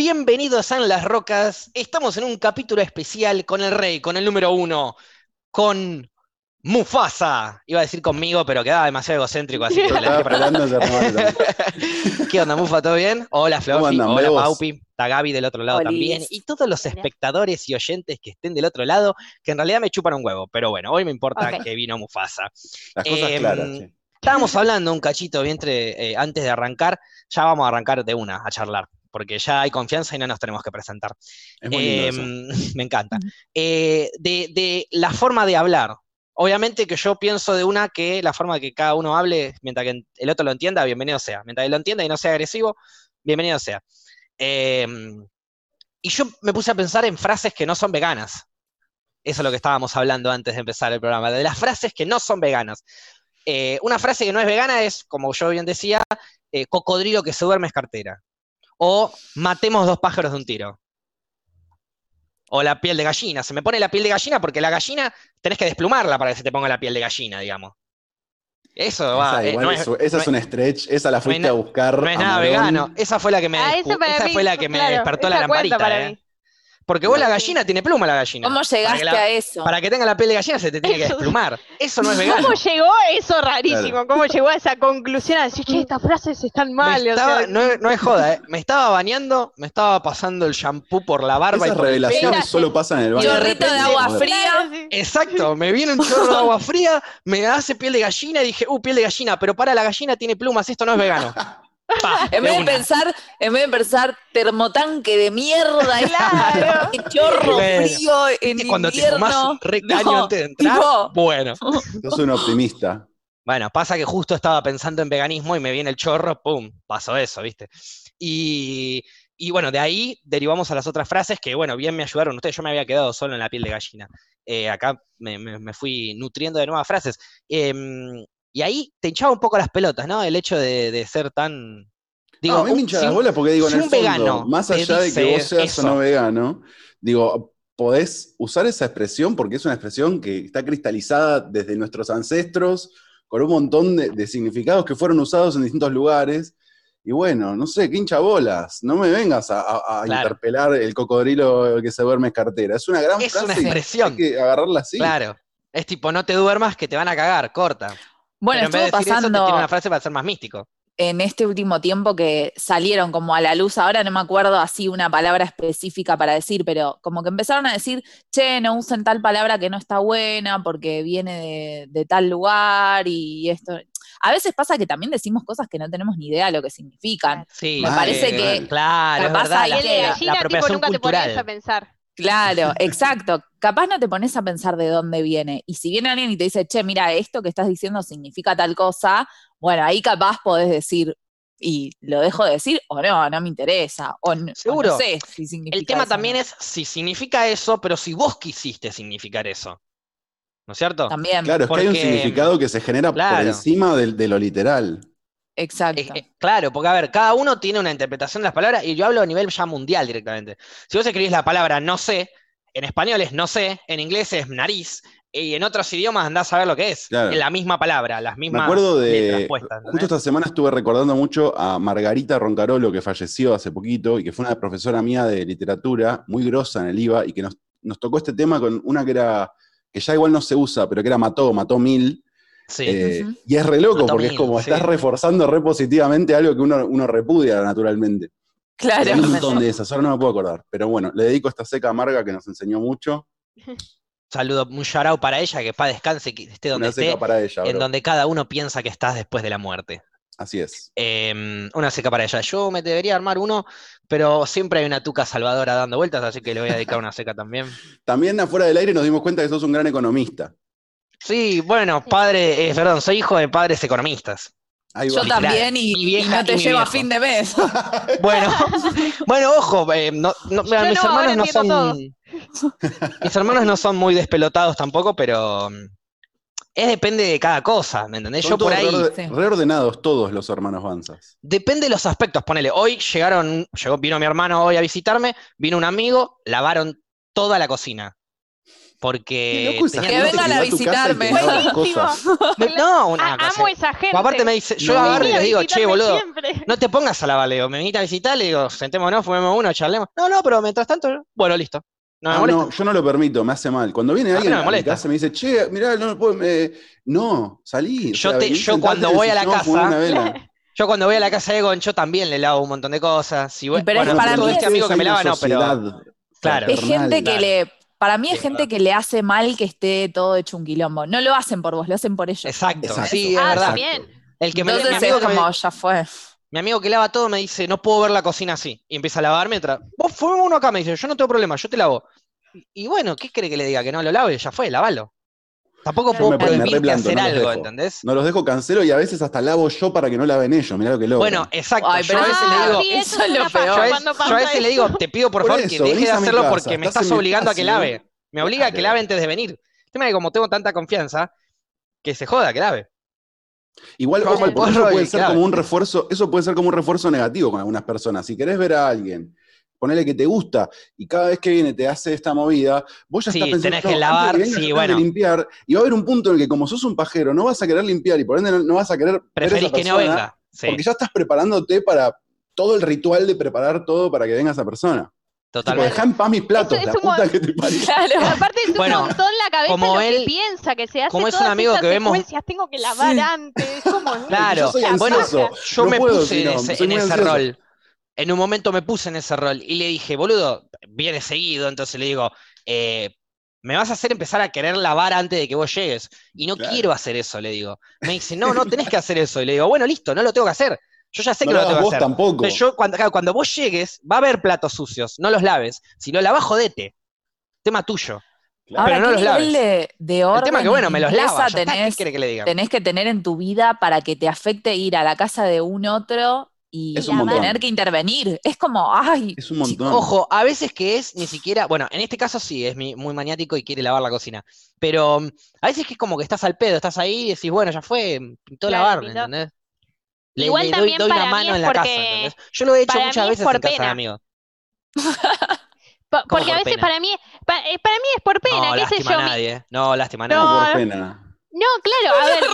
Bienvenidos a En las Rocas. Estamos en un capítulo especial con el rey, con el número uno, con Mufasa. Iba a decir conmigo, pero quedaba demasiado egocéntrico, así que la. ¿Qué onda, Mufa? ¿Todo bien? Hola, ¿Cómo Flaufi. andan, Hola? Paupi. Está Gaby del otro lado Olis. también. Y todos los espectadores y oyentes que estén del otro lado, que en realidad me chupan un huevo. Pero bueno, hoy me importa Ok. que vino Mufasa. Las cosas Em, claras. sí. Estábamos hablando un cachito vientre eh, antes de arrancar. Ya vamos a arrancar de una a charlar. Porque ya hay confianza y no nos tenemos que presentar. Es muy lindo eso. Em, me encanta. Eh, de, de la forma de hablar. Obviamente que yo pienso de una que la forma que cada uno hable, mientras que el otro lo entienda, bienvenido sea. Mientras que lo entienda y no sea agresivo, bienvenido sea. Em, y yo me puse a pensar en frases que no son veganas. Eso es lo que estábamos hablando antes de empezar el programa, de las frases que no son veganas. Eh, una frase que no es vegana es, como yo bien decía, eh, cocodrilo que se duerme es cartera. O matemos dos pájaros de un tiro. O la piel de gallina. Se me pone la piel de gallina porque la gallina tenés que desplumarla para que se te ponga la piel de gallina, digamos. Eso va. Esa, eh, no es, es, esa no es un stretch, esa la fuiste a buscar. no es nada vegano. Esa fue la que me, Ah, esa esa mí, fue la que me despertó la esa lamparita, para ¿eh? mí. Porque vos la gallina tiene pluma la gallina. ¿Cómo llegaste la- a eso? Para que tenga la piel de gallina se te tiene que desplumar. Eso no es vegano. ¿Cómo llegó eso rarísimo? Claro. ¿Cómo llegó a esa conclusión a decir, che, estas frases están mal? o estaba- sea, no, es- no es joda, ¿eh? Me estaba bañando, me estaba pasando el shampoo por la barba y Esas el pelo. revelaciones pelo. solo pasan en el baño. Chorrito de agua fría. Exacto, me viene un chorro de agua fría, me hace piel de gallina y dije, uh, piel de gallina, pero para la gallina tiene plumas, esto no es vegano. Pa, En vez de pensar, en vez de pensar termotanque de mierda, Claro. qué chorro Bueno, frío en ¿Viste cuando te fumás invierno. un re caño No, antes de entrar? tipo, Bueno. Sos un optimista. Bueno, pasa que justo estaba pensando en veganismo y me viene el chorro, pum, pasó eso, ¿viste? Y, y bueno, de ahí derivamos a las otras frases que, bueno, bien me ayudaron ustedes, yo me había quedado solo en la piel de gallina. Eh, acá me, me- me fui nutriendo de nuevas frases. Em, y ahí te hinchaba un poco las pelotas, ¿no? El hecho de, de ser tan... Digo, a mí me hincha las bolas porque digo, en el fondo, vegano más allá de que vos seas eso- o no vegano, digo, podés usar esa expresión porque es una expresión que está cristalizada desde nuestros ancestros, con un montón de, de significados que fueron usados en distintos lugares. Y bueno, no sé, qué hincha bolas. No me vengas a, a- a Claro. interpelar el cocodrilo que se duerme cartera. Es una gran Es frase una expresión. hay que agarrarla así. Claro. Es tipo, no te duermas que te van a cagar, corta. Bueno, Pero en vez de estuvo decir eso, te pasando tiene una frase para ser más místico. en este último tiempo que salieron como a la luz, ahora no me acuerdo así una palabra específica para decir, pero como que empezaron a decir, che, no usen tal palabra que no está buena porque viene de, de tal lugar y esto. A veces pasa que también decimos cosas que no tenemos ni idea de lo que significan. Sí, Me eh, parece que Claro, es capaz verdad, hay la, la- la gallina, tipo, apropiación nunca te pones a pensar. Claro, exacto. Capaz no te pones a pensar de dónde viene. Y si viene alguien y te dice, che, mira, esto que estás diciendo significa tal cosa, bueno, ahí capaz podés decir, y lo dejo de decir, o no, no me interesa. O, Seguro. no sé si significa El tema eso también es si significa eso, pero si vos quisiste significar eso. ¿No es cierto? También, Claro, es que hay un Porque- significado que se genera Claro. por encima del- de, lo literal. Exacto. Eh, eh, claro, porque a ver, cada uno tiene una interpretación de las palabras y yo hablo a nivel ya mundial directamente. Si vos escribís la palabra no sé, en español es no sé, en inglés es nariz, y en otros idiomas andás a ver lo que es. Claro. La misma palabra, las mismas Me acuerdo letras de. puestas. Justo esta semana estuve recordando mucho a Margarita Roncarolo, que falleció hace poquito y que fue una profesora mía de literatura, muy grosa en el IVA, y que nos, nos tocó este tema con una que era. que ya igual no se usa, pero que era mató, mató mil. Sí. eh. Y es re loco, porque es como sí. estás reforzando re positivamente algo que uno, uno repudia naturalmente. claro. Hay un montón de esas, ahora no me puedo acordar. Pero bueno, le dedico esta seca amarga que nos enseñó mucho. Saludo, un out para ella, que para descanse, que esté donde Una seca esté, para ella, en bro. donde cada uno piensa que estás después de la muerte. Así es. Em, una seca para ella. Yo me debería armar uno, pero siempre hay una tuca salvadora dando vueltas, así que le voy a dedicar una seca también. También afuera del aire nos dimos cuenta que sos un gran economista. Sí, bueno, padre, eh, perdón, soy hijo de padres economistas. Ahí Yo también y, mi y vieja no te llevo a fin de mes. Bueno, bueno, ojo, eh, no- no, mis no, hermanos no son. Mis hermanos no son muy despelotados tampoco, pero mm, es depende de cada cosa, ¿me entendés? Son Yo por ahí. reorde- reordenados todos los hermanos Banzas. Depende de los aspectos, ponele, hoy llegaron, llegó, vino mi hermano hoy a visitarme, vino un amigo, lavaron toda la cocina. Porque loco Que vengan a visitarme. no, una A- cosa. amo esa gente. O aparte me dice, yo No. agarro y les a digo, che, boludo, siempre. no te pongas a la Leo, me viniste a visitar, le digo, sentémonos, fumemos uno, charlemos. No, no, pero mientras tanto, bueno, listo. No me Ah, molesta. no, yo no lo permito, me hace mal. Cuando viene A mí alguien no me a mi casa y me dice, che, mirá, no puedo. me- No, salí. o Yo sea, te- yo cuando voy a la casa-. Yo cuando voy a la casa de Gon, yo también le lavo un montón de cosas. Si voy- pero es bueno, para todo mí este es- amigo que me lava, no, pero. Claro. Es gente que claro. le. Para mí es gente verdad. que le hace mal que esté todo hecho un quilombo. No lo hacen por vos, lo hacen por ellos. Exacto, Exacto. sí, es Ah, verdad. también. El que me, mi, Entonces amigo es que me- como, ya fue. mi amigo que lava todo me dice, no puedo ver la cocina así. Y empieza a lavar mientras. Vos fumemos uno acá, me dice, yo no tengo problema, yo te lavo. Y, y bueno, ¿qué quiere que le diga? Que no lo lave, ya fue, lavalo. Tampoco puedo me prohibirte replanto, hacer no los algo, dejo. ¿entendés? No los dejo cancelo y a veces hasta lavo yo para que no laven ellos. Mirá lo que loco. Bueno, exacto. Ay, yo pero a veces Ah, le digo, sí, eso es lo peor. yo a veces, yo a le digo, te pido por Por favor que deje de hacerlo casa, porque me estás obligando a que lave. Me obliga a que lave antes de venir. El tema es que como tengo tanta confianza, que se joda, que lave. Igual, Yo ojo, eso puede ser como un refuerzo, eso puede ser como un refuerzo negativo con algunas personas. Si querés ver a alguien, ponele que te gusta, y cada vez que viene te hace esta movida, vos ya Sí, estás pensando, tenés que "No, antes lavar, venga, sí, bueno. limpiar, y va a haber un punto en el que como sos un pajero, no vas a querer limpiar y por ende no, no vas a querer ver a Preferís esa que no venga. Sí, porque ya estás preparándote para todo el ritual de preparar todo para que venga esa persona. Totalmente. dejá en paz mis platos, es la puta que te parió. Claro. Aparte es Bueno, un montón la cabeza como lo que piensa, que se hace como es un amigo que vemos- tengo que lavar Sí. antes, como Claro, Yo soy bueno, yo no me puedo, puse en ese, soy en muy ese ansioso. rol. En un momento me puse en ese rol y le dije, boludo, viene seguido, entonces le digo, eh, me vas a hacer empezar a querer lavar antes de que vos llegues. Y no Claro. quiero hacer eso, le digo. Me dice, no, no tenés que hacer eso. Y le digo, bueno, listo, no lo tengo que hacer. Yo ya sé No que lo no lo hagas tengo vos que hacer. tampoco. Pero yo, cuando, claro, cuando vos llegues, va a haber platos sucios, no los laves. Si lo lavas, jodete. Tema tuyo. Claro. Ahora, Pero no ¿qué los nivel laves. de, de orden El tema es que, bueno, me los lava. ¿Qué tenés, quiere que le diga? tenés que tener en tu vida para que te afecte ir a la casa de un otro y Es un tener que intervenir? Es como, ay, Es un montón. Ojo, a veces que es ni siquiera, bueno, en este caso sí, es muy maniático y quiere lavar la cocina, pero mm, a veces que es como que estás al pedo, estás ahí y decís, bueno, ya fue, pintó Claro, lavar, pintó. ¿entendés? Le, Igual le doy, también doy para una mí mano es en la casa, porque- ¿entendés? Yo lo he hecho para muchas veces por en casa de pena. amigos. Po- Porque por a veces pena? para mí, pa- eh, para mí es por pena, No, qué sé yo. a mi- nadie, no, lástima a No, nadie. por no. pena. No, claro, a ver,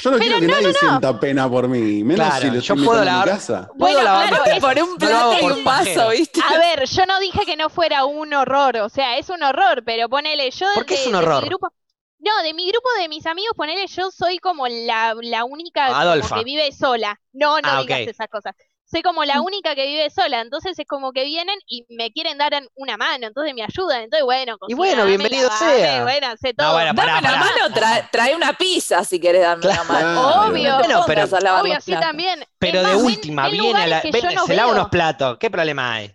Yo no Pero quiero que no, nadie no, no. sienta pena por mí, menos Claro, si lo yo estoy puedo invitando a mi lavar- casa. Puedo Bueno, lavar claro, por un plato y un vaso, ¿viste? a ver, yo no dije que no fuera un horror, o sea, es un horror, pero ponele, yo ¿Por qué de, es un de mi horror? grupo, no, de mi grupo de mis amigos, ponele, yo soy como la, la única como que vive sola. No, no Ah, digas esas cosas. Soy como la única que vive sola, entonces es como que vienen y me quieren dar una mano, entonces me ayudan, entonces bueno, Y bueno, bienvenido lavame, sea. Bueno, sé No, bueno, pará, Dame una pará. mano, trae, trae una pizza si querés darme una Claro. mano. Obvio. Bueno, pero- Obvio, sí también. Pero Es de última, viene a la, no se lava unos platos, ¿qué problema hay?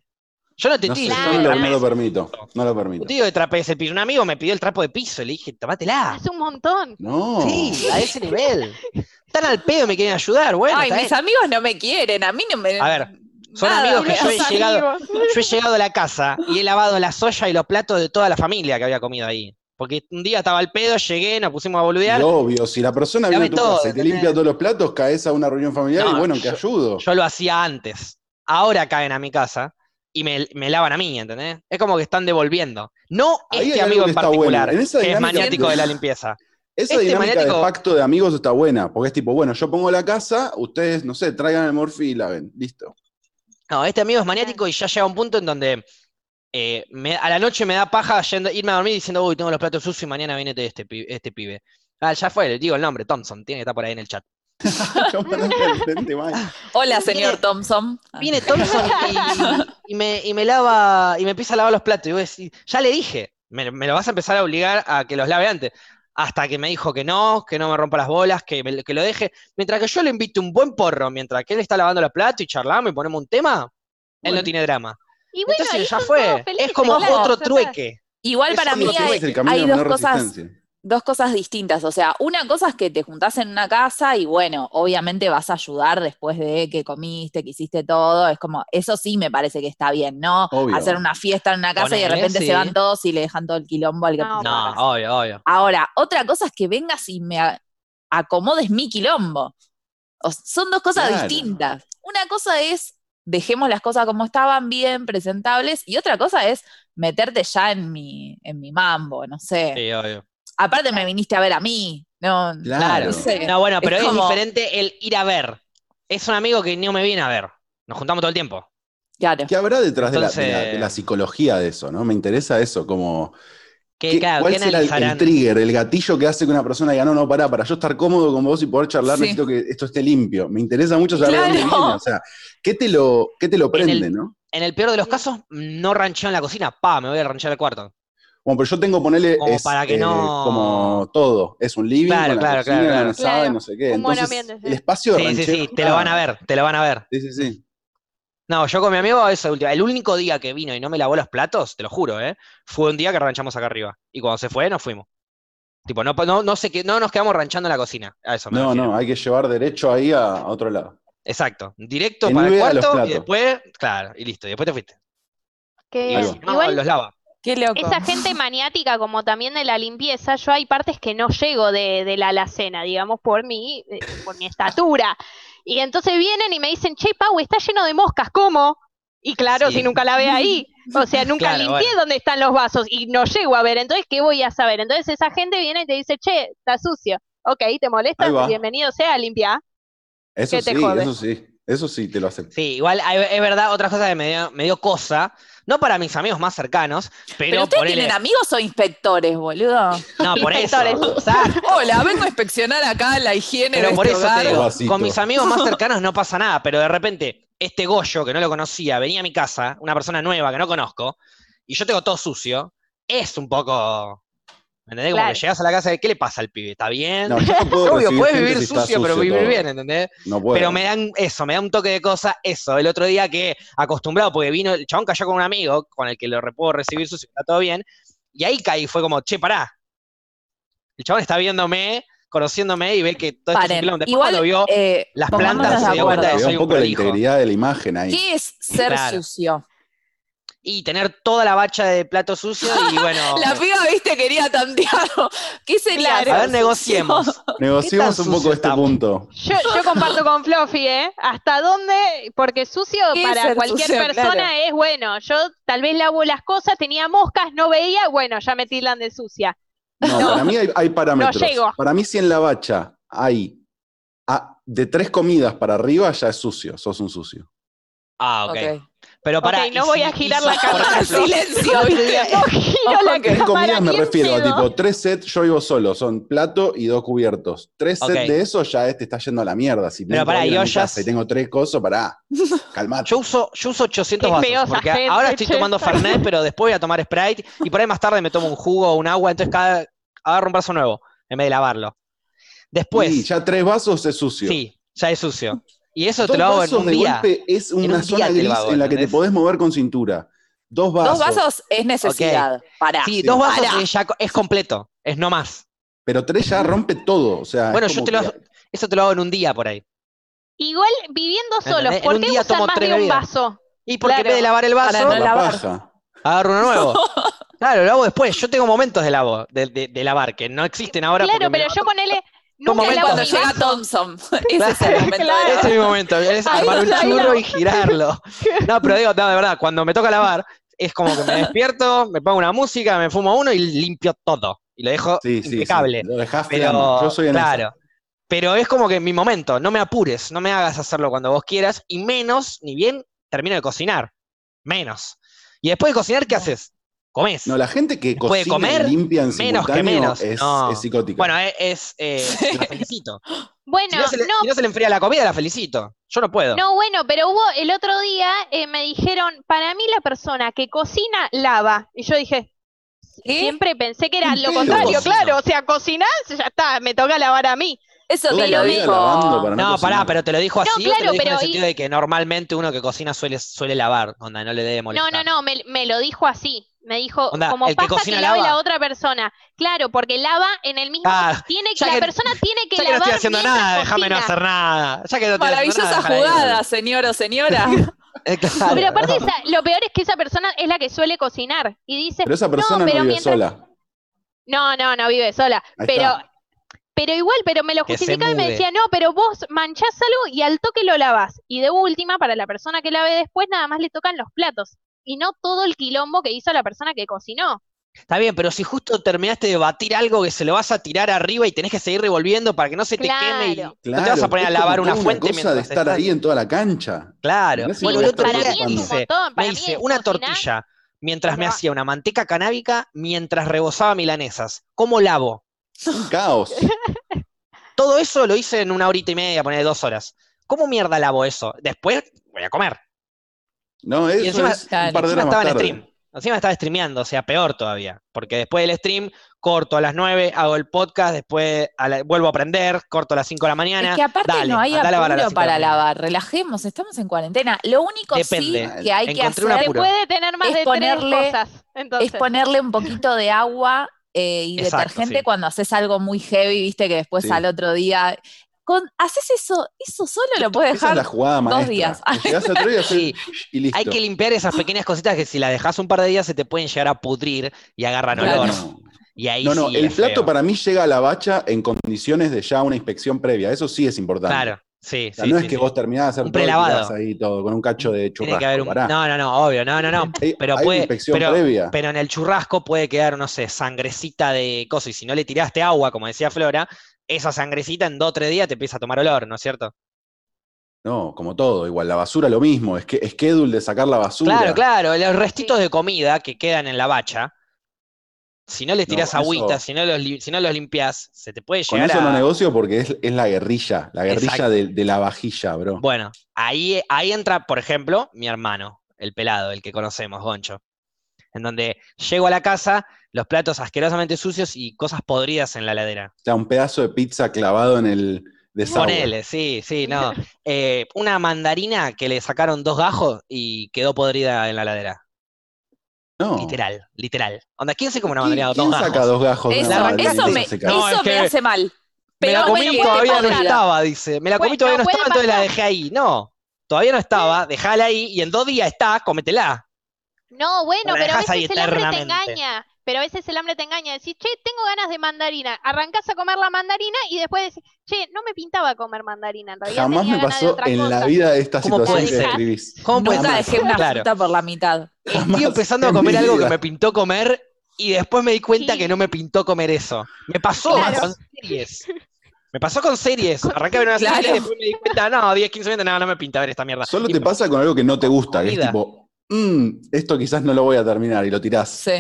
Yo no te No tiro, no, lo permito. No lo permito. Un tío de trapez el piso. Un amigo me pidió el trapo de piso, le dije, tomátela. Hace un montón. No. Sí, a ese nivel. Están al pedo, me quieren ayudar, bueno. Ay, mis bien. amigos no me quieren, a mí no me... A ver, son nada, amigos que yo he llegado, yo he llegado a la casa y he lavado la soya y los platos de toda la familia que había comido ahí. Porque un día estaba al pedo, llegué, nos pusimos a boludear. Y obvio, si la persona viene a tu todo, casa y te limpia todos los platos, caes a una reunión familiar No, y bueno, que ayudo. Yo lo hacía antes. Ahora caen a mi casa y me, me lavan a mí, ¿entendés? Es como que están devolviendo. No Ahí este amigo en bueno. particular, En que es maniático de la limpieza. Esa este dinámica maniático- de pacto de amigos está buena, porque es tipo, bueno, yo pongo la casa, ustedes, no sé, traigan el morfi y laven. Listo. No, este amigo es maniático y ya llega a un punto en donde eh, me- a la noche me da paja yendo- irme a dormir diciendo, uy, tengo los platos sucios y mañana viene este, este pibe. Ah, ya fue, le digo el nombre, Thompson, tiene que estar por ahí en el chat. Hola, señor Viene- Thompson. Viene Thompson y, y me, y me lava, y me empieza a lavar los platos. Y voy a decir, ya le dije, me, me lo vas a empezar a obligar a que los lave antes. Hasta que me dijo que no, que no me rompa las bolas, que, me- que lo deje. Mientras que yo le invito un buen porro, mientras que él está lavando los platos y charlamos y ponemos un tema, él no tiene drama. Y bueno, ahí Entonces ya fue. felices, Es como claro, otro trueque. Igual para mí hay, hay dos cosas, resistencia. Dos cosas distintas. O sea, una cosa es que te juntás en una casa y bueno, obviamente vas a ayudar después de que comiste, que hiciste todo. Es como, eso sí me parece que está bien, ¿no? Obvio. Hacer una fiesta en una casa y de repente sí. se van todos y le dejan todo el quilombo al que No, No, obvio, obvio. Ahora, otra cosa es que vengas y me acomodes mi quilombo. O- son dos cosas Claro. distintas. Una cosa es dejemos las cosas como estaban, bien, presentables. Y otra cosa es meterte ya en mi, en mi mambo, no sé. Sí, obvio. Aparte me viniste a ver a mí. No, Claro. no sé. No, bueno, pero Es es, como- diferente el ir a ver. Es un amigo que no me viene a ver. Nos juntamos todo el tiempo. Claro. ¿Qué habrá detrás de la- de, la, Entonces- de la psicología de eso? ¿no? Me interesa eso, como ¿Qué, ¿qué- claro, ¿cuál ¿qué será el, el trigger, el gatillo que hace que una persona diga, no, no, pará, para yo estar cómodo con vos y poder charlar, Sí. necesito que esto esté limpio. Me interesa mucho saber de dónde viene. O sea, ¿qué te lo, qué te lo En el- prende, no? En el peor de los casos, no rancheo en la cocina. Pa, me voy a ranchear al cuarto. Bueno, pero yo tengo, ponerle, Como es, para que eh, no- como todo. Es un living, Claro, con la claro, cocina, claro, una claro. mesada y Claro. no sé qué. Un buen Entonces, ambiente, sí. el espacio de Sí, sí, sí, te lo van a ver, te lo van a ver. Sí, sí, sí. No, yo con mi amigo, eso, última- el único día que vino y no me lavó los platos, te lo juro, ¿eh? Fue un día que ranchamos acá arriba. Y cuando se fue, nos fuimos. Tipo, no, no, no, sé qué- no nos quedamos ranchando en la cocina. A eso me No, refiero. no, hay que llevar derecho ahí a, a otro lado. Exacto. Directo Que para el cuarto y después, claro, y listo. Y después te fuiste. Qué Y Ahí bien. va. si no, Igual los lava. Qué loco. esa gente maniática como también de la limpieza, yo hay partes que no llego de, de la alacena, digamos, por mi, eh, por mi estatura. Y entonces vienen y me dicen, che, Pau, está lleno de moscas, ¿cómo? Y claro, Sí. si nunca la ve ahí. O sea, nunca Claro, limpié bueno. dónde están los vasos y no llego a ver. Entonces, ¿qué voy a saber? Entonces esa gente viene y te dice, che, está sucio. Ok, ¿te molesta? Bienvenido sea a limpiar. Eso ¿Qué te sí, eso sí. Eso sí, te lo acepto. Sí, igual es verdad, otra cosa que me dio, me dio cosa, no para mis amigos más cercanos, pero, Pero ustedes tienen amigos o inspectores, boludo. No, por eso. Hola, vengo a inspeccionar acá la higiene Pero de por este eso te digo, con mis amigos más cercanos no pasa nada, pero de repente este Goyo, que no lo conocía, venía a mi casa, una persona nueva que no conozco, y yo tengo todo sucio, es un poco... ¿Me entendés? Como Claro. que llegas a la casa de ¿qué le pasa al pibe? ¿Está bien? No, yo no puedo Obvio, puedes vivir si sucio, pero vivir todo. bien, ¿entendés? No puedo. Pero me dan eso, me da un toque de cosa eso. El otro día que acostumbrado, porque vino, el chabón cayó con un amigo con el que lo puedo recibir sucio, está todo bien, y ahí caí, fue como, che, pará. El chabón está viéndome, conociéndome y ve que todo esto es un. Después igual, cuando vio eh, las plantas de se dio cuenta de soy un un poco la integridad de la imagen ahí. ¿Qué es ser Claro. sucio? Y tener toda la bacha de plato sucio y bueno, La piba, viste, quería tantearlo. ¿Qué sería? Claro. a ver, negociemos. Negociemos ¿Qué tan un poco este estamos? punto. Yo, yo comparto con Fluffy, ¿eh? ¿Hasta dónde? Porque sucio ¿Qué es para cualquier sucio? persona Claro. es bueno. Yo tal vez lavo las cosas, tenía moscas, no veía, bueno, ya me tildan de sucia. No, No. para mí hay, hay parámetros. llego. Para mí, si en la bacha hay ah, de tres comidas para arriba, ya es sucio, sos un sucio. Ah, ok. Ok. Pero para no voy a girar la cámara. Silencio, No giro la cámara, comidas me refiero a tipo tres sets, yo vivo solo, son plato y dos cubiertos. Tres sets de eso ya este está yendo a la mierda. Si Pero tengo pará, que ir a y mi ollas- casa y tengo tres cosas, pará, calmate. Yo uso, yo uso 800 Qué vasos, feosa porque gente, ahora estoy tomando Fernet, pero después voy a tomar Sprite, y por ahí más tarde me tomo un jugo o un agua, entonces cada, agarro un vaso nuevo, en vez de lavarlo. Después, sí, ya tres vasos es sucio. ya es sucio. Y eso Dos te lo hago en un de día. golpe es un una zona gris hago, en la que te podés mover con cintura. Dos vasos. Dos vasos es necesidad. Pará. Sí, Sí. dos vasos es, ya es completo, es no más. Pero tres ya rompe todo. O sea, Bueno, yo te lo, que- eso te lo hago en un día por ahí. Igual viviendo solos. En ¿por un qué día usan tomo más tres de un bebidas. vaso? Y porque en Claro. vez de lavar el Para vaso, no la paja. agarro uno nuevo. Claro, lo hago después. Yo tengo momentos de, lavo, de, de- de lavar que no existen ahora. Claro, pero yo ponele. Momentos lavo Cuando llega. Thompson. Ese es el momento. Claro. Ese es mi momento, es armar un churro y girarlo. No, pero digo, no, de verdad, cuando me toca lavar, es como que me despierto, me pongo una música, me fumo uno y limpio todo. Y lo dejo Sí, sí, sí. impecable. Lo Pero, flama. Yo soy en esa. claro. Pero es como que en mi momento, no me apures, no me hagas hacerlo cuando vos quieras, y menos, ni bien termino de cocinar. Menos. Y después de cocinar, ¿qué haces? No, la gente que cocina comer, y limpia en menos que menos. Es, No. es psicótica. Bueno, es, es, eh, la felicito. Bueno, Si no, se le, no, si no se le enfría la comida, la felicito. Yo no puedo. no, bueno, pero hubo el otro día eh, me dijeron, para mí la persona que cocina lava. Y yo dije, ¿Qué? siempre pensé que era ¿En lo contrario, Cocino. claro. O sea, cocinar, ya está, me toca lavar a mí. Eso te lo dijo. para No, pará, pero te lo dijo así, o te claro, lo dijo en el sentido y- de que normalmente uno que cocina suele, suele lavar, onda, no le debe No, molestar. no, no, me, me lo dijo así. Me dijo, Onda, como el que pasa que, cocina lave lava. la otra persona. Claro, porque lava en el mismo. Ah, tiene, ya la que- persona tiene que Ya que no lavar estoy haciendo nada, déjame no cocina. hacer nada. Ya que no estoy haciendo Maravillosa nada, jugada, señor o señora. Eh, claro, Pero aparte, no. esa- lo peor es que esa persona es la que suele cocinar. Y dice, Pero esa persona no, pero vive mientras- sola. no, no, no vive sola. Ahí pero está. Pero igual, pero me lo Que justificaba y me decía, no, pero vos manchás algo y al toque lo lavás. Y de última, para la persona que lave después, nada más le tocan los platos. Y no todo el quilombo que hizo la persona que cocinó. Está bien, pero si justo terminaste de batir algo que se lo vas a tirar arriba y tenés que seguir revolviendo para que no se te queme y Claro. no te vas a poner a lavar una toda fuente cosa de mientras estar ahí en toda la cancha. Claro. Bueno, el otro día me para mí hice es una cocinar. tortilla mientras me hacía una manteca canábica mientras rebozaba milanesas. ¿Cómo lavo? Un caos. Todo eso lo hice en una horita y media, poner dos horas. ¿Cómo mierda lavo eso? Después voy a comer. No, eso encima- es un par de Encima horas estaba más en tarde. stream. Encima estaba streameando, o sea, peor todavía. Porque después del stream, corto a las 9, hago el podcast, después a la- vuelvo a aprender, corto a las 5 de la mañana. Es que aparte dale, no hay apuro cinco de la para mañana. lavar, relajemos, estamos en cuarentena. Lo único Depende. sí que hay que Encontré hacer. Puede tener más Es de ponerle- tres cosas. Entonces, es ponerle un poquito de agua eh, y Exacto, detergente sí. cuando haces algo muy heavy, viste que después Sí. al otro día. Con, haces eso, eso solo lo puedes Esa es la dejar. jugada maestra. días. Día Sí. y listo. Hay que limpiar esas pequeñas cositas que si las dejas un par de días se te pueden llegar a pudrir y agarran Claro. olor. No, Y ahí no, no, sí el plato feo. para mí llega a la bacha en condiciones de ya una inspección previa. Eso sí es importante. Claro, sí, O sea, sí, no sí, es que sí. vos terminás de hacer Un todo ahí todo con un cacho de churrasco. Tiene que haber un... No, no, no, obvio, no, no, no. Hay- Pero hay puede, inspección pero, previa. pero en el churrasco puede quedar, no sé, sangrecita de coso. Y si no le tiraste agua, como decía Flora, esa sangrecita en dos o tres días te empieza a tomar olor, ¿no es cierto? No, como todo, igual. La basura lo mismo. Es que schedule de sacar la basura. Claro, claro, los restitos de comida que quedan en la bacha, si no les No, tirás con eso- agüita, si no los, si no los limpias, se te puede Con llegar eso a... no negocio porque es, es la guerrilla. La guerrilla de, de la vajilla, bro. Bueno, ahí, ahí entra, por ejemplo, mi hermano, el pelado, el que conocemos, Goncho. En donde llego a la casa, los platos asquerosamente sucios y cosas podridas en la heladera. O sea, un pedazo de pizza clavado en el desagüe. Ponele, sí, sí, no. Eh, una mandarina que le sacaron dos gajos y quedó podrida en la heladera. No. Literal, literal. Onda, ¿quién se come una ¿Quién, mandarina con quién dos saca gajos? dos gajos Eso, me? No, me hace mal. Me la Pero comí puede todavía no estaba, dice. Me la comí Bueno, todavía no estaba, entonces la dejé ahí. No, todavía no estaba, dejala ahí y en dos días está, cómetela. No, bueno, pero a veces el hambre te eternamente. engaña. Pero a veces el hambre te engaña. Decís, che, tengo ganas de mandarina. Arrancás a comer la mandarina y después decís, che, no me pintaba comer mandarina. En realidad Jamás tenía me pasó en la cosa". vida esta ¿Cómo situación puede que ser? describís. ¿Cómo puede Nunca ser? dejé una Claro. fruta por la mitad. Estoy Jamás empezando a comer algo que me pintó comer y después me di cuenta Sí. que no me pintó comer eso. Me pasó Claro. con series. Me pasó con series. Arranqué a ver una Claro. serie y después me di cuenta, no, 10, 15 minutos, no, no me pinta ver esta mierda. Solo Y te pasa con algo que no te gusta, que es tipo, "Mm, esto quizás no lo voy a terminar y lo tirás. Sí.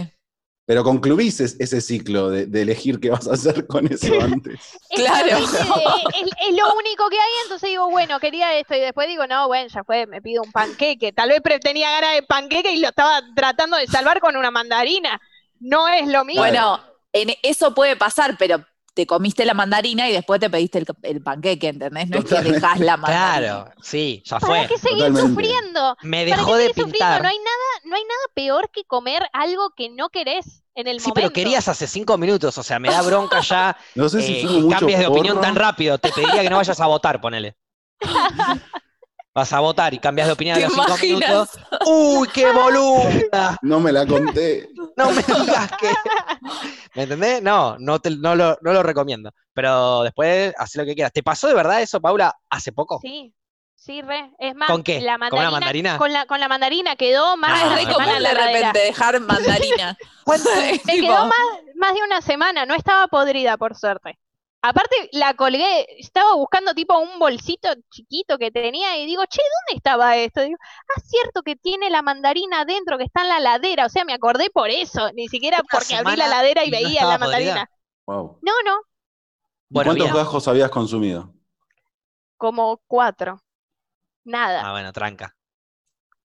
Pero concluís es- ese ciclo de, de elegir qué vas a hacer con eso antes. Es, Claro. que, es- es lo único que hay, entonces digo, bueno, quería esto, y después digo, no, bueno, ya fue, me pido un panqueque. Tal vez tenía ganas de panqueque y lo estaba tratando de salvar con una mandarina. No es lo mismo. Bueno, en eso puede pasar, pero te comiste la mandarina y después te pediste el, el panqueque, ¿entendés? No es que dejás la mandarina. Claro, sí, ya ¿Para fue. qué seguir Totalmente. sufriendo? Me ¿Para dejó qué de seguir sufriendo? pintar. No hay nada, no hay nada peor que comer algo que no querés en el Sí, momento. pero querías hace cinco minutos, o sea, me da bronca ya No sé si eh, cambies de opinión tan rápido. Te pediría que no vayas a votar, ponele. Vas a votar y cambias de opinión a ¿Te los cinco imaginas? minutos. ¡Uy, qué boluda! No me la conté. No me digas que. ¿Me entendés? No, no, te- no, lo, no lo recomiendo. Pero después, haz lo que quieras. ¿Te pasó de verdad eso, Paula, hace poco? Sí, sí, re. Es más, ¿Con qué? la ¿Con una mandarina? Con la, con la mandarina quedó más Ah, de es una re común de la repente dejar mandarina. Me quedó más, más de una semana, no estaba podrida, por suerte. Aparte, la colgué, estaba buscando tipo un bolsito chiquito que tenía y digo, che, ¿dónde estaba esto? Digo, ah, cierto que tiene la mandarina adentro, que está en la ladera. O sea, me acordé por eso, ni siquiera Una porque abrí la ladera y veía la mandarina. podrida. Wow. No, no, Bueno, ¿Cuántos gajos habías consumido? como cuatro. Nada, Ah, bueno, tranca.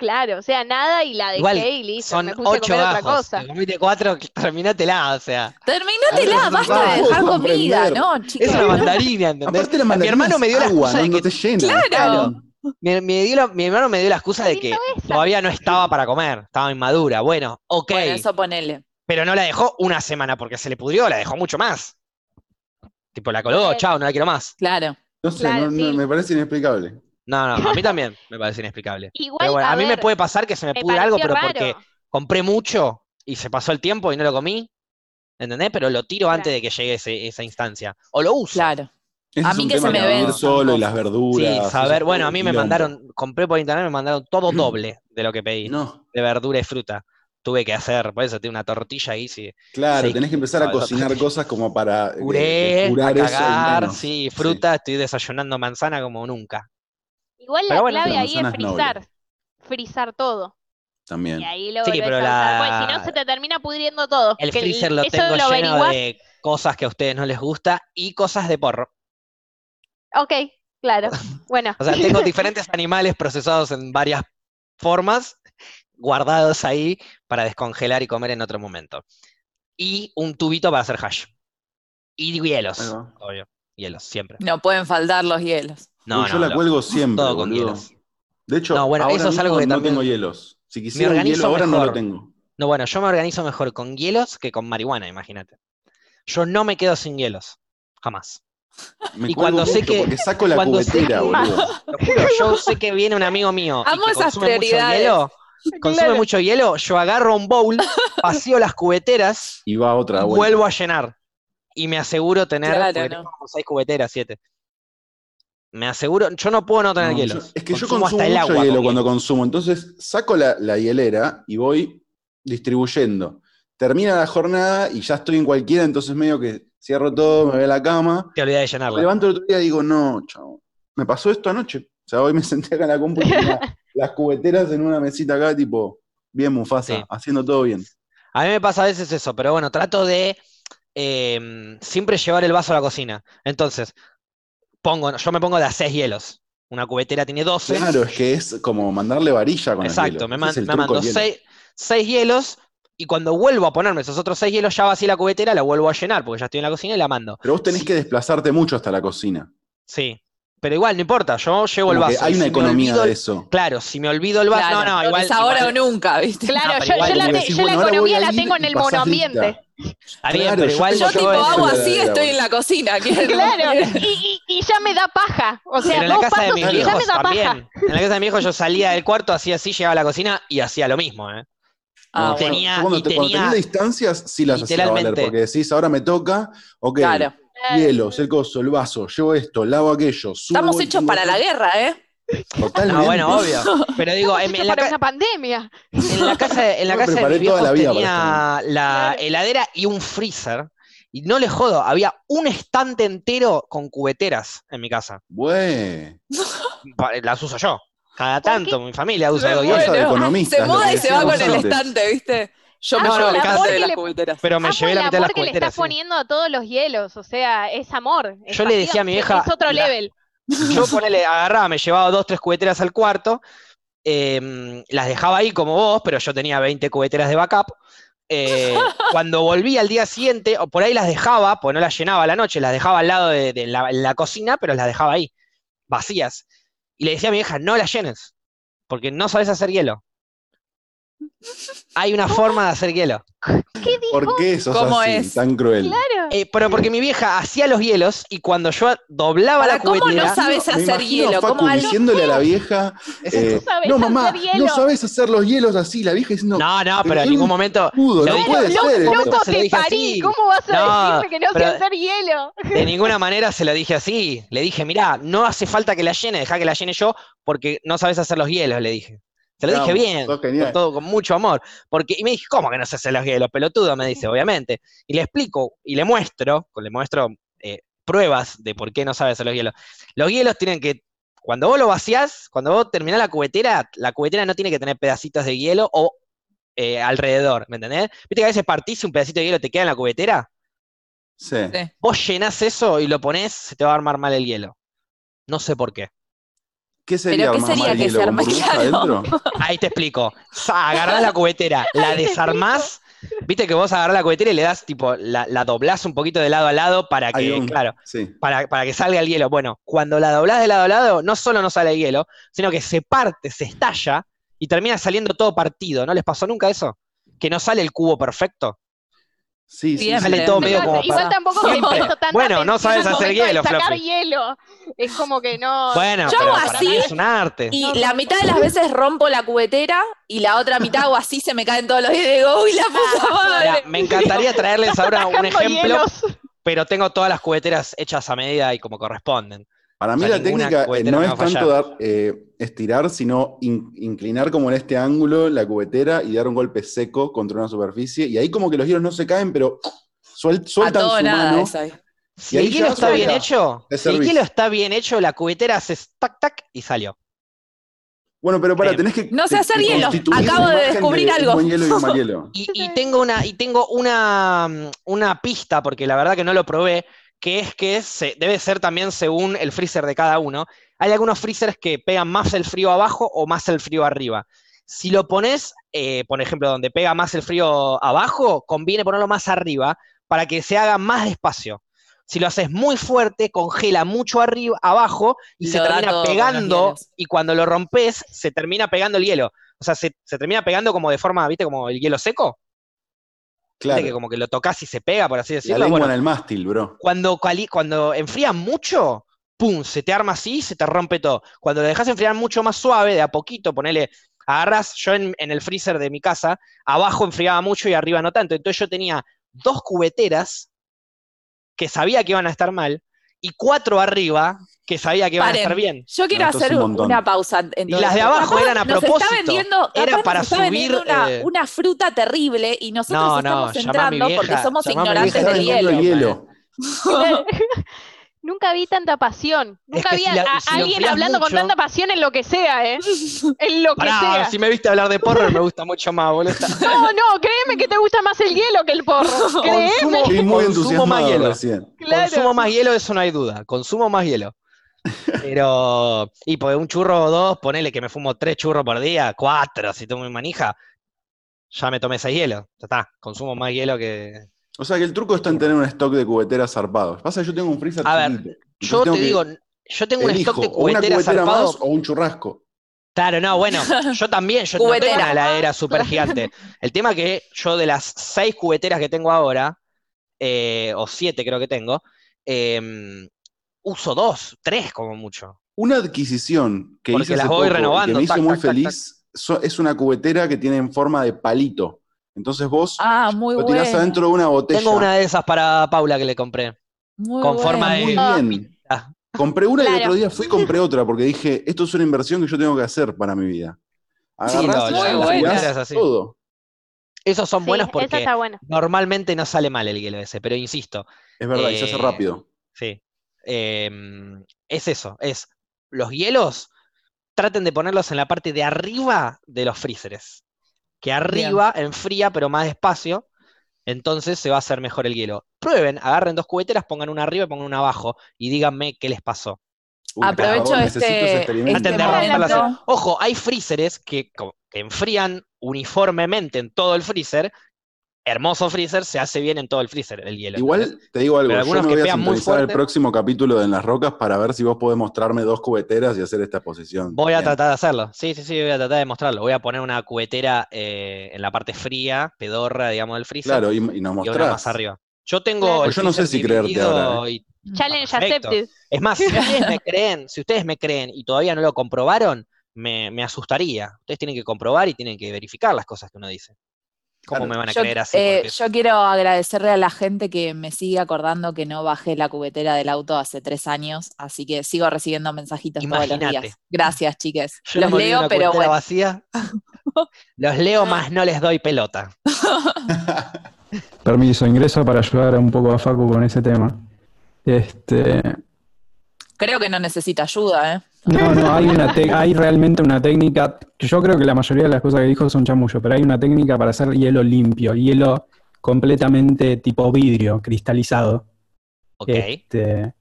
Claro, o sea, nada y la dejé Igual y listo, son me puse a ocho comer otra cosa. Te comiste cuatro, terminátela, o sea. terminátela, Ah, basta no de dejar comida. ¿no, Es chicos? una mandarina, ¿entendés? Aparte la Mi mandarina hermano es me dio la agua, excusa no, de no que te llena. Claro. Me, me dio la- mi hermano me dio la excusa de que todavía no estaba para comer, estaba inmadura. Bueno, ok, Bueno, eso ponele. pero no la dejó una semana porque se le pudrió, la dejó mucho más. Tipo, la colgó, chao, no la quiero más. Claro. No sé, Claro, no- no- sí. me parece inexplicable. No, no, a mí también me parece inexplicable. Igual, Pero bueno, a, mí me puede pasar que se me me algo, pero raro. porque compré mucho y se pasó el tiempo y no lo comí. ¿entendés? Pero lo tiro antes de que llegue ese- esa instancia. O lo uso. Claro. Ese A es mí un que tema se me ven solo y las verduras. Sí, saber, bueno, a mí me quilombo. mandaron, compré por internet, me mandaron todo doble de lo que pedí, No, de verdura y fruta. Tuve que hacer, por eso tengo una tortilla ahí, sí. claro, Sí, tenés que empezar a cocinar cosas como para eh, Puré, curar a eso y cagar, menos. sí, fruta, estoy desayunando manzana como nunca. Igual la bueno, clave la ahí es frizar. Frizar todo. También. Y ahí lo Sí, pero la- Porque si no se te termina pudriendo todo. El freezer lo tengo lo lleno de cosas que a ustedes no les gusta y cosas de porro. Ok, claro. Bueno. O sea, tengo diferentes animales procesados en varias formas, guardados ahí para descongelar y comer en otro momento. Y un tubito para hacer hash. Y hielos, obvio. Hielos, siempre. No pueden faltar los hielos. No, yo no, la lo- cuelgo siempre, todo con boludo. hielos. De hecho, No, bueno, ahora eso es algo mismo que no también- tengo hielos. Si quisiera un hielo ahora no lo tengo. No, bueno, yo me organizo mejor con hielos que con marihuana, imagínate. Yo no me quedo sin hielos. Jamás. Me Y cuando sé que- porque saco la cubetera, que- boludo. Lo juro, yo sé que viene un amigo mío y Amo que esas consume mucho prioridades. hielo. Consume Claro. mucho hielo, yo agarro un bowl, vacío las cubeteras Y va otra vuelta. vuelvo a llenar. Y me aseguro tener, Claro, porque no. tengo como seis cubeteras, siete. Me aseguro, yo no puedo no tener No, yo- es que yo Consumo hasta el mucho agua hielo con cuando hielo. consumo. Entonces saco la, la hielera y voy distribuyendo. Termina la jornada y ya estoy en cualquiera, entonces medio que cierro todo, me voy a la cama. Te olvidé de Me llenarla. levanto el otro día y digo, no, chavo. Me pasó esto anoche. O sea, hoy me senté acá en la compu las cubeteras en una mesita acá, tipo, bien Mufasa, Sí. haciendo todo bien. A mí me pasa a veces eso, pero bueno, trato de eh, siempre llevar el vaso a la cocina. Entonces, pongo, yo me pongo de a seis hielos. Una cubetera tiene 12. Claro, es que es como mandarle varilla con el Exacto, hielo. me, Ese man- es el me mando del hielo. seis, seis hielos y cuando vuelvo a ponerme esos otros seis hielos, ya vací la cubetera, la vuelvo a llenar porque ya estoy en la cocina y la mando. Pero vos tenés Sí. que desplazarte mucho hasta la cocina. Sí, pero igual, no importa, yo llevo el Como vaso. hay una si economía olvido de eso. Claro, si me olvido el vaso, Claro, no, no, igual. es ahora igual- o nunca, ¿viste? Claro, No, yo, igual yo la, decís, yo bueno, economía la tengo en el monoambiente. bien, Claro, pero yo igual Yo tengo tipo hago así, estoy en la cocina. Claro, y, y- y ya me da paja. O sea, Pero en la casa de mis y ya viejos me da paja. también. En la casa de mis viejos yo salía del cuarto, hacía así, llegaba a la cocina y hacía lo mismo, ¿eh? Ah, yo- bueno. tenía- yo cuando, y te- cuando tenía- distancias, sí las hacía valer, porque decís, ahora me toca, ok, Claro. Hielos, el coso, el vaso, llevo esto, lavo aquello, subo Estamos hechos tengo para la guerra, ¿eh? Totalmente. No, bueno, obvio. Pero digo, en, la, para ca- una pandemia. en la casa, en la casa de mis viejos la vida tenía la heladera y un freezer. Y no le jodo, había un estante entero con cubeteras en mi casa. Güey. Las uso yo. Cada ¿Por tanto, mi familia usa algo de Bueno. economista, Se muda y se va con el estante, ¿viste? Yo me Ah, llevo el el de las le- cubeteras. Pero me Amo llevé la mitad de las que le cubeteras. estás sí. poniendo a todos los hielos. O sea, es amor. es Yo le decía a mi vieja, Es otro la- level. Yo ponele, agarraba, me llevaba dos, tres cubeteras al cuarto, em, las dejaba ahí como vos, pero yo tenía 20 cubeteras de backup. Eh, cuando volví al día siguiente, o por ahí las dejaba, pues no las llenaba a la noche, las dejaba al lado de, de la, la cocina, pero las dejaba ahí, vacías. Y le decía a mi vieja, no las llenes, porque no sabes hacer hielo. Hay una forma de hacer hielo. ¿Qué dijo? ¿Por qué sos ¿Cómo así, es? tan cruel? Claro. Eh, pero porque mi vieja hacía los hielos y cuando yo doblaba Para la cómo cubetera, no sabes hacer hielo, Facu diciéndole a la vieja, eh, esto. ¿Sabes no mamá, hacer hielo? no sabes hacer los hielos así, la vieja diciendo, No, no, pero Pero en ningún un momento. "Pudo, no puede loco, ser loco, esto". Loco, se lo te dije parí. así. ¿Cómo vas a No, decirme que no sé hacer hielo? De ninguna manera se lo dije así. Le dije, mirá, no hace falta que la llene, deja que la llene yo, porque no sabes hacer los hielos, le dije. Se lo Te dije bien, con todo, con mucho amor. Porque, y me dije, ¿cómo que no se hacen los hielos? Pelotudo, me dice, obviamente. Y le explico, y le muestro, le muestro eh, pruebas de por qué no sabe hacer los hielos. Los hielos tienen que, cuando vos lo vaciás, cuando vos terminás la cubetera, la cubetera no tiene que tener pedacitos de hielo o eh, alrededor, ¿me entendés? ¿Viste que a veces partís y un pedacito de hielo te queda en la cubetera? Sí. Sí. Vos llenás eso y lo ponés, se te va a armar mal el hielo. No sé por qué. ¿Qué sería ¿qué armar sería que se? Ahí te explico. Agarrás la cubetera, la desarmás. Viste que vos agarrás la cubetera y le das, tipo, la, la doblás un poquito de lado a lado para que, un- claro, Sí. para, para que salga el hielo. Bueno, cuando la doblás de lado a lado, no solo no sale el hielo, sino que se parte, se estalla y termina saliendo todo partido. ¿No les pasó nunca eso? Que no sale el cubo perfecto. Sí, sí, sí. Sale todo Me medio como Igual para- tampoco me tanta Bueno, no sabes hacer hielo, sacar Fluffy. hielo. Es como que no. Bueno, Yo pero hago para así mí es un arte. Y No, la no, mitad de las veces rompo la cubetera y la otra mitad hago así, se me caen todos los digo, uy, la puta madre. Mira, me encantaría traerles ahora un ejemplo, hielos. pero tengo todas las cubeteras hechas a medida y como corresponden. Para mí O sea, la técnica no es tanto dar, eh, estirar, sino in- inclinar como en este ángulo la cubetera y dar un golpe seco contra una superficie. Y ahí como que los hielos no se caen, pero suel- sueltan su nada mano. Si el hielo ya está bien hecho, si el hielo está bien hecho, la cubetera hace tac tac y salió. Bueno, pero para, tenés que. no sé hacer hielo. Acabo de descubrir algo. buen hielo y un mal hielo. Y, y tengo una, y tengo una, mm, una pista, porque la verdad que no lo probé, que es que se, debe ser también según el freezer de cada uno. Hay algunos freezers que pegan más el frío abajo o más el frío arriba. Si lo pones, eh, por ejemplo, donde pega más el frío abajo, conviene ponerlo más arriba para que se haga más despacio. Si lo haces muy fuerte, congela mucho arriba, abajo y se Lo termina pegando. Y cuando lo rompes, se termina pegando el hielo. O sea, se, se termina pegando como de forma, ¿viste? Como el hielo seco. Claro. Que como que lo tocas y se pega, por así La decirlo. lengua Bueno, en el mástil, bro. cuando, cali- cuando enfría mucho, pum, se te arma así y se te rompe todo. Cuando lo dejas enfriar mucho más suave, de a poquito, ponele, agarras, yo en, en el freezer de mi casa, abajo enfriaba mucho y arriba no tanto. Entonces yo tenía dos cubeteras que sabía que iban a estar mal y cuatro arriba que sabía que iban Paren. a estar bien. Yo quiero No, hacer un una pausa. Y las de abajo Capaz eran a nos propósito. Está vendiendo, Era para nos está vendiendo subir, una, eh, una fruta terrible y nosotros No, no, estamos entrando porque somos ignorantes del hielo. hielo. Nunca vi tanta pasión. Es Nunca que vi si a, la- a si lo alguien hablando con tanta pasión en lo que sea, ¿eh? En lo que Pará, sea. si me viste hablar de porro me gusta mucho más, boludo. No, no, créeme que te gusta más el hielo que el porro. Créeme. Consumo, muy consumo más hielo. recién. Claro. Consumo más hielo, eso no hay duda. Consumo más hielo. Pero, y pues un churro o dos, ponele que me fumo tres churros por día, cuatro, si tomo mi manija, ya me tomé seis hielos. Ya está, consumo más hielo que. O sea que el truco está en tener un stock de cubeteras zarpados. Pasa que yo tengo un freezer A ver. Yo te digo, yo tengo un stock de o una cubeteras cubetera zarpado. más o un churrasco. Claro, no, bueno, yo también, yo no tengo Cubetera. una heladera súper gigante. El tema que yo de las seis cubeteras que tengo ahora, eh, o siete creo que tengo, em, uso dos, tres como mucho. Una adquisición que Porque hice las hace voy poco renovando, que me hizo tac, muy tac, tac, feliz es una cubetera que tiene en forma de palito. Entonces vos Ah, muy lo bueno. tirás adentro de una botella. Tengo una de esas para Paula que le compré. Muy con forma bueno. de- Muy bien. Ah, Compré una y el otro día fui y compré otra porque dije, esto es una inversión que yo tengo que hacer para mi vida. Sí, Agarrás y tirás lo- es así. todo. Esos son Sí, buenos porque normalmente no sale mal el hielo ese, pero insisto, Es verdad, y se hace Eh, rápido. sí. em, es eso, es los hielos, traten de ponerlos en la parte de arriba de los freezers. Que arriba enfría, pero más despacio. Entonces se va a hacer mejor el hielo. Prueben, agarren dos cubeteras, pongan una arriba y pongan una abajo. Y díganme qué les pasó. Uy, Aprovecho este- este momento. Ojo, hay freezers que, que enfrían uniformemente en todo el freezer. Hermoso freezer, se hace bien en todo el freezer el hielo. ¿entendés? Igual te digo algo, Pero yo me que voy a muy sintonizar el próximo capítulo de En las Rocas para ver si vos podés mostrarme dos cubeteras y hacer esta exposición. Voy a Bien. tratar de hacerlo. Sí, sí, sí, voy a tratar de mostrarlo. Voy a poner una cubetera eh, en la parte fría, pedorra, digamos, del freezer. Claro, y, y nos y una mostrás. más arriba. Yo tengo. Claro. el Pues yo no sé si creerte ahora, ¿eh? y- Challenge Perfecto. accepted. Es más, si ustedes me creen, si ustedes me creen y todavía no lo comprobaron, me, me asustaría. Ustedes tienen que comprobar y tienen que verificar las cosas que uno dice. ¿Cómo Claro. me van a Yo, creer así? eh, Porque- yo quiero agradecerle a la gente que me sigue acordando que no bajé la cubetera del auto hace tres años, así que sigo recibiendo mensajitos todos los Imagínate. días. Gracias, chiques. Yo Los leo, una pero bueno. vacía. Los leo más no les doy pelota. Permiso, ingreso para ayudar un poco a Facu con ese tema. Este, Creo que no necesita ayuda, ¿eh? No, no, hay, una hay realmente una técnica, yo creo que la mayoría de las cosas que dijo son chamullo, pero hay una técnica para hacer hielo limpio, hielo completamente tipo vidrio, cristalizado. Ok. Este,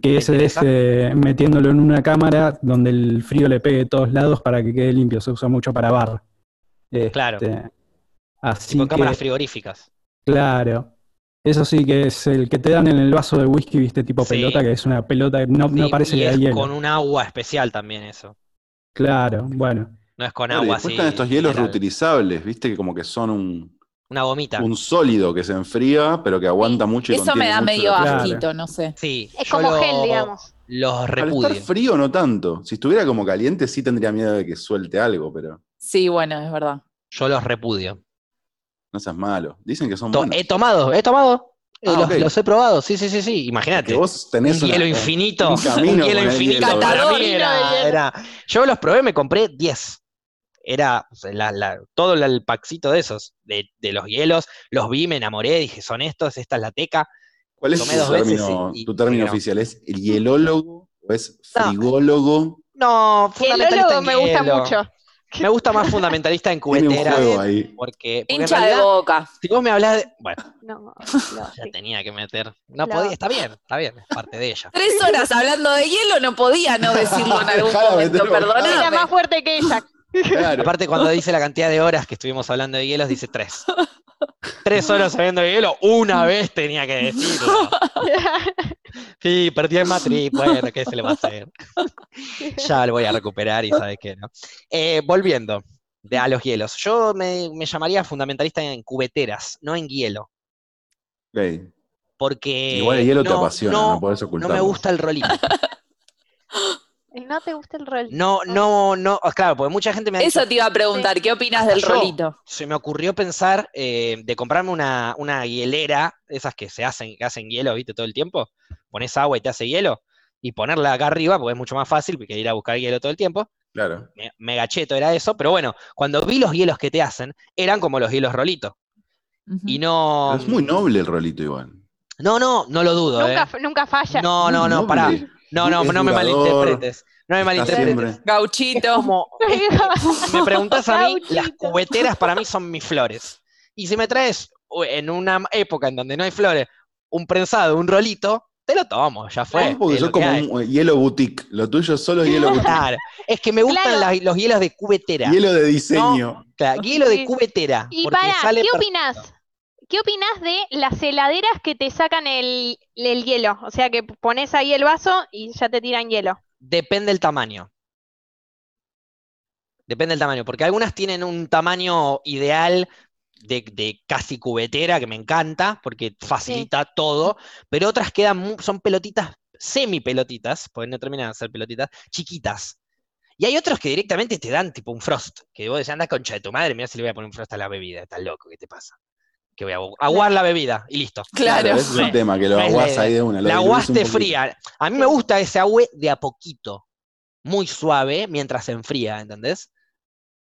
que es ese, metiéndolo en una cámara donde el frío le pegue de todos lados para que quede limpio. Se usa mucho para bar. Claro. Este, así Tipo cámaras frigoríficas. claro. Eso sí que es el que te dan en el vaso de whisky, viste, tipo Sí. pelota, que es una pelota que no, no Sí, parece y que hielo. con un agua especial también eso. Claro, bueno. No es con agua después así. están estos hielos reutilizables, viste, que como que son un, Una gomita. Un sólido que se enfría, pero que aguanta mucho y Eso me da medio Claro. asquito, no sé. Sí. Es como lo- gel, digamos. Los Al estar repudio. frío no tanto. Si estuviera como caliente sí tendría miedo de que suelte algo, pero Sí, bueno, es verdad. Yo los repudio. No seas malo. Dicen que son To- buenos. he tomado, he tomado. Ah, los, he probado, sí, sí, sí, sí. Imagínate. Que vos Un tenés una- hielo infinito. un Un, camino hielo infinito. hielo. Para Catador. mí era, era- Yo los probé, me compré 10. Era o sea, la- la- todo el packcito de esos, de, de los hielos. Los vi, me enamoré, dije, son estos, esta es la teca. ¿Cuál es tomé tu dos término, y- y- tu término y no. oficial? ¿Es el hielólogo o es No. frigólogo? No, fundamentalista en me gusta hielo. mucho. Me gusta más fundamentalista en ahí. Porque, de boca. si vos me hablas de. Bueno, No, no, ya sí. tenía que meter. No podía, está bien, está bien, es parte de ella. Tres horas hablando de hielo, no podía no decirlo en algún Dejala momento, bocado. Era perdóname. más fuerte que ella. Claro. Aparte, cuando dice la cantidad de horas que estuvimos hablando de hielos, dice tres. Tres horas hablando de hielo, una vez tenía que decirlo. Sí, perdí el matriz, bueno, ¿qué se le va a hacer? Ya lo voy a recuperar y sabes qué, ¿no? Eh, volviendo de, a los hielos. Yo me, me llamaría fundamentalista en cubeteras, no en hielo. Ok. Porque. Igual el hielo te no- apasiona, no, no, podés no ocultarlo. me gusta el rolito. ¿No te gusta el rol? No, no, no. Claro, porque mucha gente me ha dicho. Eso te iba a preguntar, ¿qué opinas del rolito? se me ocurrió pensar eh, de comprarme una, una hielera, esas que se hacen, que hacen hielo, ¿viste? Todo el tiempo. Pones agua y te hace hielo, y ponerla acá arriba, porque es mucho más fácil que ir a buscar hielo todo el tiempo. Claro. Me, mega cheto era eso, pero bueno, cuando vi los hielos que te hacen, eran como los hielos rolito. Y no. Pero es muy noble el rolito igual. No, no, no lo dudo, Nunca, ¿eh? nunca falla. No, no, no, noble. pará. No, no, no me malinterpretes. No me malinterpretes. Gauchito. como, me preguntas a mí, las cubeteras para mí son mis flores. Y si me traes en una época en donde no hay flores, un prensado, un rolito, te lo tomo, ya fue. Vos porque como hay. un eh, hielo boutique. Lo tuyo solo es hielo boutique. Claro, es que me gustan Claro. las- los hielos de cubetera. hielo de diseño. Claro, hielo de cubetera. Y para, sale ¿qué per- opinas? ¿Qué opinas de las heladeras que te sacan el, el hielo? O sea, que pones ahí el vaso y ya te tiran hielo. Depende del tamaño. Depende del tamaño, porque algunas tienen un tamaño ideal de, de casi cubetera, que me encanta, porque facilita todo, pero otras quedan, son pelotitas, semi pelotitas, porque no terminan de ser pelotitas, chiquitas. Y hay otros que directamente te dan tipo un frost, que vos decís, anda concha de tu madre, mira si le voy a poner un frost a la bebida, estás loco, ¿qué te pasa? Que voy a agu- aguar la bebida y listo. Claro. ese es el Me- tema, que lo aguas ahí de una. lo La un aguaste fría. A mí me gusta ese agua de a poquito, muy suave, mientras se enfría, ¿entendés?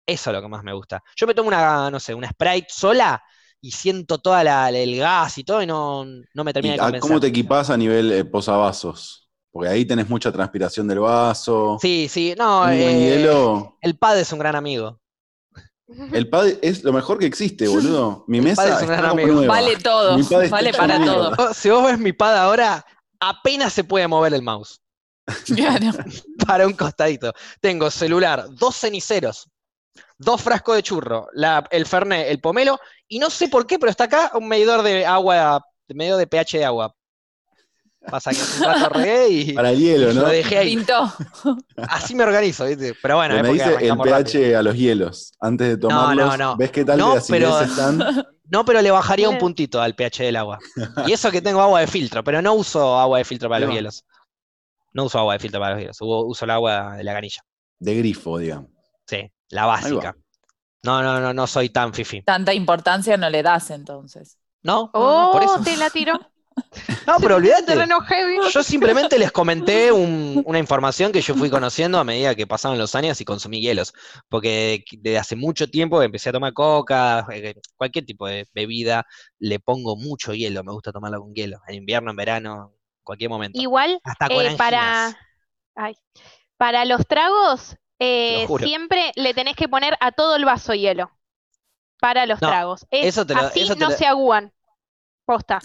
Eso es lo que más me gusta. Yo me tomo una, no sé, una Sprite sola y siento toda la, el gas y todo y no, no me termina ¿Y de a- convencer. ¿Cómo te equipás a nivel eh, posavasos? Porque ahí tenés mucha transpiración del vaso. Sí, sí, no, un eh, hielo. el pad es un gran amigo. El pad es lo mejor que existe, boludo. Mi El mesa es un está gran como amigo. nueva. Vale todo, Mi pad está vale para todo. Si vos ves mi pad ahora, apenas se puede mover el mouse Claro. para un costadito. Tengo celular, dos ceniceros, dos frascos de churro, la- el Fernet, el pomelo, y no sé por qué, pero está acá un medidor de agua, de medidor de pH de agua. Pasa que hace un rato regué y Para el hielo, lo ¿no? dejé ahí. Pintó. Así me organizo, ¿viste? Pero bueno, me dice el pH rápido. a los hielos. Antes de tomarlos, no, no. ¿ves qué tal No, de pero- están? No, pero le bajaría un puntito al pH del agua. Y eso que tengo agua de filtro, pero no uso agua de filtro para los No. hielos. No uso agua de filtro para los hielos, uso el agua de la canilla. De grifo, digamos. Sí, la básica. No, no, no, no soy tan fifi. Tanta importancia no le das entonces. No, no, no, por Oh, eso. te la tiró. No, pero olvídate. Yo simplemente les comenté un- una información que yo fui conociendo a medida que pasaron los años y consumí hielos. Porque desde hace mucho tiempo empecé a tomar coca, eh, cualquier tipo de bebida, le pongo mucho hielo, me gusta tomarlo con hielo. En invierno, en verano, en cualquier momento. Igual, Hasta con eh, para, ay, para los tragos, eh, lo siempre le tenés que poner a todo el vaso hielo. Para los No, tragos. Es- eso te lo- así eso te no lo- se agúan. Posta.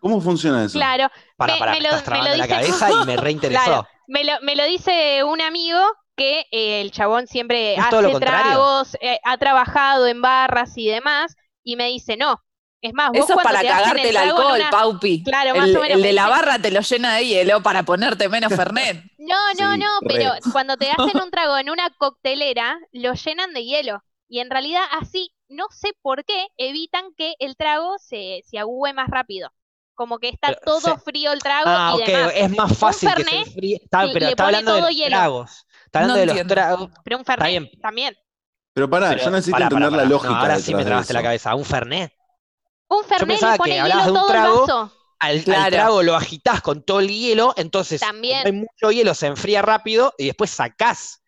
¿Cómo funciona eso? Claro, Para, me- para, me me, lo- estás me lo trabando la dice- cabeza y me reinteresó. Claro. me lo, me lo dice un amigo que eh, el chabón siempre Es todo lo hace tragos, eh, ha trabajado en barras y demás, y me dice, no. Es más, vos Eso es para te cagarte el alcohol, una- Paupi. Claro, más El, o menos. el de la dice, barra te lo llena de hielo para ponerte menos Fernet. No, no, Sí, no, re. pero cuando te hacen un trago en una coctelera, lo llenan de hielo. Y en realidad así no sé por qué evitan que el trago se, se agüe más rápido. Como que está Pero todo se- frío el trago Ah, y ok, demás. es más fácil que se Fernet enfríe. Está, le- pero le está pone hablando de todo los hielo. tragos. Está hablando No de los entiendo. tragos. Pero un Fernet bien. también. Pero pará, Pero- yo necesito pará, entender pará. la No, lógica. ahora sí me de tragaste la cabeza. Un Fernet. Un Fernet pensaba le pone que hielo hablabas de un todo el trago, vaso. Al, trago lo agitás con todo el hielo, entonces También. hay mucho hielo, se enfría rápido y después sacás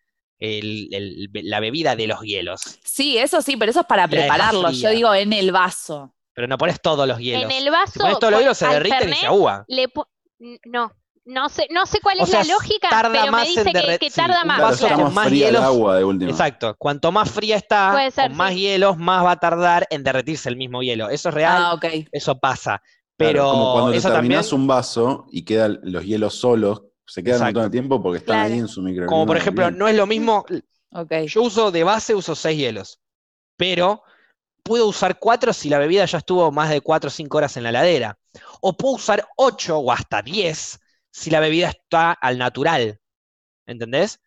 el- el- la bebida de los hielos. Sí, eso sí, pero eso es para la dejas prepararlo. Yo digo en el vaso. Pero no pones todos los hielos. En el si vaso. pones todos los con- hielos se derriten y se agua. le No, no sé, no sé cuál O es sea, la lógica, tarda pero me dice que, tarda más. Claro, vaso con más el hielos. agua de última. Exacto. Cuanto más fría está, ser, con más sí. hielos, más va a tardar en derretirse el mismo hielo. Eso es real, Ah, ok. eso pasa. Claro, Pero como cuando te eso también, un vaso y quedan los hielos solos, se quedan un montón de tiempo porque están Claro. ahí en su microclima. como por ejemplo, bien. no es lo mismo, yo uso de base, uso seis hielos, pero puedo usar cuatro si la bebida ya estuvo más de cuatro o cinco horas en la heladera. O puedo usar ocho o hasta diez si la bebida está al natural. ¿Entendés?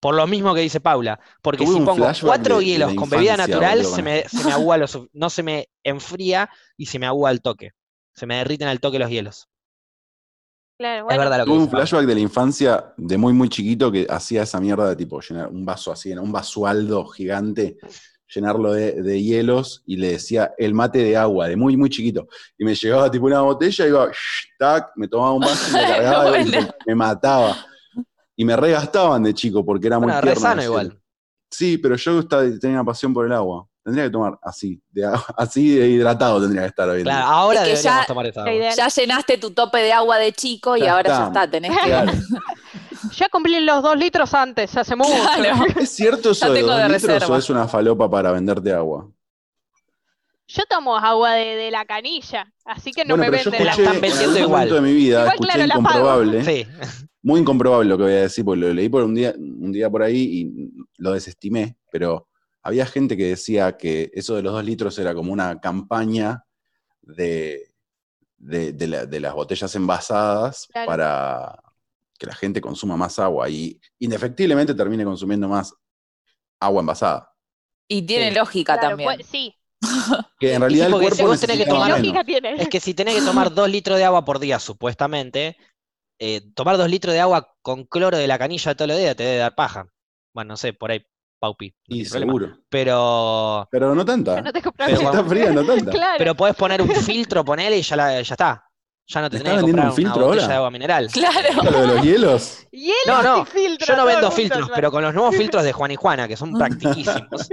Por lo mismo que dice Paula. Porque Tuve si pongo cuatro de- hielos con bebida natural, se me, se me agua no se me enfría y se me agua al toque. Se me derriten al toque los hielos. Claro, Es bueno. verdad lo que Tuve un flashback de la infancia de muy muy chiquito que hacía esa mierda de tipo llenar un vaso así, un basualdo gigante, llenarlo de, de hielos y le decía el mate de agua, de muy muy chiquito. Y me llegaba tipo una botella, iba, shh, tac, me tomaba un vaso y me cargaba y me, me mataba. Y me regastaban de chico porque era muy Bueno, re tierno. igual. Sí, pero yo estaba- tenía una pasión por el agua. Tendría que tomar así, de agua- así de hidratado tendría que estar hoy. en. Claro, ahora Es que deberíamos ya- tomar esa La agua. idea- Ya llenaste tu tope de agua de chico y Ya ahora ya está. tenés que. Claro. Ya cumplí los dos litros antes, hace mucho. Claro. ¿Es cierto eso de de litros reserva. o es una falopa para venderte agua? Yo tomo agua de, de la canilla, así que no bueno, me pero yo venden la escuché están en vendiendo algún momento igual. de mi vida, Igual, escuché claro, la pago. incomprobable, Sí, muy incomprobable lo que voy a decir, porque lo leí por un día, un día por ahí y lo desestimé, pero había gente que decía que eso de los dos litros era como una campaña de, de, de la- de las botellas envasadas Claro. para que la gente consuma más agua y indefectiblemente termine consumiendo más agua envasada. Y tiene Sí. lógica Claro, también. pues, sí, Que en realidad el porque cuerpo si que necesita ¿qué tomar? Es que si tenés que tomar dos litros de agua por día, supuestamente, eh, tomar dos litros de agua con cloro de la canilla todos los días te debe dar paja. Bueno, no sé, por ahí, Paupi. no Y problema. seguro. Pero, Pero no tanta. No te compras Pero Si nada. está fría, no tanta. Claro. pero podés poner un filtro, ponele y ya, la- ya está. Ya no te ¿Me tenés que comprar un filtro una botella de agua mineral. Claro. ¿Lo de los hielos? Hielo No, no, y filtro, Yo no vendo filtros, pero con los nuevos filtros de Juan y Juana, que son practiquísimos.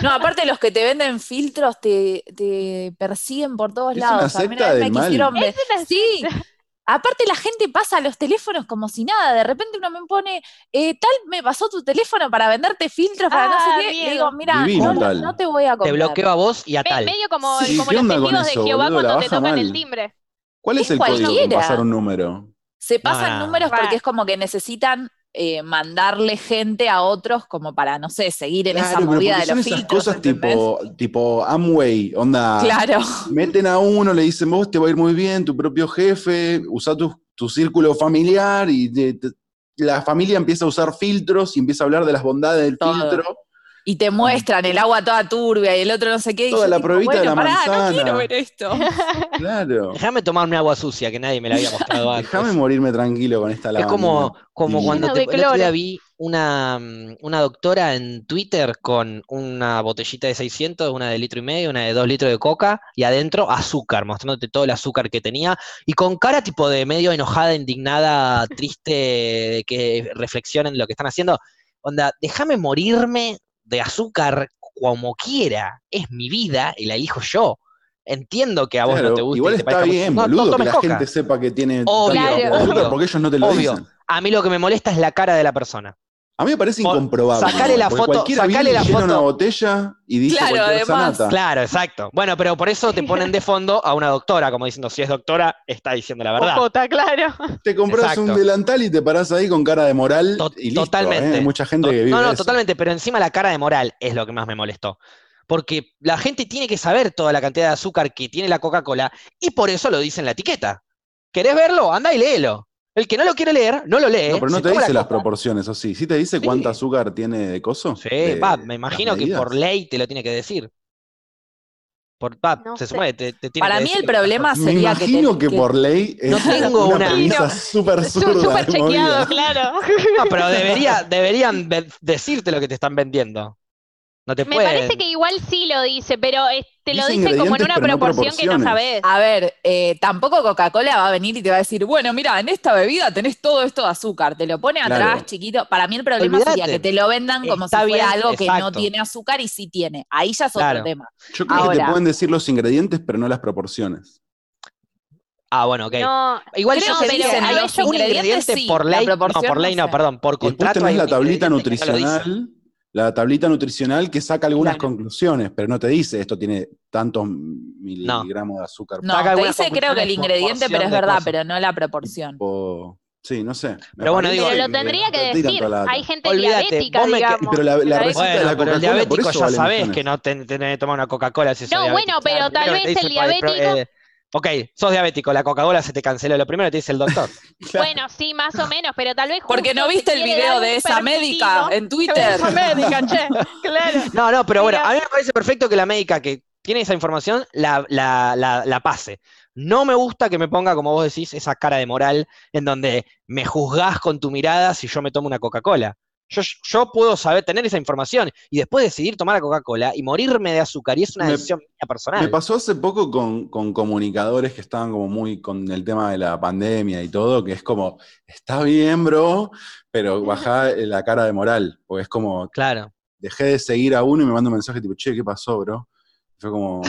No, aparte los que te venden filtros te, te persiguen por todos Es lados. una A mí secta vez del me mal. quisieron ver- Es una Sí. Aparte la gente pasa a los teléfonos como si nada. De repente uno me pone, eh, tal, me pasó tu teléfono para venderte filtros, para no Ah, sé qué. bien. Le digo, mira, no, no te voy a Te comprar. bloqueo a vos y a Me- tal. medio como, Sí, como ¿qué los testigos de Jehová boludo? Cuando te tocan el timbre. ¿Cuál es, Es el código para cualquiera. pasar un número? Se pasan no. números porque es como que necesitan eh, mandarle gente a otros como para, no sé, seguir en esa Claro, movida de son los esas filtros. cosas ¿entendés? tipo, tipo Amway, onda. Claro. Meten a uno, le dicen, vos te va a ir muy bien, tu propio jefe, usa tu, tu círculo familiar y te- te- la familia empieza a usar filtros y empieza a hablar de las bondades del Todo. filtro. Y te muestran el agua toda turbia y el otro no sé qué. Toda la tipo, pruebita de la pará, manzana. no quiero ver esto. Claro. Déjame tomarme agua sucia, que nadie me la había mostrado antes. Déjame morirme tranquilo con esta Es lavandina. como, como cuando te, el otro día vi una, mm, una doctora en Twitter con una botellita de 600, una de litro y medio, una de dos litros de coca y adentro azúcar, mostrándote todo el azúcar que tenía y con cara tipo de medio enojada, indignada, triste, de que reflexionen lo que están haciendo. Onda, déjame morirme de azúcar como quiera, es mi vida y la elijo yo. Entiendo que a vos Claro, no te gusta. igual te está mucho- bien, No, no boludo, que la coca. gente sepa que tiene Obvio, de obvio. porque ellos no te lo Obvio. dicen. A mí lo que me molesta es la cara de la persona. A mí me parece incomprobable. sacale la foto- sacale la foto. una botella y dice Claro, además. sanata. Claro, exacto. Bueno, pero por eso te ponen de fondo a una doctora, como diciendo, si es doctora, está diciendo la verdad. Ojota, claro. Te compras un delantal y te parás ahí con cara de moral To- y listo. totalmente. ¿eh? Hay mucha gente To- que vive no, no, eso. totalmente, pero encima la cara de moral es lo que más me molestó. Porque la gente tiene que saber toda la cantidad de azúcar que tiene la Coca-Cola y por eso lo dice en la etiqueta. ¿Querés verlo? Anda y léelo. El que no lo quiere leer, no lo lee. No, pero no te la dice las proporciones, ¿o sí? ¿Sí te dice Sí. cuánto azúcar tiene de coso? Sí, De- va, me imagino que por ley te lo tiene que decir. Por, va, No se supone que te, te tiene Para que mí decir el que problema Me sería que, imagino te- que, que- por ley es No tengo una una- súper chequeado, claro. No, pero debería, deberían decirte lo que te están vendiendo. No te Me pueden. parece que igual sí lo dice, pero eh, te lo Dice como en una pero no proporción que no sabes. A ver, eh, tampoco Coca-Cola va a venir y te va a decir, bueno, mira, en esta bebida tenés todo esto de azúcar, te lo pone Claro. atrás, chiquito. Para mí el problema sería Olvídate. que te lo vendan como Está si fuera bien, algo que no exacto. tiene azúcar y sí tiene. Ahí ya es Claro. otro tema. Yo creo que Ahora. te pueden decir los ingredientes, pero no las proporciones. Ah, bueno, ok. No, Igual yo que digo, dicen los un ingredientes ingrediente sí, por la ley, no, proporción por ley no no, sé. perdón, por Y después contrato tenés la tablita que nutricional, la tablita nutricional que saca algunas Claro. conclusiones, pero no te dice esto tiene tantos miligramos de azúcar. No, Saca te dice creo que el por ingrediente, pero es verdad, cosas. pero no la proporción. Sí, no sé. Pero bueno, digo- pero lo tendría que decir. Hay gente Olvídate, diabética, me digamos. Pero la- la receta de la Coca-Cola, por diabético eso ya vale sabés que no te, tenés que tomar una Coca-Cola si No, bueno, pero tal vez el diabético- eh, ok, sos diabético, la Coca-Cola se te canceló. Lo primero que te dice el doctor. Bueno, sí, más o menos, pero tal vez. Porque no te viste el video de esa médica en Twitter. Esa médica, che, claro. No, no, pero bueno, a mí me parece perfecto que la médica que tiene esa información la, la, la, la pase. No me gusta que me ponga, como vos decís, esa cara de moral en donde me juzgás con tu mirada si yo me tomo una Coca-Cola. Yo, yo puedo saber, tener esa información y después decidir tomar la Coca-Cola y morirme de azúcar, y es una Me- decisión mía personal. Me pasó hace poco con, con comunicadores que estaban como muy con el tema de la pandemia y todo, que es como, está bien, bro, pero bajá la cara de moral, porque es como, Claro, dejé de seguir a uno y me manda un mensaje tipo, che, ¿qué pasó, bro? Fue como,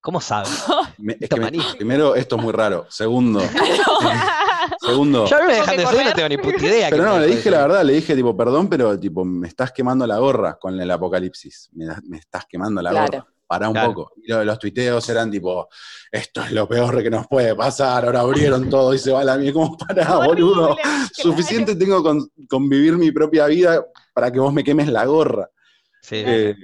¿cómo sabes? me- es que me- manija. primero, esto es muy raro. Segundo, segundo, Yo dejan que de seguir, no tengo ni puta idea. pero no, le dije la verdad, le dije tipo, perdón, pero tipo, me estás quemando la gorra con el apocalipsis. Me, estás quemando la Claro. gorra. Pará un Claro. poco. Y lo- los tuiteos eran tipo, esto es lo peor que nos puede pasar, ahora abrieron todo y se va la mía. Como pará, Horrible, boludo. claro. Suficiente tengo con, con vivir mi propia vida para que vos me quemes la gorra. Sí. Eh,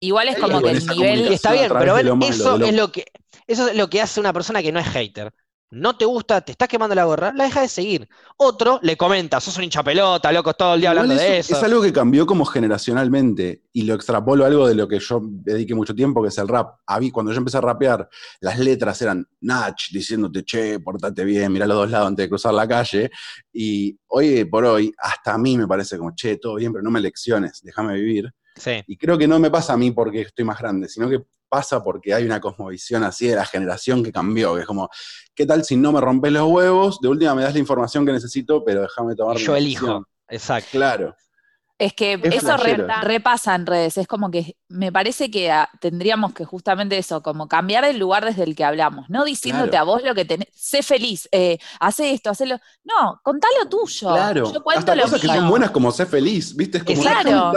Igual es como que el nivel. Está bien, pero ven, lo malo, eso lo- es lo que eso es lo que hace una persona que no es hater. No te gusta, te estás quemando la gorra, la deja de seguir. Otro le comenta, sos un hincha pelota, loco, todo el día Igual hablando de eso. Es algo que cambió como generacionalmente y lo extrapolo a algo de lo que yo dediqué mucho tiempo, que es el rap. A mí, cuando yo empecé a rapear, las letras eran Nach diciéndote, che, portate bien, mira los dos lados antes de cruzar la calle. Y hoy por hoy, hasta a mí me parece como, che, todo bien, pero no me lecciones, déjame vivir. Sí. Y creo que no me pasa a mí porque estoy más grande, sino que pasa porque hay una cosmovisión así de la generación que cambió, que es como, ¿qué tal si no me rompes los huevos? De última me das la información que necesito, pero déjame tomar yo decisión". elijo. Exacto. Claro. Es que Es eso re- repasa en redes. Es como que me parece que tendríamos que justamente eso, como cambiar el lugar desde el que hablamos, no diciéndote Claro. a vos lo que tenés, sé feliz, eh, hace esto, hacelo. No, contá lo tuyo. Claro, Yo cuento hasta lo cosas que son buenas como ser feliz, ¿viste? Es como Claro.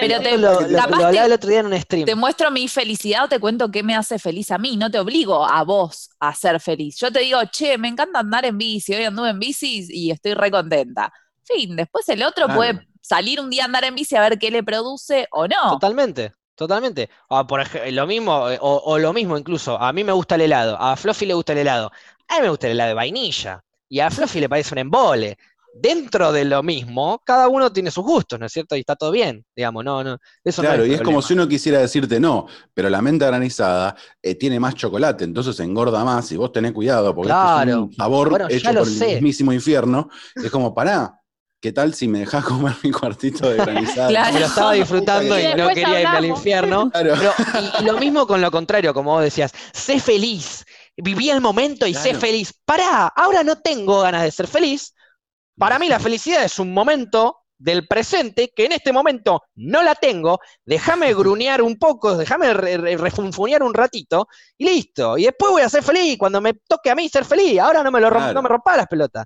Pero te- lo, lo- capaz lo te- hablaba el otro día en un stream. Te muestro mi felicidad o te cuento qué me hace feliz a mí. No te obligo a vos a ser feliz. Yo te digo, che, me encanta andar en bici. Hoy anduve en bici y estoy re contenta. Fin, después el otro Claro. puede salir un día a andar en bici a ver qué le produce o no. Totalmente, totalmente. O, por ej- lo mismo, eh, o, o lo mismo incluso, a mí me gusta el helado, a Fluffy le gusta el helado, a mí me gusta el helado de vainilla, y a Fluffy le parece un embole. Dentro de lo mismo, cada uno tiene sus gustos, ¿no es cierto? Y está todo bien, digamos, no, no, eso no Claro, es y es como si uno quisiera decirte no, pero la menta granizada eh, tiene más chocolate, entonces engorda más y vos tenés cuidado, porque esto es Claro. un sabor Bueno, hecho por el sé. mismísimo infierno. Es como, pará, ¿qué tal si me dejás comer mi cuartito de granizada? Claro. Me lo estaba disfrutando Y y no quería irme al infierno. Claro. Pero, y, y lo mismo con lo contrario, como vos decías, sé feliz, viví el momento y sé feliz. Pará, ahora no tengo ganas de ser feliz. Para mí la felicidad es un momento del presente que en este momento no la tengo. Déjame gruñar un poco, déjame re- re- refunfuñar un ratito y listo. Y después voy a ser feliz cuando me toque a mí ser feliz. Ahora no me, lo romp- Claro. no me rompa las pelotas.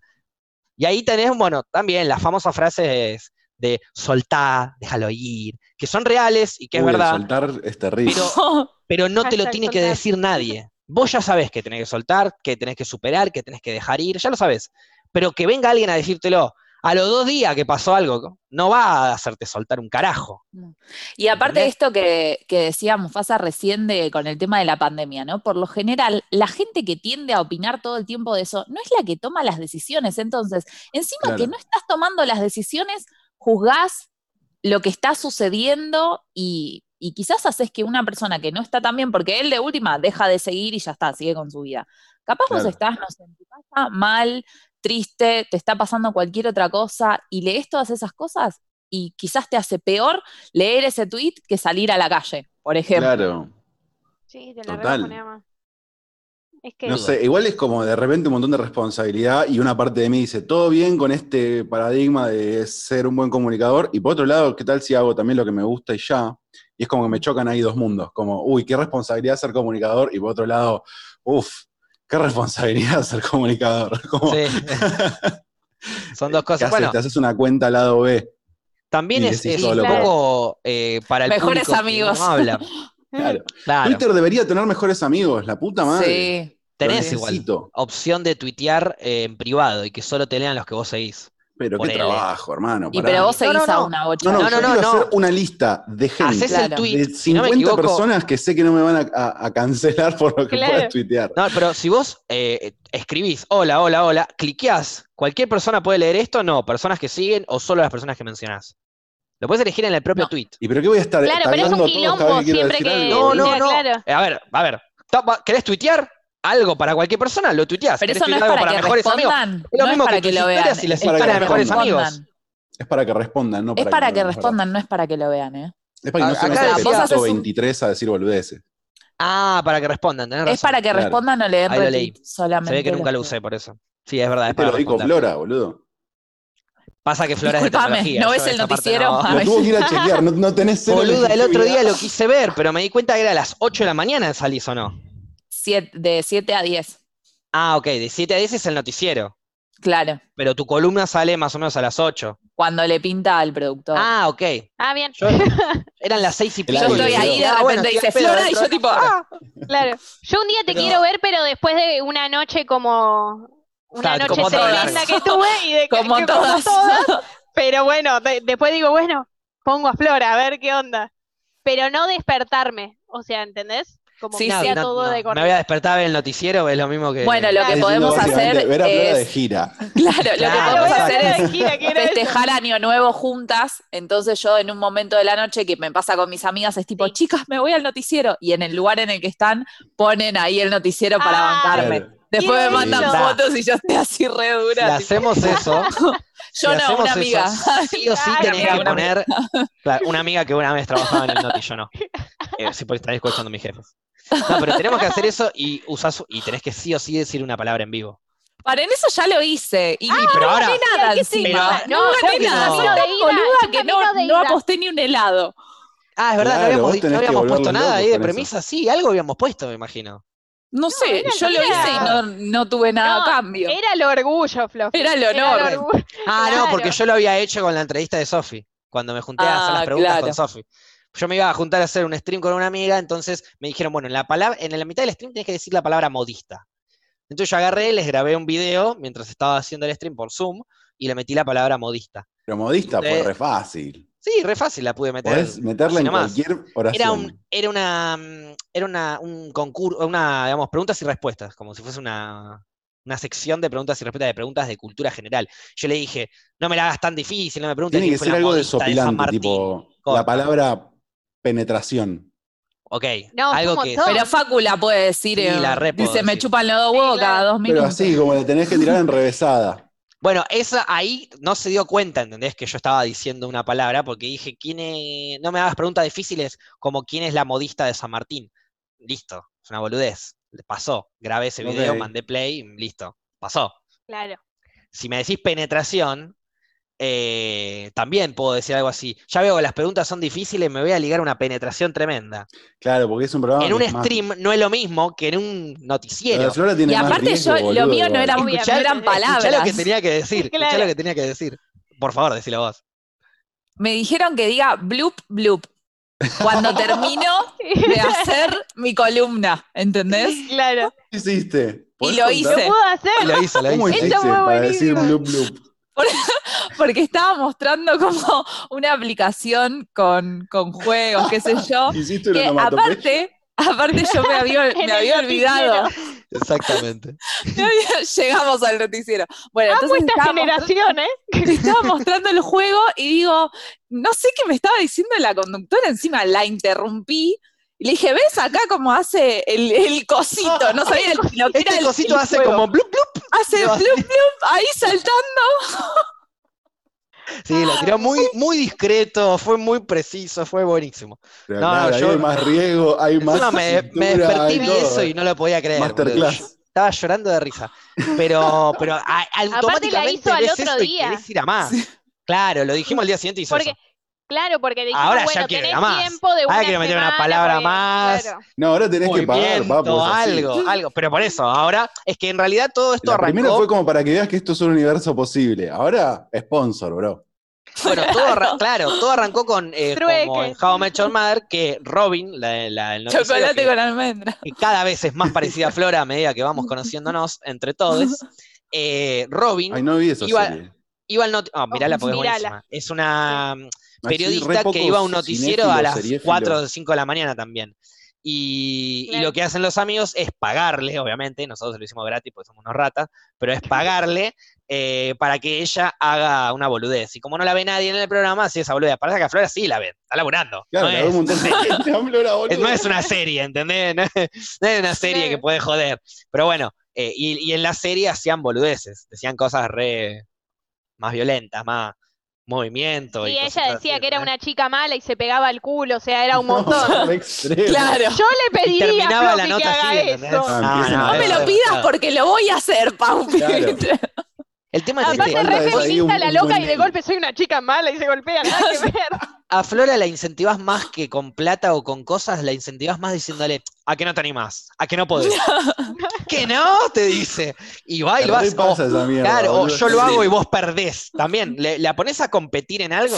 Y ahí tenés, bueno, también las famosas frases de soltá, déjalo ir, que son reales y que es Uy, verdad Soltar es terrible. Pero- pero no te lo tiene que soltar. decir nadie. Vos ya sabés que tenés que soltar, que tenés que superar, que tenés que dejar ir, ya lo sabés. Pero que venga alguien a decírtelo a los dos días que pasó algo, no va a hacerte soltar un carajo. Y aparte de esto que, que decía Mufasa recién de, con el tema de la pandemia, ¿no? Por lo general, la gente que tiende a opinar todo el tiempo de eso no es la que toma las decisiones. Entonces, encima Claro. que no estás tomando las decisiones, juzgás lo que está sucediendo y Y quizás haces que una persona que no está tan bien, porque él de última deja de seguir y ya está, sigue con su vida. Capaz vos estás, no sé, en tu casa mal, triste, te está pasando cualquier otra cosa y lees todas esas cosas y quizás te hace peor leer ese tweet que salir a la calle, por ejemplo. Claro. Sí, te la Total. Es que No sé, igual es como de repente un montón de responsabilidad y una parte de mí dice, todo bien con este paradigma de ser un buen comunicador y por otro lado, ¿qué tal si hago también lo que me gusta y ya? Y es como que me chocan ahí dos mundos, como, uy, qué responsabilidad ser comunicador y por otro lado, uff, qué responsabilidad ser comunicador. Como, Sí. Son dos ¿qué cosas. haces? Bueno, Te haces una cuenta al lado B. también es, es un poco eh, para el Mejores público que amigos. no habla. Claro. Claro. Twitter debería tener mejores amigos, la puta madre. Sí. Tenés igual opción de tuitear eh, en privado y que solo te lean los que vos seguís. Pero qué Ponele. trabajo, hermano. Y pará. pero vos No, no, seguís a no. una bocha. No, no, No, yo no, quiero no, hacer no. una lista de gente. Haces Claro. el tweet. de si no 50 me equivoco, personas que sé que no me van a, a- a cancelar por lo que Claro. puedas tuitear. No, pero si vos eh, escribís hola, hola, hola, cliqueás, cualquier persona puede leer esto, no, personas que siguen o solo las personas que mencionás. Lo puedes elegir en el propio No. tweet. ¿Y pero qué voy a estar Claro, pero es tagueando un a todos cada quilombo vez que quiero siempre decir que- algo? No, no, no. claro. Eh, A ver, a ver. ¿Querés tuitear algo para cualquier persona? Lo tuiteás. Pero ¿Querés eso no es algo para, que mejores amigos? respondan. Es lo no mismo es para que que, lo vean. las es para de mejores amigos. respondan. Es para que respondan, no Es para, para que, que no- respondan, no es para que lo vean, ¿eh? Es para que no se Acá nos hace vos haces un- 23 a decir boludeces. Ah, para que respondan, tenés razón. Es para que claro. respondan o le den Ahí lo leí. retweet solamente. Se ve que nunca lo usé por eso. Sí, es verdad, es para lo dijo. Flora, boludo. Pasa que Flora es de. ¿no ves el noticiero? no. Lo tuvo que ir a chequear, no, no tenés cero Boluda, el otro día lo quise ver, pero me di cuenta que era a las 8 de la mañana salís o no. Siete- de 7 a 10. Ah, ok, de 7 a 10 es el noticiero. Claro. Pero tu columna sale más o menos a las 8. Cuando le pinta al productor. Ah, ok. Ah, bien. Yo- eran las 6 y pico. yo estoy ahí, de Ah, repente bueno, dice Flora y yo tipo, hora. ah, Claro. Yo un día te Pero- quiero ver, pero después de una noche como una noche como todas. tremenda que tuve y de como que- todas. Pero bueno, de- después digo, bueno, pongo a Flora a ver qué onda. Pero no despertarme, o sea, ¿entendés? Como Sí, que sí. sea No, todo no, de me voy a despertar a ver el noticiero, es lo mismo que. Bueno, lo que podemos hacer Ver a Flora de es, gira. claro, lo que podemos hacer es Gira, ¿qué era eso? festejar Año Nuevo juntas. Entonces yo en un momento de la noche que me pasa con mis amigas es tipo, Sí. chicas, me voy al noticiero. Y en el lugar en el que están ponen ahí el noticiero para Ah, bancarme. Claro. Después me mandan eso. fotos y yo estoy así re Si dura. hacemos eso. si yo no, una eso, amiga. Sí o sí Claro, tenés amiga, que una poner. Claro, una amiga que una vez trabajaba en el Noti, yo no. Eh, sí, porque están escuchando mis jefes. No, pero tenemos que hacer eso y usás, y tenés que sí o sí decir una palabra en vivo. Para en eso ya lo hice. Y pero ahora. nada ¿qué sí? encima. Pero- no, no, gané nada. Soy tan boluda que no, no aposté ni un helado. Ah, es verdad, Claro, no habíamos, no habíamos puesto nada ahí de premisa. Sí, algo habíamos puesto, me imagino. No sé, era- yo lo era- hice y no, no tuve nada No, a cambio. Era el orgullo, Flo. Era el honor. orgullo. Ah, no, Claro. porque yo lo había hecho con la entrevista de Sofi, cuando me junté a hacer las Ah, preguntas claro. con Sofi. Yo me iba a juntar a hacer un stream con una amiga, entonces me dijeron, bueno, en la, palabra, en la mitad del stream tienes que decir la palabra modista. Entonces yo agarré, les grabé un video mientras estaba haciendo el stream por Zoom y le metí la palabra modista. Pero modista, Eh, pues re fácil. Sí, re fácil la pude meter. Podés meterla en cualquier oración. Era un, era una, era una, un concurso, una, digamos, preguntas y respuestas, como si fuese una, una sección de preguntas y respuestas de preguntas de cultura general. Yo le dije, no me la hagas tan difícil, no me preguntes Tiene que fue ser algo de desopilante, Martín. tipo Corta. la palabra penetración. Ok, No, algo que. Pero Facu la puede decir. Sí, eh, la re puedo dice, me chupan los dos Sí, huevos claro. cada dos Pero minutos. así, como le tenés que tirar en revesada. Bueno, esa ahí no se dio cuenta, ¿entendés? Que yo estaba diciendo una palabra porque dije, ¿quién es? No me hagas preguntas difíciles como quién es la modista de San Martín. Listo, es una boludez. Pasó. Grabé ese video, mandé play, listo. Pasó. Claro. Si me decís penetración, eh, también puedo decir algo así. Ya veo que las preguntas son difíciles, me voy a ligar una penetración tremenda. Claro, porque es un programa. en un más- stream no es lo mismo que en un noticiero. Flora tiene Y más aparte riesgo, yo, lo mío no era, no Obviamente. eran Escuchá palabras. lo que tenía que decir. escuchá lo que tenía que decir. Por favor, decilo vos. Me dijeron que diga bloop, bloop. Cuando termino de hacer mi columna, ¿entendés? Claro. ¿Qué hiciste? ¿Podés lo contar? hice. Lo puedo hacer. Y lo hizo, lo ¿Cómo hizo. Eso hiciste fue para decir bloop bloop? Porque estaba mostrando como una aplicación con, con juegos, qué sé yo. Aparte, aparte yo me había, me había olvidado. Exactamente. Llegamos al noticiero. Bueno, Amo entonces esta generación, ¿eh? estaba mostrando el juego y digo, no sé qué me estaba diciendo la conductora, encima la interrumpí. Y le dije, ¿ves acá cómo hace el, el cosito? No sabía el- lo que era Este el- cosito el hace juego. como blup, blup. Hace lo plup, plup, ahí saltando. Sí, lo tiró muy, muy discreto, fue muy preciso, fue buenísimo. Pero No, yo- hay más riesgo, hay más. Encima me, desperté vi eso y no lo podía creer. Masterclass. Estaba llorando de risa. Pero, pero a- automáticamente hizo al ves otro y día. querés ir a más. Claro, lo dijimos el día siguiente y hizo Porque, eso. Claro, porque dijimos, Ahora ya bueno, tenés más. tiempo de Ahora una quiero meter una palabra porque- más. claro. No, ahora tenés que pagar, papo, es así. algo, algo. Pero por eso, ahora es que en realidad todo esto La arrancó. fue como para que veas que esto es un universo posible. Ahora, sponsor, bro. Bueno, todo claro, todo arrancó con eh, como en How I Met Your Mother, que Robin, la, la, el noticiero Chocolate que- con almendra. que cada vez es más parecida a Flora a medida que vamos conociéndonos entre todos. eh, Robin Ay, no vi esa Iba- serie. Iba al noti- ah, mirala porque es Mirala. buenísima. Es una mm, periodista que iba a un noticiero a las seriéfilo. 4 o 5 de la mañana también. Y, y lo que hacen los amigos es pagarle, obviamente, nosotros lo hicimos gratis porque somos unos ratas, pero es pagarle eh, para que ella haga una boludez. Y como no la ve nadie en el programa, así esa boludez. Parece que a Flora sí la ven, está laburando. Claro, no, la es, un montón de gente, no es una serie, ¿entendés? No es, no es una serie Claro. que puede joder. Pero bueno, eh, y, y en la serie hacían boludeces, decían cosas re más violentas, más movimiento. Y Y, ella decía así, que era ¿entendés? una chica mala y se pegaba el culo, o sea, era un No, montón. extremo. Claro. Yo le pediría a la Floppy nota que así, haga ¿entendés? eso. Ah, No, empiezan no, a No me lo pidas porque lo voy a hacer, Paupi. Claro. El tema es Aparte este, re feminista un- la loca y de golpe soy una chica mala y se golpea, nada que ver. A Flora la incentivas más que con plata o con cosas, la incentivas más diciéndole, a que no te animás, a que no podés. que no, te dice. Y va y Me vas. pasa esa mierda, claro, o boludo, yo lo hago y vos perdés. También, ¿le, la pones a competir en algo?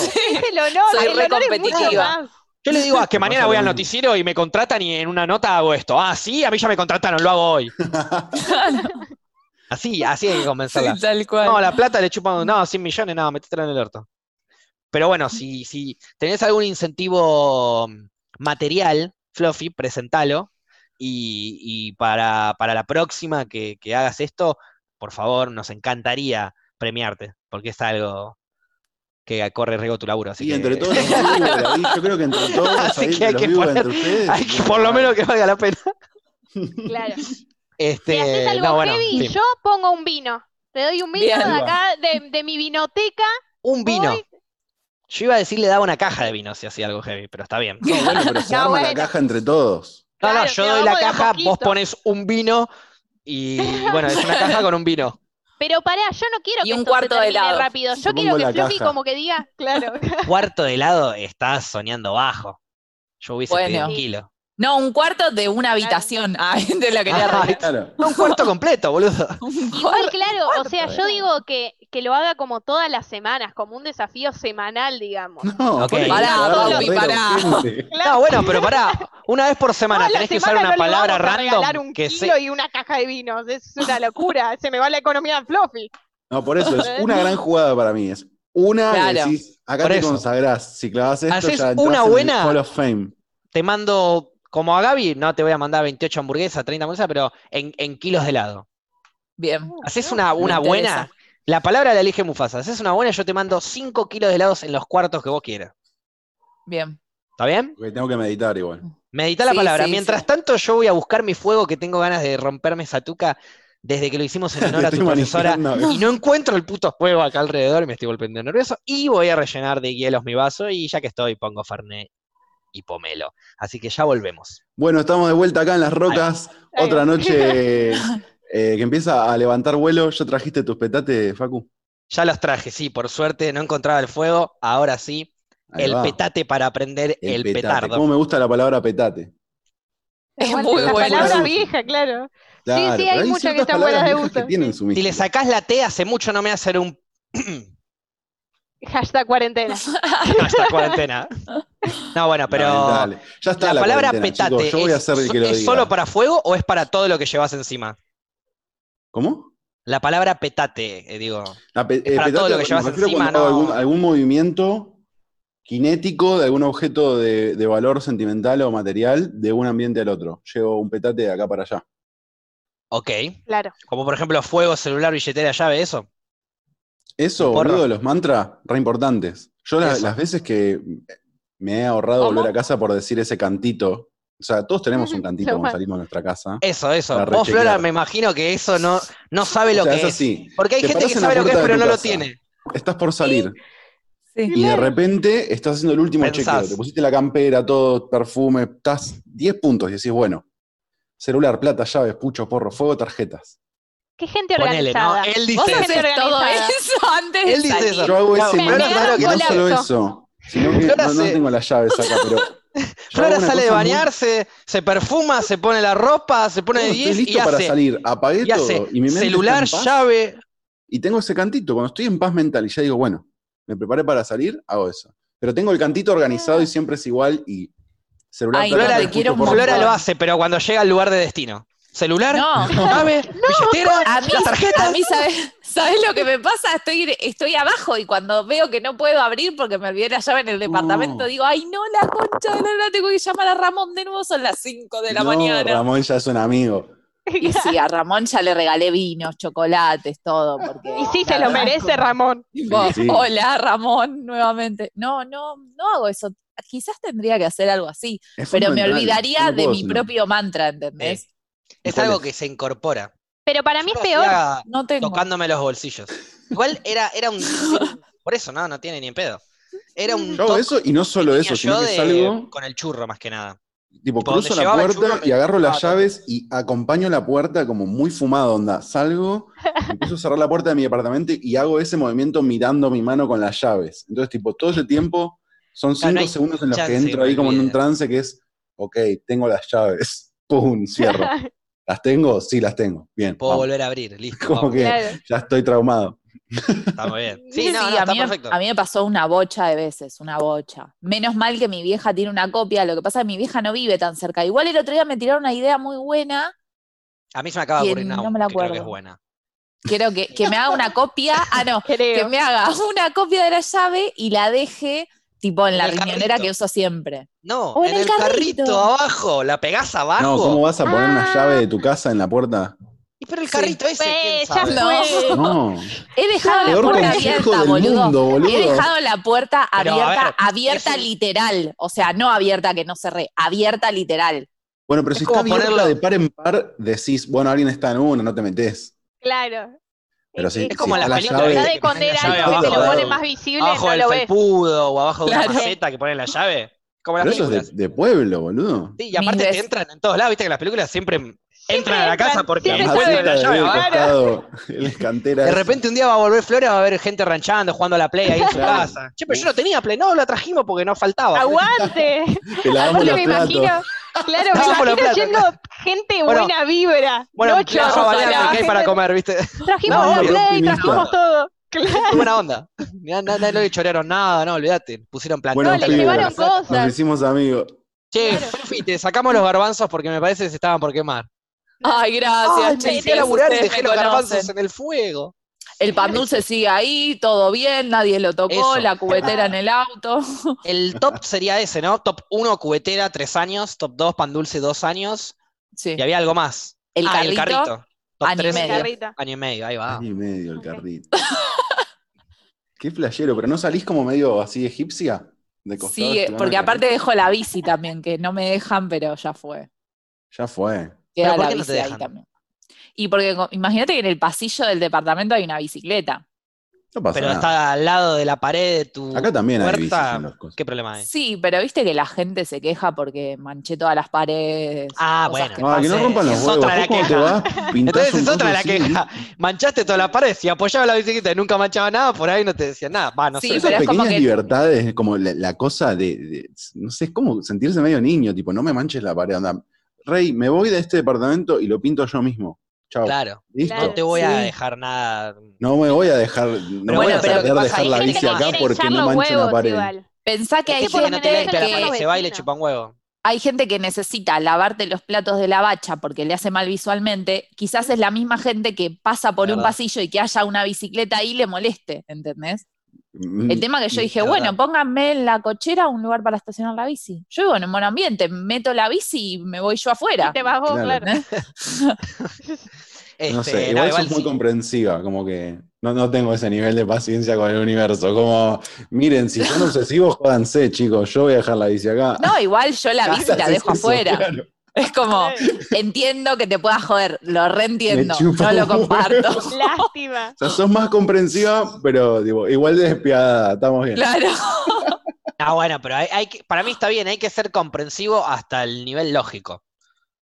El honor, Soy el re honor competitiva. Yo le digo, ah, que mañana voy lo al noticiero y me contratan y en una nota hago esto. Ah, sí, a mí ya me contrataron, lo hago hoy. Así, así hay que convencerla. Sí, tal cual. No, la plata le chupan, no, 100 millones, no, metétela en el orto. Pero bueno, si, si tenés algún incentivo mm, material, Fluffy, presentalo. Y, y para, para la próxima que, que hagas esto, por favor, nos encantaría premiarte, porque es algo que corre riesgo tu laburo. Así Sí, que, entre todos los ahí, yo creo que entre todos, Así ahí, que hay que poner- entre ustedes. hay que por lo menos que valga la pena. Claro. Este, Si haces algo no, bueno, heavy, sí. yo pongo un vino. Te doy un vino Bien. de acá, de, de mi vinoteca. un vino. voy- Yo iba a decir le daba una caja de vino si hacía algo heavy, pero está bien. No, bueno, pero se No, arma la caja entre todos. No, no, yo doy la caja, vos pones un vino y bueno, es una caja con un vino. Pero pará, yo no quiero Y que un esto cuarto se de helado. rápido. Yo quiero que Fluffy caja. como que diga, claro. Cuarto de helado, estás soñando bajo. Yo hubiese pedido Bueno. un kilo. No, un cuarto de una habitación. Ay, te lo quería Ay, arreglar. Claro. Un cuarto completo, boludo. Igual, cuarto. claro, o sea, yo ¿eh? digo que, que lo haga como todas las semanas, como un desafío semanal, digamos. No, Pará, que la pará. No, bueno, pero pará, una vez por semana la tenés que usar una no le palabra vamos a regalar un que kilo se... y una caja de vinos. Es una locura. Se me va la economía de Fluffy. No, por eso es una gran jugada para mí. Es una que Claro. decís, acá Por te eso. consagrás. Si clavas esto, ya entras una en el buena- Hall of Fame. Te mando, como a Gaby, no te voy a mandar 28 hamburguesas, 30 hamburguesas, pero en, en kilos de helado. Bien. Haces una, Me una interesa. buena, la palabra la elige Mufasa. Haces una buena, yo te mando 5 kilos de helados en los cuartos que vos quieras. Bien. ¿Está bien? Porque tengo que meditar igual. Medita la Sí, palabra. sí, Mientras sí. tanto, yo voy a buscar mi fuego que tengo ganas de romperme esa tuca desde que lo hicimos en honor a tu profesora. Y no encuentro el puto fuego acá alrededor y me estoy volviendo nervioso. Y voy a rellenar de hielos mi vaso. Y ya que estoy, pongo Fernet y pomelo. Así que ya volvemos. Bueno, estamos de vuelta acá en las rocas. Ahí Otra noche eh, que empieza a levantar vuelo. ¿Ya trajiste tus petates, Facu? Ya los traje, sí, por suerte no encontraba el fuego. Ahora sí, Ahí el va. petate para aprender el, petate. petardo. ¿Cómo me gusta la palabra petate? Es Bueno, muy la bueno. palabra vieja, claro. Claro, sí, pero hay muchas que están buenas de gusto. que tienen su Si le sacás la T, hace mucho no me hacer un Hashtag cuarentena. hasta cuarentena. No, bueno, pero Lamentable. Ya está la, la, palabra petate chicos. Yo voy a es, ser el que lo ¿es diga. solo para fuego o es para todo lo que llevas encima? ¿Cómo? La palabra petate, eh, digo. La pe- Es para eh, todo lo que llevas encima, cuando hago no- algún, algún movimiento cinético de algún objeto de, de valor sentimental o material de un ambiente al otro. Llevo un petate de acá para allá. Ok. Claro. Como por ejemplo fuego, celular, billetera, llave, eso. Eso, boludo, los mantras, re importantes. Yo la- las veces que me he ahorrado ¿Cómo? volver a casa por decir ese cantito, o sea, todos tenemos un cantito cuando salimos de nuestra casa. Eso, eso. Vos, Flora, me imagino que eso no, no sabe lo o sea, que es es. así. Porque hay Te gente que sabe lo que es, pero no lo tiene. Estás por salir Sí. y de repente estás haciendo el último Pensás. chequeo. Te pusiste la campera, todo, perfume, estás 10 puntos y decís, bueno, celular, plata, llaves, pucho, porro, fuego, tarjetas. Qué gente Ponele, ¿no? organizada. Él Vos dice gente eso. todo eso antes de Él dice eso. Yo hago No, ese agarran y no solo eso, sino que Flora no, no tengo las llaves acá, pero. Flora sale de muy- bañarse, se perfuma, se pone la ropa, se pone de estoy 10 listo y para hace, salir, apagué y todo hace y mi mente celular, está en paz, llave. y tengo ese cantito. Cuando estoy en paz mental y ya digo, bueno, me preparé para salir, hago eso. Pero tengo el cantito organizado y siempre es igual y celular. Ay, Flora, quiero Flora lo hace, pero cuando llega al lugar de destino. Celular, No. llave, billetera, A mí, las tarjetas. a mí ¿sabes, ¿sabes lo que me pasa? Estoy, estoy abajo y cuando veo que no puedo abrir porque me olvidé la llave en el departamento, No. digo, ay no, la concha de la lora, tengo que llamar a Ramón de nuevo, son las 5 de la No, mañana. Ramón ya es un amigo. Y sí, a Ramón ya le regalé vinos, chocolates, todo. Porque, Y sí, se lo merece Ramón. tipo, Sí, sí. Hola, Ramón, nuevamente. No, no, no hago eso. Quizás tendría que hacer algo así, Es pero me olvidaría no de puedo mi no. propio mantra, ¿entendés? Es ¿Cuál algo es? que se incorpora. Pero para mí Yo es peor. No tengo. tocándome los bolsillos. Igual era, era un. Por eso, no, no tiene ni en pedo. Era un. Yo hago toque eso y no solo eso, sino que de- salgo, con el churro más que nada. tipo, tipo, cruzo la puerta y agarro las llaves y acompaño la puerta como muy fumado, onda. Salgo, empiezo a cerrar la puerta de mi departamento y hago ese movimiento mirando mi mano con las llaves. Entonces, tipo, todo ese tiempo son Claro, cinco no segundos en los que chance que entro ahí como en un trance que es, ok, tengo las llaves. Pum, cierro. ¿Las tengo? Sí, las tengo. Bien. Puedo vamos. volver a abrir, listo. Como vamos. que Claro. ya estoy traumado. Está muy bien. Sí, Sí, no, no, a, está mí, a mí me pasó una bocha de veces, una bocha. Menos mal que mi vieja tiene una copia, lo que pasa es que mi vieja no vive tan cerca. Igual el otro día me tiraron una idea muy buena, A mí se me acaba de que ocurrir una no me la que creo que acuerdo. es buena. quiero que, que me haga una copia, ah no, que Creo. me haga una copia de la llave y la deje tipo en En la riñonera carrito. que uso siempre. No, O en en, el el carrito. carrito. abajo, la pegás abajo. No, ¿cómo vas a poner una Ah. llave de tu casa en la puerta? Y pero el Sí. carrito ese, Pues, ¿quién ya sabe? fue. No. He dejado la Peor puerta consejo abierta, del boludo. mundo, boludo. He dejado la puerta abierta, ver, abierta literal. O sea, no abierta que no cerré, abierta literal. Bueno, pero Es si está abierta ponerlo- de par en par, decís, bueno, alguien está en una, no te metes. Claro. Pero sí, Es como sí, las la películas. de cuando era algo que te lo ponen más visible, Abajo no del lo felpudo o abajo de Claro. una maceta que ponen la llave. Como en Pero las eso es de, de pueblo, boludo. Sí, y aparte te entran en todos lados, viste que las películas siempre entran a la casa porque encuentran la llave costado. De repente un día va a volver Flora, va a haber gente ranchando, jugando a la Play ahí en su Claro. casa. Che, pero yo no tenía Play, no, la trajimos porque no faltaba. ¡Aguante! Te lavamos Aparte los me platos. imagino, claro, me imagino platos, yendo gente Bueno, buena vibra. Bueno, no me chorros, a bañar, la ¿qué hay para comer, viste? Trajimos No, la play, trajimos todo. Claro. Buena onda. No le chorearon nada, no, olvídate. Pusieron plata. Bueno, No, le llevaron Nos cosas. hicimos amigos. Che, Claro. Fefi, te sacamos los garbanzos porque me parece que se estaban por quemar. Ay, gracias, Ay, me chicos, fui a laburar y dejé me los garbanzos conocen. en el fuego. El pan dulce sigue ahí, todo bien, nadie lo tocó, Eso. la cubetera en el auto. El top sería ese, ¿no? Top 1, cubetera, 3 años. Top 2, pan dulce, 2 años. Sí. Y había algo más. El ah, y el carrito, carrito. Top año y 3, medio. Año y medio, ahí va. Año y medio el carrito. Qué flashero, pero no salís como medio así egipcia. De costado, Sí, porque aparte dejo la bici también, que no me dejan, pero ya fue. carrito. Ya fue. Queda ¿por la qué no bici ahí también. Y porque imagínate que en el pasillo del departamento hay una bicicleta. No pasa Pero nada. está al lado de la pared de tu Acá también hay bicis puerta. en los cosas. ¿Qué problema hay? Sí, pero viste que la gente se queja porque manché todas las paredes. Ah, cosas bueno. que Ah, que no rompan los Es huevos. otra la te queja. vas, Entonces es otra la así. queja. Manchaste toda la pared. Si apoyaba la bicicleta y nunca manchaba nada, por ahí no te decían nada. Va, no Sí, sé. Esas pero es como pequeñas que- libertades, como la, la cosa de, de- no sé, es como sentirse medio niño, tipo, no me manches la pared, anda. Rey, me voy de este departamento y lo pinto yo mismo. Chao. Claro. No te voy a dejar nada. No me voy a dejar, no Pero voy bueno, a pero dejar Hay la gente bici que acá porque no los mancho la huevos pared. igual. Pensá que hay que por lo Porque no te menos limpia la que- se va y le vecino. chupa un huevo. hay gente que necesita lavarte los platos de la bacha porque le hace mal visualmente, quizás es la misma gente que pasa por un pasillo y que haya una bicicleta ahí le moleste, ¿entendés? Mm, El tema que yo dije, bueno, pónganme en la cochera un lugar para estacionar la bici. Yo vivo en un buen ambiente, meto la bici y me voy yo afuera. Y te vas vos, Claro. claro. No Este, sé, no, igual, igual sos muy sí. comprensiva, como que no, no tengo ese nivel de paciencia con el universo. Como, miren, si son obsesivos, jódanse, chicos, yo voy a dejar la bici acá. No, igual yo la bici la dejo eso, afuera. claro. Es como, entiendo que te puedas joder, lo reentiendo, no lo comparto. Lástima. O sea, sos más comprensiva, pero digo, igual de despiadada, estamos bien. Claro. Ah, bueno, pero hay, hay que- para mí está bien, hay que ser comprensivo hasta el nivel lógico.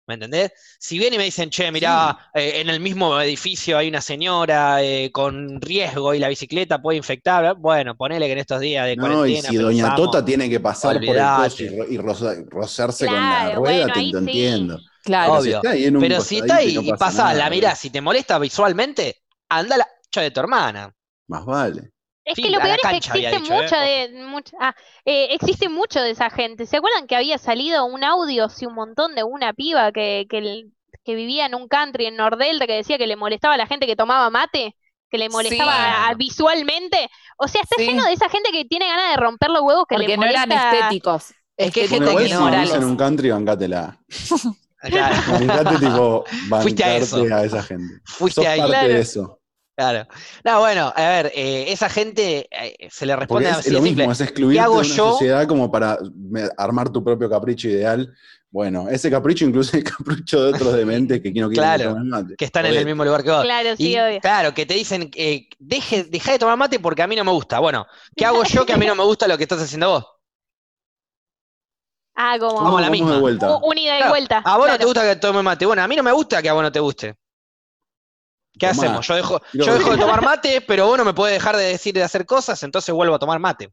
¿Me entendés? Si vienen y me dicen, che, mirá, eh, en el mismo edificio hay una señora eh, con riesgo y la bicicleta puede infectar, bueno, ponele que en estos días de No, y cuarentena. si Doña pensamos- Tota tiene que pasar por el coche y, ro- y roza- rozarse con la rueda, bueno, te sí. entiendo. Claro. Obvio. está ahí en un Pero si está ahí y no y pasa, la nada, mirá, si te molesta visualmente, anda a la de tu hermana. Más vale. Es Sí, que lo a peor es que existe dicho, ¿eh? mucha de mucha, ah, eh, existe mucho de esa gente. ¿Se acuerdan que había salido un audio hace un montón de una piba que, que, vivía en un country en Nordelta que decía que le molestaba a la gente que tomaba mate? Que le molestaba Sí. a- visualmente. O sea, está Sí. lleno de esa gente que tiene ganas de romper los huevos que Porque le no eran molesta- estéticos. Es que gente que si no- morales. en un country, bancátela. Claro, Bancate, tipo, Fuiste a bancarte eso. a esa gente. fuiste Sos ahí. parte Claro. de eso. Claro. No, bueno, a ver, eh, esa gente eh, se le responde es así lo de simple. mismo, es excluirte ¿Qué hago de una yo? sociedad como para armar tu propio capricho ideal. Bueno, ese capricho incluye el capricho de otros dementes que no quieren Claro, tomen mate. que están en el mismo lugar que vos. Claro, sí, Y, obvio. claro, que te dicen, eh, deje, deja de tomar mate porque a mí no me gusta. Bueno, ¿qué hago yo que a mí no me gusta lo que estás haciendo vos? Ah, como la misma. de vuelta. u- un ida y Claro, vuelta. A vos no te gusta que tome mate. Bueno, a mí no me gusta que a vos no te guste. ¿Qué Tomá. hacemos? Yo dejo, yo dejo de tomar mate, pero vos no me podés dejar de decir de hacer cosas, entonces vuelvo a tomar mate.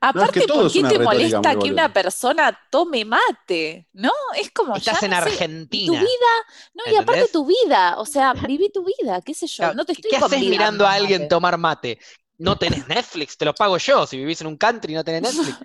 Aparte, todo ¿por qué te molesta que una persona tome mate? ¿No? Es como Estás ya en no sé, y tu Argentina. vida, no, y aparte tu vida, o sea, viví tu vida, qué sé yo, Claro, no te estoy ¿Qué haces mirando a alguien mate. tomar mate? No tenés Netflix, te lo pago yo. Si vivís en un country y no tenés Netflix.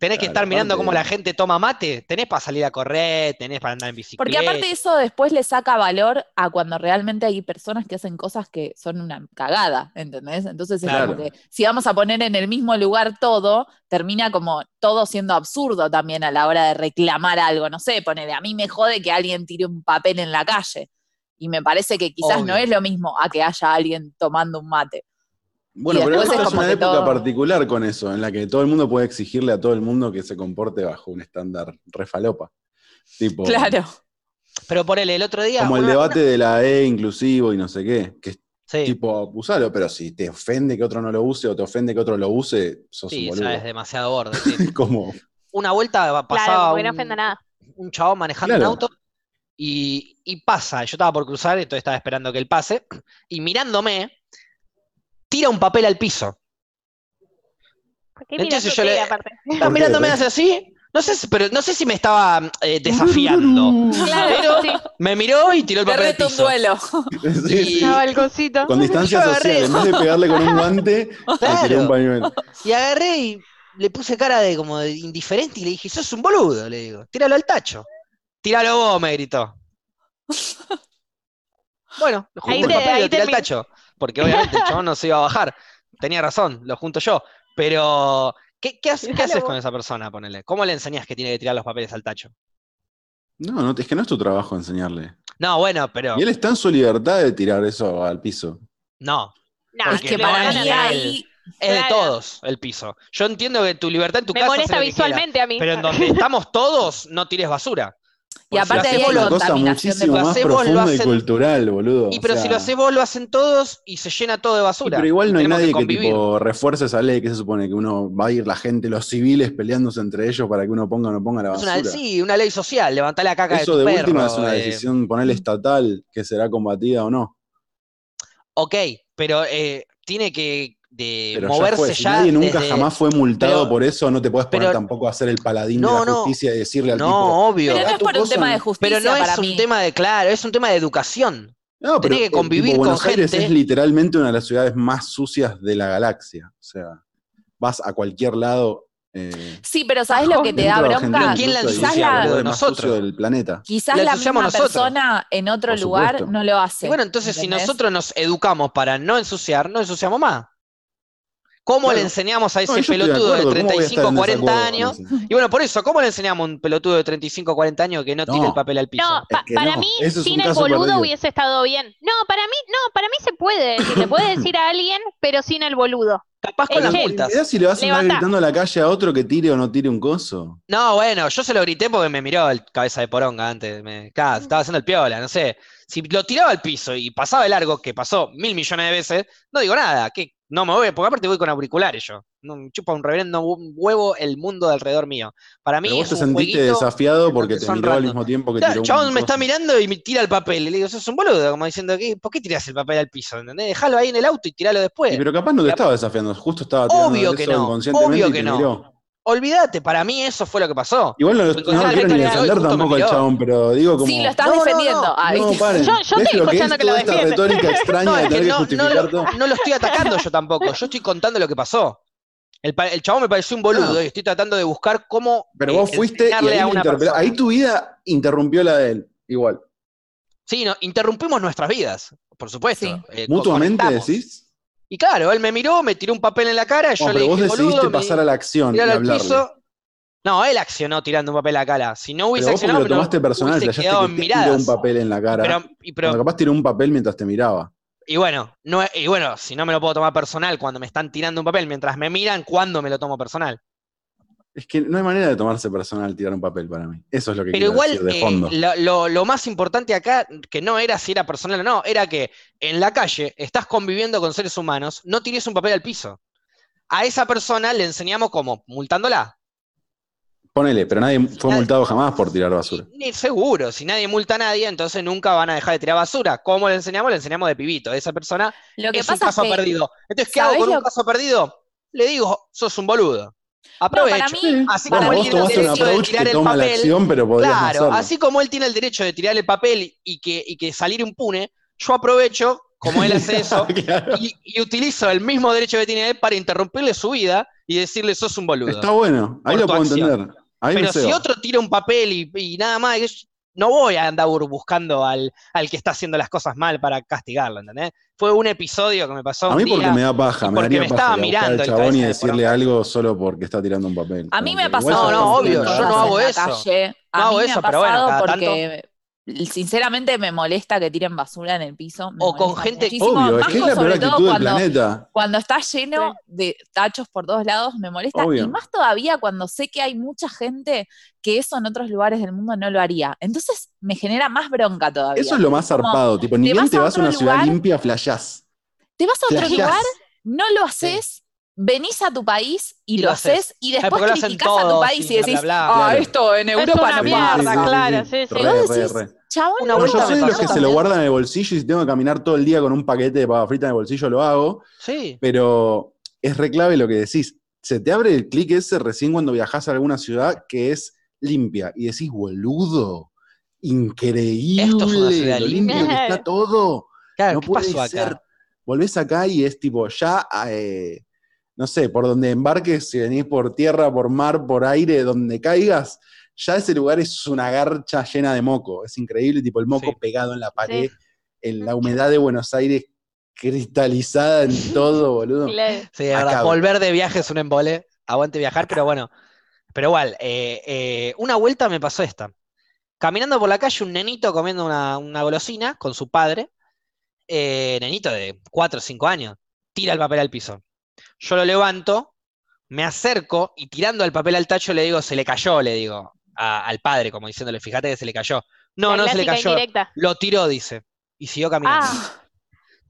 Tenés que estar mirando cómo la gente toma mate. Tenés para salir a correr, tenés para andar en bicicleta. Porque aparte eso después le saca valor a cuando realmente hay personas que hacen cosas que son una cagada, ¿entendés? Entonces es Claro. como que si vamos a poner en el mismo lugar todo, termina como todo siendo absurdo también a la hora de reclamar algo. No sé, ponele, a mí me jode que alguien tire un papel en la calle. Y me parece que quizás no es lo mismo a que haya alguien tomando un mate. Bueno, pero es es una que época todo- particular con eso, en la que todo el mundo puede exigirle a todo el mundo que se comporte bajo un estándar refalopa. Tipo, Claro. Pero por el otro día. como el una- debate de la E inclusivo y no sé qué, que Sí, tipo, usalo, pero si te ofende que otro no lo use o te ofende que otro lo use, sos sí, un ya boludo. es demasiado borde. sí. como, Una vuelta Claro, pasaba como que no un, ofenda nada. un chabón manejando Claro. un auto y, y pasa. Yo estaba por cruzar, entonces estaba esperando que él pase. Y mirándome, tira un papel al piso. ¿Por qué Entonces yo le-? Estaba mirándome así. No sé, si- pero no sé si me estaba eh, desafiando. Claro, Pero sí. me miró y tiró el Te papel al reto un piso. duelo. Sí, Y-. No, balconcito. con distancia Yo agarré. social, en vez de pegarle con un guante, le Claro. tiré un pañuelo. Y agarré y le puse cara de como de indiferente y le dije, sos un boludo, le digo, tíralo al tacho. Tíralo vos, me gritó. Bueno, le junté Ahí el te- papel y lo tiré al tacho. Porque obviamente el chabón no se iba a bajar. Tenía razón, lo junto yo. Pero, ¿qué, qué, haces- qué haces con esa persona? Ponele. ¿Cómo le enseñás que tiene que tirar los papeles al tacho? No, no, es que no es tu trabajo enseñarle. No, bueno, pero Y él está en su libertad de tirar eso al piso. no. No, Es que para mí ahí Es de todos el piso. Yo entiendo que tu libertad en tu Me casa hace molesta quieras, visualmente a mí. pero en donde estamos todos, no tires basura. Y Porque si aparte lo hacemos una cosa contaminación de lo más hacemos, lo profunda y hacen- cultural, boludo. Y o pero si lo haces vos, lo hacen todos y se llena todo de basura. pero igual no hay nadie que, tipo refuerce esa ley que se supone que uno va a ir la gente, los civiles peleándose entre ellos para que uno ponga o no ponga la Es basura. una, sí, una ley social, levantar la caca Eso de de tu última perro. es una eh, decisión ponerle estatal que será combatida o no. ok, pero eh, tiene que de Pero ya moverse fue. Si ya nadie nunca desde- jamás fue multado pero- por eso, no te puedes poner pero- tampoco a ser el paladín No, de la no. justicia y decirle al tipo. No, obvio. Pero no es por un tema de no. justicia Pero no para es un mí. tema de, claro, es un tema de educación. No, pero Tenés que eh, convivir tipo, con Buenos Aires gente. es literalmente una de las ciudades más sucias de la galaxia. O sea, vas a cualquier lado. eh, Sí, pero ¿sabes lo que te da bronca? ¿Quién la Nosotros. del planeta. Quizás la misma nosotros. persona en otro lugar no lo hace. Y bueno, entonces si nosotros nos educamos para no ensuciar, no ensuciamos más. ¿Cómo Claro. le enseñamos a ese No, de pelotudo de, acuerdo, ¿cómo voy a estar 35, en 40 desacuerdo años? Y bueno, por eso, ¿cómo le enseñamos a un pelotudo de 35, 40 años que no tire No. el papel al piso? No, pa- que para no, mí, sin el boludo perdido. hubiese estado bien. No, para mí, no, para mí se puede decir, le puede decir a alguien, pero sin el boludo. Capaz con Eh, las multas. Si le vas a andar gritando a la calle a otro que tire o no tire un coso. No, bueno, yo se lo grité porque me miró el cabeza de poronga antes. Me, claro, estaba haciendo el piola, no sé. Si lo tiraba al piso y pasaba de largo, que pasó mil millones de veces, no digo nada. que No me voy, porque aparte voy con auriculares yo. No me chupa un reverendo hu- huevo el mundo de alrededor mío. Para mí Pero vos es te un sentiste desafiado porque te miró al mismo tiempo que Claro, chabón me está mirando y me tira el papel. Y le digo, sos un boludo, como diciendo, ¿qué? ¿por qué tirás el papel al piso? ¿Entendés? Dejalo ahí en el auto y tiralo después. Y pero capaz no te estaba desafiando, justo estaba tirando Obvio que no, obvio que no. miró. Olvídate, para mí eso fue lo que pasó. Igual no, lo- Porque no quiero ni defender tampoco al chabón, pero digo como... Sí, lo estás No, defendiendo. no. Ay, No, paren. Yo- yo ¿Ves estoy lo que escuchando es que lo toda esta defiende. retórica extraña No, de es que tener que justificar lo, todo? no lo estoy atacando yo tampoco. Yo estoy contando lo que pasó. El, el chabón me pareció un boludo No. y estoy tratando de buscar cómo Pero eh, vos fuiste y ahí, a ahí tu vida interrumpió la de él, igual. Sí, no, interrumpimos nuestras vidas, por supuesto. Sí. eh, Mutuamente conectamos. decís. Y claro, él me miró, me tiró un papel en la cara, yo No, le pero vos dije, decidiste boludo, me pasar a la acción y al hablarle. piso. No, él accionó tirando un papel a la cara. Si no hubiese Pero vos accionado, lo tomaste no personal, quedado que en tiró un papel en la cara. Pero, y, pero- capaz tiró un papel mientras te miraba. y bueno, no, y bueno, si no me lo puedo tomar personal cuando me están tirando un papel mientras me miran, ¿cuándo me lo tomo personal? Es que no hay manera de tomarse personal tirar un papel para mí. Eso es lo que Pero quiero igual, decir de eh, fondo. lo, lo- lo más importante acá, que no era si era personal o no, era que en la calle estás conviviendo con seres humanos, no tires un papel al piso. A esa persona le enseñamos como, multándola. Ponele, pero nadie fue Nadie- multado jamás por tirar basura. Ni seguro, si nadie multa a nadie, entonces nunca van a dejar de tirar basura. ¿Cómo le enseñamos? Le enseñamos de pibito. Esa persona Lo que es un es caso que perdido. Entonces, ¿qué hago ¿sabés con un caso perdido? Le digo, sos un boludo. No, Aprovecho. para mí, Así para como él tiene el derecho de tirar el papel, acción, pero podrías no Claro, hacerlo. así como él tiene el derecho de tirar el papel y que, y que salir impune, yo aprovecho, como él hace eso, Claro. y, y utilizo el mismo derecho que tiene él para interrumpirle su vida y decirle sos un boludo. Está bueno, ahí lo puedo acción. entender. Ahí Pero si otro tira un papel y, y nada más, no voy a andar buscando al, al que está haciendo las cosas mal para castigarlo, ¿entendés? Fue un episodio que me pasó A un mí día. porque me da paja, me porque daría me paja estaba mirando el chabón y decirle algo solo porque está tirando un papel. A mí me ha pasado. No, no, obvio, yo no hago eso. calle. A No mí hago me eso, ha pero bueno, pasado cada porque sinceramente me molesta que tiren basura en el piso. me O con gente- muchísimo, Obvio, es que es la sobre peor todo actitud del cuando, planeta. cuando está lleno de tachos por todos lados, me molesta. Obvio. Y más todavía cuando sé que hay mucha gente que eso en otros lugares del mundo no lo haría. Entonces me genera más bronca todavía. Eso es lo más Como, zarpado, tipo, ni te bien vas te a vas a una ciudad limpia, flashás. Te vas a otro Flashás. lugar, no lo haces, venís a tu país y, Y lo lo haces, y después criticás a tu todos país y decís, bla, bla. ah, Claro. esto en Europa una no mierda, pasa. claro, sí, sí. Y Re, re, re. Chabón, Una No, yo soy de los que se lo guardan en el bolsillo y si tengo que caminar todo el día con un paquete de papa frita en el bolsillo lo hago, Sí. pero es re clave lo que decís. Se te abre el clic ese recién cuando viajás a alguna ciudad que es limpia y decís, boludo, increíble, Esto es una ciudad lo limpia. limpio que está todo. Claro, no ¿qué puede pasó acá? ser. Volvés acá y es tipo, ya, eh, no sé, por donde embarques, si venís por tierra, por mar, por aire, donde caigas, ya ese lugar es una garcha llena de moco. Es increíble, tipo el moco Sí. pegado en la pared, en la humedad de Buenos Aires cristalizada en todo, boludo. Claro. Sí, es verdad. Volver de viaje es un embole. Aguante viajar, pero bueno. Pero igual, eh, eh, una vuelta me pasó esta. Caminando por la calle, un nenito comiendo una, una golosina con su padre. eh, nenito de 4 o 5 años. Tira el papel al piso. Yo lo levanto, me acerco y tirando el papel al tacho le digo, se le cayó, le digo a- al padre, como diciéndole, fíjate que se le cayó. No, La no se le cayó. indirecta. Lo tiró, dice. Y siguió caminando. Ah,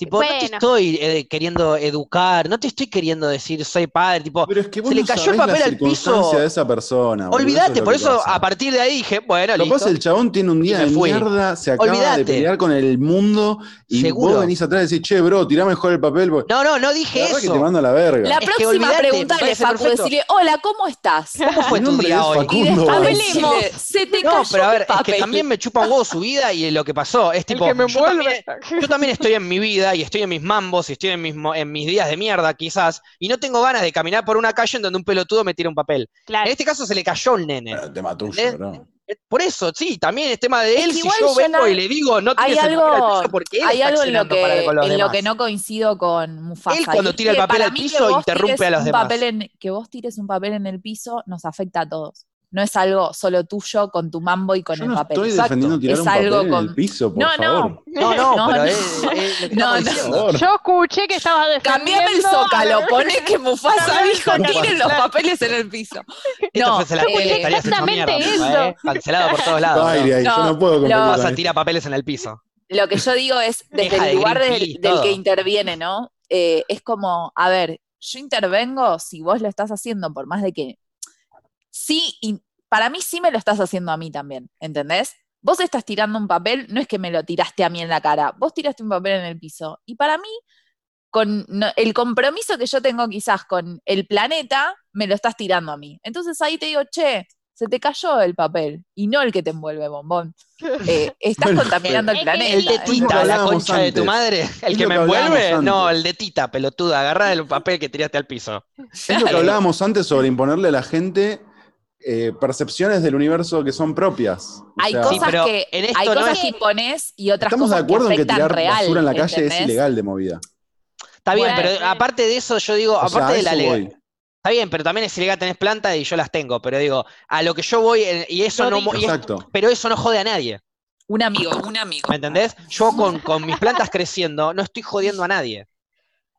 Tipo, no te estoy eh, queriendo educar, no te estoy queriendo decir soy padre, tipo, Pero es que vos Se le no cayó el papel al piso. de esa persona. boludo, olvídate, eso es lo por eso pasa. a partir de ahí dije, bueno, Lo que pasa listo. es que el chabón tiene un día de fui. mierda, se acaba de pelear con el mundo y Seguro. vos venís atrás y decís, che, bro, tirá mejor el papel. porque No, no, no la dije que eso. te mando a la verga. La Es que próxima pregunta le Facu, decirle, hola, ¿cómo estás? ¿Cómo fue tu día hoy? Facundo. Y Hablemos. se te No, cayó pero a ver, es que también me chupa un huevo su vida y lo que pasó. Es tipo, yo también estoy en mi vida y estoy en mis mambos y estoy en mis, mo- en mis días de mierda, quizás, y no tengo ganas de caminar por una calle en donde un pelotudo me tira un papel. Claro. En este caso se le cayó un nene. Bueno, te mató un ¿Entendés? llorón. Por eso, sí, también es tema de Es él. que si yo vengo no- y le digo, no Hay tires el papel al algo, piso porque él hay está algo en lo accionando para que, con los en lo que no coincido con Mufasa. Él cuando tira el que papel al que piso, interrumpe a los demás. en- que vos tires un papel en el piso nos afecta a todos. No es algo solo tuyo con tu mambo y con Yo el no papel. estoy Exacto. defendiendo tirar Es un papel algo en con- el piso, por No, favor. no. No, no, No, pero no. es, es lo que No, estamos no. diciendo. Por favor. Yo escuché que estabas defendiendo. Cambiame el zócalo, pone que Mufasa dijo tiren los papeles en el piso. No, la eh, exactamente mierda, eso. ¿eh? Cancelado por todos lados. Aire ¿no? ahí, yo No, puedo lo- competir Vas con a esto. tirar papeles en el piso. Lo que yo digo es, desde Deja de el lugar del, que interviene, ¿no? Eh, es como, a ver, yo intervengo si vos lo estás haciendo, por más de que sí, y para mí sí me lo estás haciendo a mí también, ¿entendés? Vos estás tirando un papel, no es que me lo tiraste a mí en la cara, vos tiraste un papel en el piso. Y para mí, con no- el compromiso que yo tengo quizás con el planeta, me lo estás tirando a mí. Entonces ahí te digo, che, se te cayó el papel y no el que te envuelve, bombón. Eh, estás Bueno, contaminando el pero- planeta. El de Tita, la concha de tu madre. El que me envuelve, no, el de Tita, pelotuda. Agarra el papel que tiraste al piso. Es lo que hablábamos antes sobre imponerle a la gente eh, percepciones del universo que son propias. O Hay sea, cosas, pero que, en esto hay no cosas es- que imponés y otras Estamos de acuerdo que en que tirar real. basura en la calle ¿entendés? es ilegal de movida. Está bien, Bueno, pero aparte de eso, yo digo, O aparte de la voy. Está bien, pero también es ilegal tenés planta y yo las tengo. Pero digo, a lo que yo voy, eh, y eso Yo no. mo- y es- pero eso no jode a nadie. Un amigo, un amigo. ¿Me entendés? Yo con, con mis plantas creciendo no estoy jodiendo a nadie.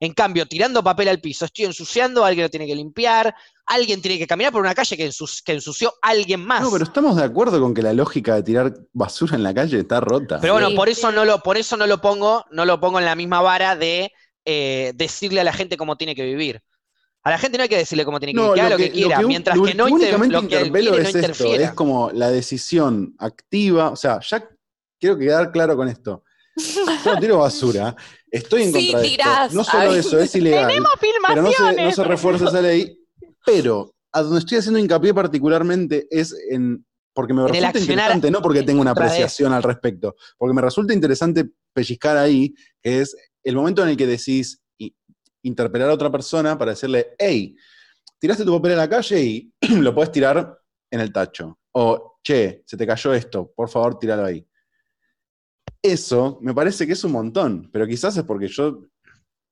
En cambio, tirando papel al piso, estoy ensuciando, alguien lo tiene que limpiar, alguien tiene que caminar por una calle que, ensu- que ensució alguien más. No, pero estamos de acuerdo con que la lógica de tirar basura en la calle está rota. Pero bueno, Sí. por eso no lo, por eso no lo pongo, no lo pongo en la misma vara de eh, decirle a la gente cómo tiene que vivir. A la gente no hay que decirle cómo tiene que vivir, que haga lo que, quiera, un- mientras lo que no que inter- únicamente lo que él quiere no es esto, es como la decisión activa, o sea, ya quiero quedar claro con esto. Yo no tiro basura, estoy en Sí, contra de tirás, esto. No solo eso, es ilegal. Tenemos pero no se, filmaciones. no se refuerza esa ley. Pero a donde estoy haciendo hincapié particularmente es en. Porque me resulta interesante, no porque en tengo una de apreciación al respecto, porque me resulta interesante pellizcar ahí, que es el momento en el que decís interpelar a otra persona para decirle, hey, tiraste tu papel en la calle y lo puedes tirar en el tacho. O, che, se te cayó esto, por favor, tíralo ahí. Eso me parece que es un montón, pero quizás es porque yo.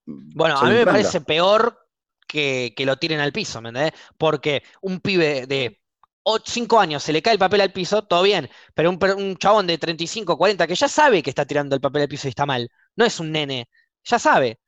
Bueno, a mí me parece peor que, que lo tiren al piso, ¿me entendés? Porque un pibe de 5 años se le cae el papel al piso, todo bien, pero un, per- un chabón de 35, 40 que ya sabe que está tirando el papel al piso y está mal, no es un nene, ya sabe,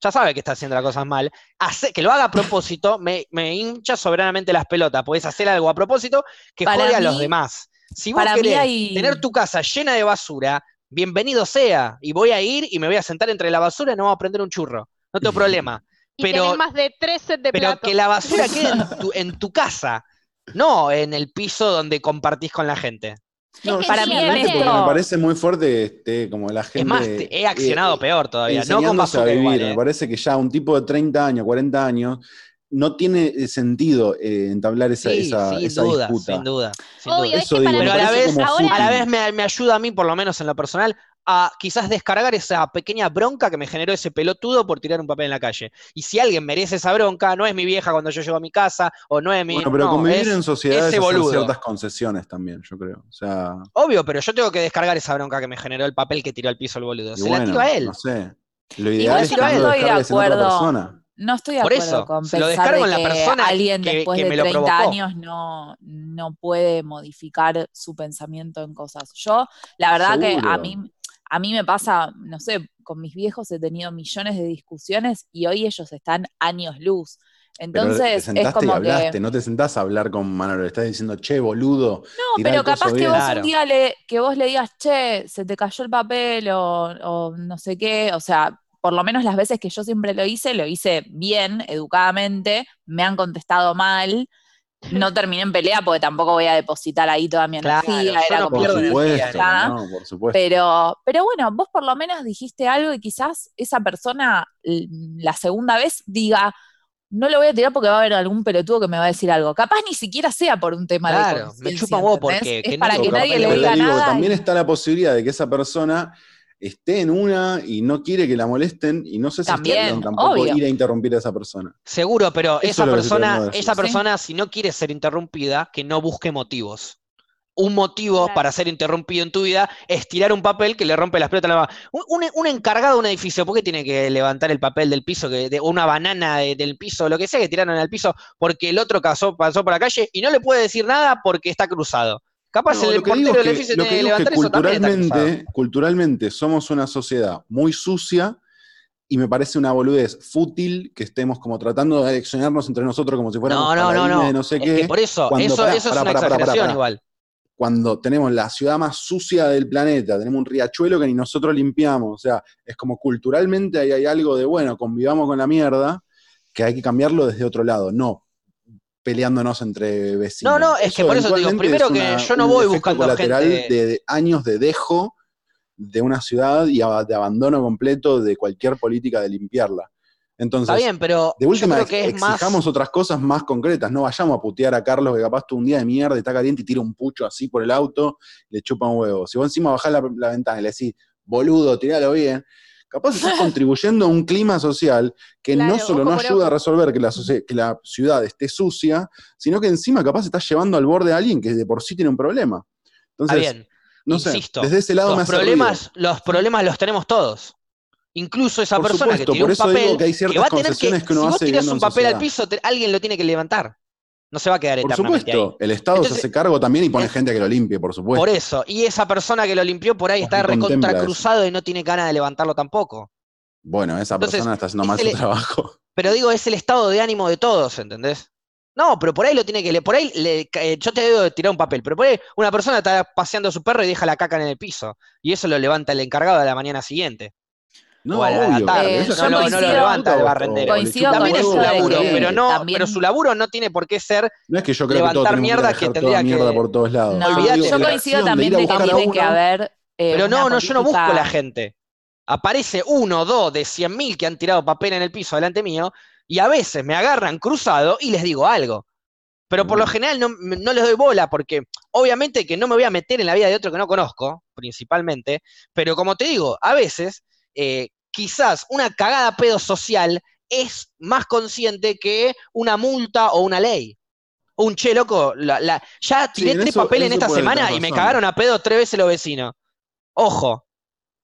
ya sabe que está haciendo las cosas mal, hace, que lo haga a propósito, me, me hincha soberanamente las pelotas, podés hacer algo a propósito que Para jode a los demás. Si vos para querés hay- tener tu casa llena de basura, bienvenido sea, y voy a ir y me voy a sentar entre la basura y no voy a prender un churro, no tengo problema. Y pero- tenés más de tres sets de Pero platos. que la basura quede en tu, en tu casa, no en el piso donde compartís con la gente. No, que para sí, mí en porque esto- me parece muy fuerte este, como la gente. es más, he accionado eh, peor todavía, no con basura a vivir. igual, eh. Me parece que ya un tipo de 30 años, 40 años, no tiene eh, sentido eh, entablar esa, Sí, esa, sin esa duda, disputa. sin duda, sin Obvio, duda. es Eso que digo, para Pero a la vez, ahora- a la vez me, me ayuda a mí, por lo menos en lo personal, a quizás descargar esa pequeña bronca que me generó ese pelotudo por tirar un papel en la calle. Y si alguien merece esa bronca, no es mi vieja cuando yo llego a mi casa, o no es mi... Bueno, pero no, convivir es en sociedad es ese hacer ciertas concesiones también, yo creo. O sea, Obvio, pero yo tengo que descargar esa bronca que me generó el papel que tiró al piso el boludo. y Se la tiro a él. no sé. Lo ideal Igual es yo que no estoy de descargues en otra acuerdo. No estoy de Por acuerdo eso, con lo descargo de en la que persona alguien que- después que de me lo 30 provocó. años no, no puede modificar su pensamiento en cosas. Yo, la verdad que a mí, a mí me pasa, no sé, con mis viejos he tenido millones de discusiones y hoy ellos están años luz. Pero Entonces es y como hablaste, que... no te sentás a hablar con Manolo, le estás diciendo, che, boludo. No, pero capaz que bien. vos Claro. un día le, que vos le digas, che, se te cayó el papel o, o no sé qué, o sea, por lo menos las veces que yo siempre lo hice, lo hice bien, educadamente, me han contestado mal, no terminé en pelea porque tampoco voy a depositar ahí toda mi Claro, energía, era no como Por supuesto, no, por supuesto. pero, pero bueno, vos por lo menos dijiste algo y quizás esa persona la segunda vez diga, no lo voy a tirar porque va a haber algún pelotudo que me va a decir algo. Capaz ni siquiera sea por un tema de Claro, me conciencia, chupa ¿entendés? porque- es que no para que nadie le diga digo, nada. también y- está la posibilidad de que esa persona esté en una y no quiere que la molesten y no sé si También, tampoco obvio. ir a interrumpir a esa persona. Seguro, pero Eso esa persona, esa Sí. persona, si no quiere ser interrumpida, que no busque motivos. un motivo Claro. para ser interrumpido en tu vida es tirar un papel que le rompe las pelotas a la mamá. Un, un- un encargado de un edificio, ¿por qué tiene que levantar el papel del piso, que, de, una banana de- del piso, lo que sea que tiraron al piso, porque el otro pasó, pasó por la calle y no le puede decir nada porque está cruzado? Capaz No, el lo que digo portero del lo tiene que levantar que eso también culturalmente, somos una sociedad muy sucia y me parece una boludez fútil que estemos como tratando de aleccionarnos entre nosotros como si fuéramos No, no, no, no. de no sé Es qué. que por eso, cuando- eso, pará, eso es una pará, exageración igual. cuando tenemos la ciudad más sucia del planeta, tenemos un riachuelo que ni nosotros limpiamos, o sea, es como culturalmente ahí hay algo de, bueno, convivamos con la mierda, que hay que cambiarlo desde otro lado, no peleándonos entre vecinos. No, no, es que por eso te digo, primero es que yo no voy buscando colateral gente- de, de años de dejo de una ciudad y de abandono completo de cualquier política de limpiarla. Entonces, Está bien, pero de última, yo creo que es más... exijamos otras cosas más concretas. No vayamos a putear a Carlos que capaz tuvo un día de mierda está caliente y tira un pucho así por el auto y le chupa un huevo. Si vos encima bajás la, la ventana y le decís, boludo, tiralo bien, capaz estás contribuyendo a un clima social que no solo no ayuda a resolver que la, socie- que la ciudad esté sucia, sino que encima capaz estás llevando al borde a alguien que de por sí tiene un problema. Está Entonces, bien, no sé, insisto, desde ese lado me los hace problemas, ruido. los problemas los tenemos todos. Incluso esa Por persona supuesto, que por un eso papel, digo que hay que ciertas va a tener que, que uno si vos viviendo un papel al piso, te- alguien lo tiene que levantar. No se va a quedar Por ahí. supuesto, el Estado Entonces, se hace cargo también y pone es- gente que lo limpie, por supuesto. Por eso, y esa persona que lo limpió por ahí está ni contempla recontra eso. cruzado y no tiene ganas de levantarlo tampoco. Bueno, esa Entonces, persona está haciendo mal su le- trabajo. Pero digo, es el estado de ánimo de todos, ¿entendés? No, pero por ahí lo tiene que. Por ahí le- eh, yo te debo de tirar un papel, pero por ahí una persona está paseando a su perro y deja la caca en el piso. Y eso lo levanta el encargado de la mañana siguiente. No, o a la obvio. tarde. Eh, eso yo no, lo- no coincido- lo levanta el barrendero. Coincido También un es su de laburo, que pero no, también- pero su laburo no tiene por qué ser. No es que yo creo que levantar tenemos mierda que que tendría toda mierda que- por todos lados. No, yo la coincido de también a de que tiene que haber. eh, Pero no, no, yo no busco política- la gente. Aparece uno, dos de 100.000 que han tirado papel en el piso delante mío y a veces me agarran cruzado y les digo algo. Pero por lo Bueno. general no, no les doy bola porque obviamente que no me voy a meter en la vida de otro que no conozco, principalmente, pero como te digo, a veces eh, quizás una cagada a pedo social es más consciente que una multa o una ley. Un che, loco, la- la- ya Sí, tiré en tres eso- papeles en esta semana y me cagaron a pedo tres veces los vecinos. Ojo,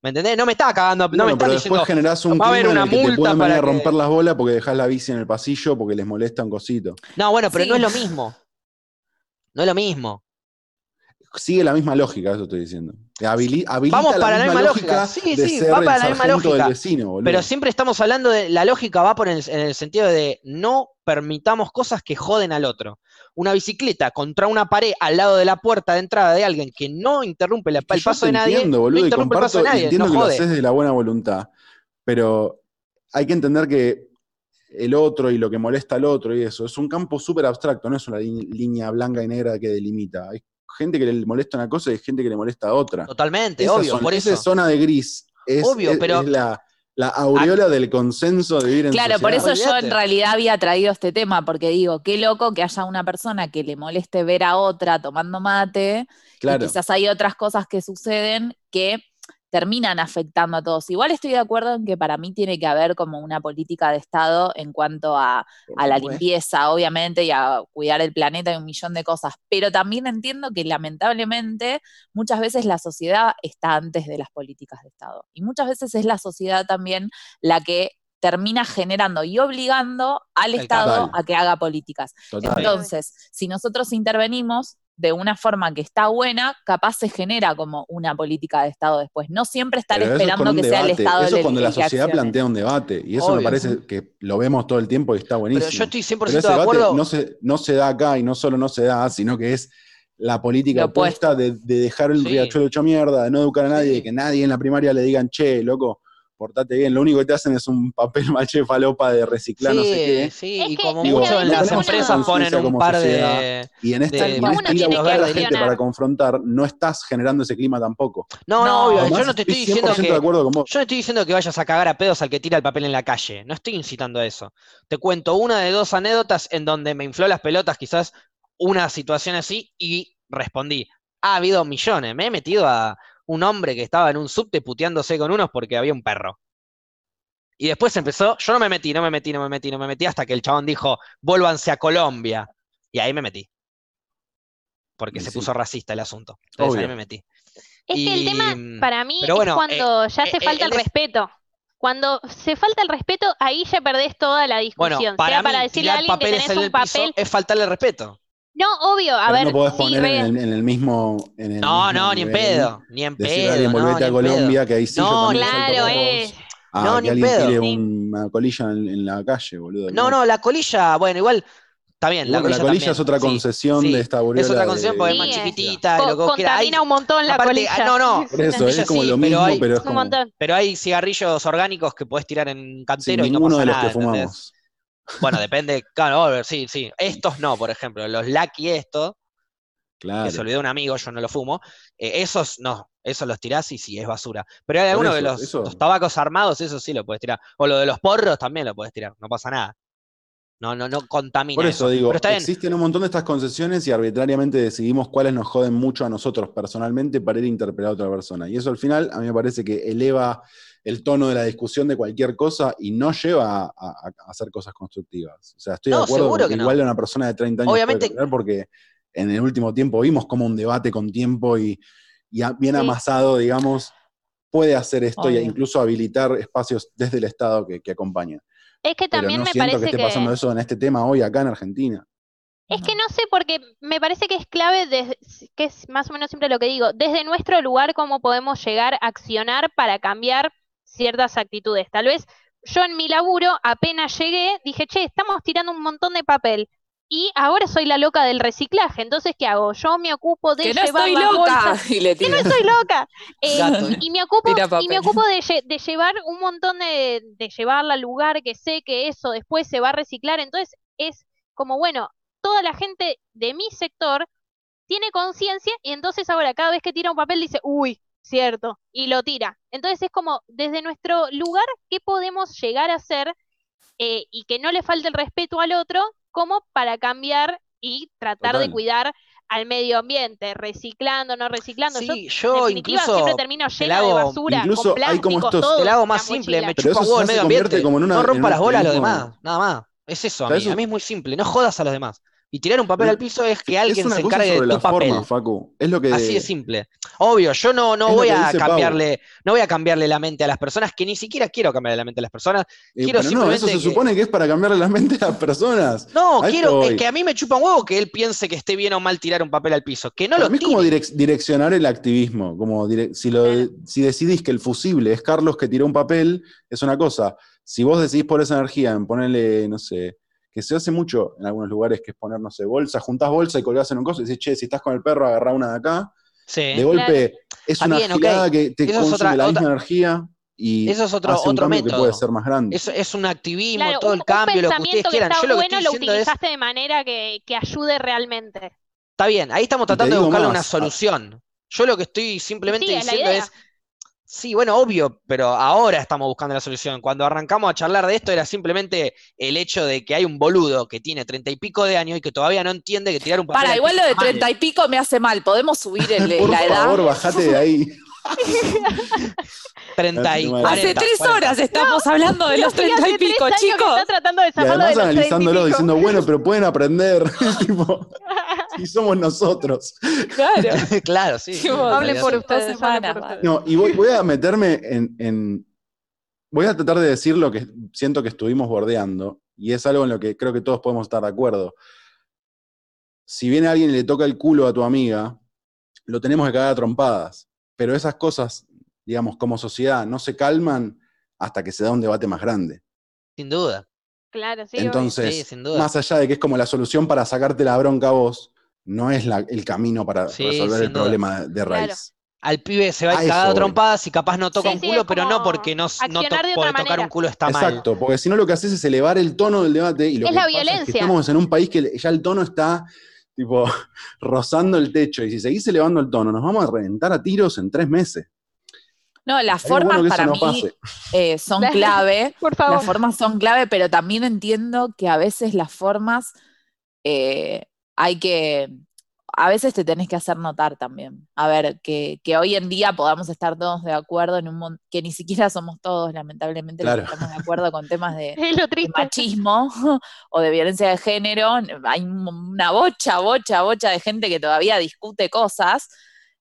¿me entendés? No me estaba cagando, a- no me pero diciendo, después generás un va a haber clima en una el que te multa pueden venir para a que- romper las bolas porque dejás la bici en el pasillo porque les molesta un cosito. no, bueno, pero Sí. no es lo mismo. No es lo mismo. Sigue la misma lógica, eso estoy diciendo. Habili- habilita Vamos para la misma misma lógica, lógica. Sí, de sí, ser va el para la misma lógica. vecino. Pero siempre estamos hablando de la lógica va por el- en el sentido de no permitamos cosas que joden al otro. Una bicicleta contra una pared al lado de la puerta de entrada de alguien que no interrumpe la- Es que el paso nadie, entiendo, no boludo, y interrumpe el paso de comparto- nadie, entiendo no que lo haces de la buena voluntad, pero hay que entender que el otro y lo que molesta al otro y eso es un campo súper abstracto, no es una línea blanca y negra que delimita. Hay gente que le molesta una cosa y gente que le molesta otra. Totalmente, Esa obvio, zona- por esa eso. zona de gris es, Obvio, es- pero- es la, la aureola del consenso de vivir en Claro, por eso yo en realidad había traído este tema, porque digo, qué loco que haya una persona que le moleste ver a otra tomando mate, Claro. y quizás hay otras cosas que suceden que terminan afectando a todos. Igual estoy de acuerdo en que para mí tiene que haber como una política de Estado en cuanto a, la limpieza, obviamente, y a cuidar el planeta y un millón de cosas. Pero también entiendo que lamentablemente muchas veces la sociedad está antes de las políticas de Estado. Y muchas veces es la sociedad también la que termina generando y obligando al Estado a que haga políticas. Total. Entonces, si nosotros intervenimos de una forma que está buena, capaz se genera como una política de Estado después. No siempre estar Pero es esperando que sea el. Estado Eso es cuando la sociedad plantea un debate. Y eso me parece que lo vemos todo el tiempo y está buenísimo. Pero yo estoy 100% Pero ese de debate acuerdo. no se, no se da acá y no solo no se da, sino que es la política opuesta de, de dejar el Sí. riachuelo hecho mierda, de no educar a nadie, Sí. de que nadie en la primaria le digan, che, loco, portate bien. Lo único que te hacen es un papel maché falopa de reciclar no sé qué. sí, Es y como Digo, mucho en las empresas ponen un par sociedad. de... Y en esta, de- y en Uno esta tiene ir a que buscar a la gente reaccionar. para confrontar, no estás generando ese clima tampoco. No, no, No, obvio, Además, yo no te estoy diciendo 100% que... de acuerdo con vos. Yo no estoy diciendo que vayas a cagar a pedos al que tira el papel en la calle. No estoy incitando a eso. Te cuento una de dos anécdotas en donde me infló las pelotas, quizás una situación así, y respondí. Ha habido millones. Me he metido a un hombre que estaba en un subte puteándose con unos porque había un perro. Y después empezó, yo no me metí, no me metí, no me metí, no me metí, hasta que el chabón dijo, vuélvanse a Colombia. Y ahí me metí. porque Y se sí. puso racista el asunto. Entonces ahí me metí. Es que el tema mm, para mí pero es cuando ya eh, se eh, falta el respeto. Cuando se falta el respeto, ahí ya perdés toda la Bueno, discusión. para sea mí, para decirle a alguien que tenés en un papel. es faltarle respeto. No, obvio, a Pero ver, no podés sí, poner en el, en el mismo. En el No, mismo no, ni en pedo, ni en Decirle a pedo, alguien, no, volvete ni a Colombia, pedo. que ahí sí yo No, salto Claro, eh. Ah, No, que ni en alguien pedo. tire Sí. una colilla en, en la calle, boludo. No, no, la colilla, bueno, igual está bien, la que colilla, la colilla también, es otra sí, concesión sí. de esta aureola Es otra de- concesión porque es Sí, más eh. chiquitita, lo que contamina un montón la aparte, colilla. ah, no, no, Por eso, es como sí, lo pero mismo, hay- pero es un como montón. Pero hay cigarrillos orgánicos que podés tirar en cantero y no ninguno pasa de los nada, que ¿entendés? fumamos. Bueno, depende, claro, sí, sí. Estos no, por ejemplo, los Lucky estos, Claro. que se olvidó un amigo, yo no lo fumo, eh, esos no, esos los tirás y sí, es basura. Pero hay algunos eso, los, eso- los tabacos armados, eso sí lo puedes tirar. O lo de los porros también lo puedes tirar, no pasa nada. No, no, no contamina Por eso digo, Pero existen un montón de estas concesiones y arbitrariamente decidimos cuáles nos joden mucho a nosotros personalmente para ir a interpelar a otra persona. Y eso al final a mí me parece que eleva el tono de la discusión de cualquier cosa y no lleva a, a- a hacer cosas constructivas. O sea, estoy de No, acuerdo con que no. igual a una persona de 30 años Obviamente- puede porque en el último tiempo vimos como un debate con tiempo y, bien Sí. amasado, digamos, puede hacer esto e Obvio. incluso habilitar espacios desde el Estado que, que acompañan. Es que Pero también no me siento parece que esté que... pasando eso en este tema hoy acá en Argentina. Es que no sé, porque me parece que es clave, que es más o menos siempre lo que digo, desde nuestro lugar cómo podemos llegar a accionar para cambiar ciertas actitudes. Tal vez yo en mi laburo apenas llegué, dije, che, estamos tirando un montón de papel y ahora soy la loca del reciclaje, entonces ¿qué hago? Yo me ocupo de Que no llevar las loca. bolsas. Y le Que no estoy loca. Eh, Gato, y me ocupo, y me ocupo de llevar un montón de, de llevarla al lugar que sé que eso después se va a reciclar. Entonces es como, bueno, toda la gente de mi sector tiene conciencia y entonces ahora cada vez que tira un papel dice, uy, cierto, y lo tira. Entonces es como, desde nuestro lugar, ¿qué podemos llegar a hacer eh, y que no le falte el respeto al otro como para cambiar y tratar de cuidar al medio ambiente, reciclando, no reciclando. Yo, Sí, en yo definitiva, incluso siempre termino la de basura, incluso con hay como plásticos, estos- todo te la hago más simple, me mochila. Chupa huevo el medio ambiente. como en una- no rompa las bolas a los demás, nada más. Es eso, a mí, eso- a mí es muy simple, no jodas a los demás. Y tirar un papel Pero al piso es que alguien se encargue de tu la papel. forma, Facu. Es lo que. Así de simple. Obvio, yo no, no voy a cambiarle, no voy a cambiarle la mente a las personas, que ni siquiera quiero cambiarle la mente a las personas. Eh, no, eso se que- supone que es para cambiarle la mente a las personas. No, A quiero, es voy. que a mí me chupa un huevo que él piense que esté bien o mal tirar un papel al piso. Que no Para lo mí es como direc- direccionar el activismo. Como direc- si, lo de- si decidís que el fusible es Carlos que tiró un papel, es una cosa. Si vos decidís por esa energía en ponerle, no sé, que se hace mucho en algunos lugares, que es poner, no sé, bolsa, juntás bolsa y colgás en un coso y decís, che, si estás con el perro, agarrá una de acá. Sí. De golpe es Está una gilada que te Eso consume otra- la otra- misma energía y Eso es otro- hace un otro cambio que método. puede ser más grande. Es, es un activismo, Claro, todo un, el un cambio, lo que ustedes que quieran. está Yo lo que bueno estoy lo diciendo es, utilizaste de manera que, que ayude realmente. está bien, ahí estamos tratando de buscarle más, una solución. Yo lo que estoy simplemente Sí, diciendo es, sí, bueno, obvio, pero ahora estamos buscando la solución. Cuando arrancamos a charlar de esto era simplemente el hecho de que hay un boludo que tiene treinta y pico de años y que todavía no entiende que tirar un papel Para, al igual lo de treinta y pico me hace mal. ¿Podemos subir el- Por la edad? favor, bajate de ahí. 30 y Hace 40, Hace tres 40. horas estamos hablando de los Sí, treinta hace y tres pico, chicos. está tratando de Y de analizándolo, pico. diciendo, bueno, pero pueden aprender. tipo, y somos nosotros. Claro. claro, sí. Tipo, Hablen por ustedes. No, y voy, voy a meterme en, en- Voy a tratar de decir lo que siento que estuvimos bordeando, y es algo en lo que creo que todos podemos estar de acuerdo. Si viene alguien y le toca el culo a tu amiga, lo tenemos que cagar a trompadas. Pero esas cosas, digamos, como sociedad, no se calman hasta que se da un debate más grande. Sin duda. Claro, sí. Entonces, Sí, sin duda. más allá de que es como la solución para sacarte la bronca a vos, no es la- el camino para Sí, resolver el duda. problema de Claro. raíz. Al pibe se va A voy. trompadas y capaz no toca Sí, un culo, pero no porque no, no to- tocar un culo está mal. Exacto, porque si no lo que haces es elevar el tono del debate y lo Es que la pasa es que violencia. estamos en un país que ya el tono está tipo rozando el techo y si seguís elevando el tono nos vamos a reventar a tiros en tres meses. No, las formas bueno para no mí eh, son clave. Por favor. Las formas son clave, pero también entiendo que a veces las formas eh, hay que a veces te tenés que hacer notar también. A ver, que, que hoy en día podamos estar todos de acuerdo en un mon- que ni siquiera somos todos, lamentablemente, los que estamos de acuerdo con temas de, de machismo o de violencia de género, hay un- una bocha, bocha, bocha de gente que todavía discute cosas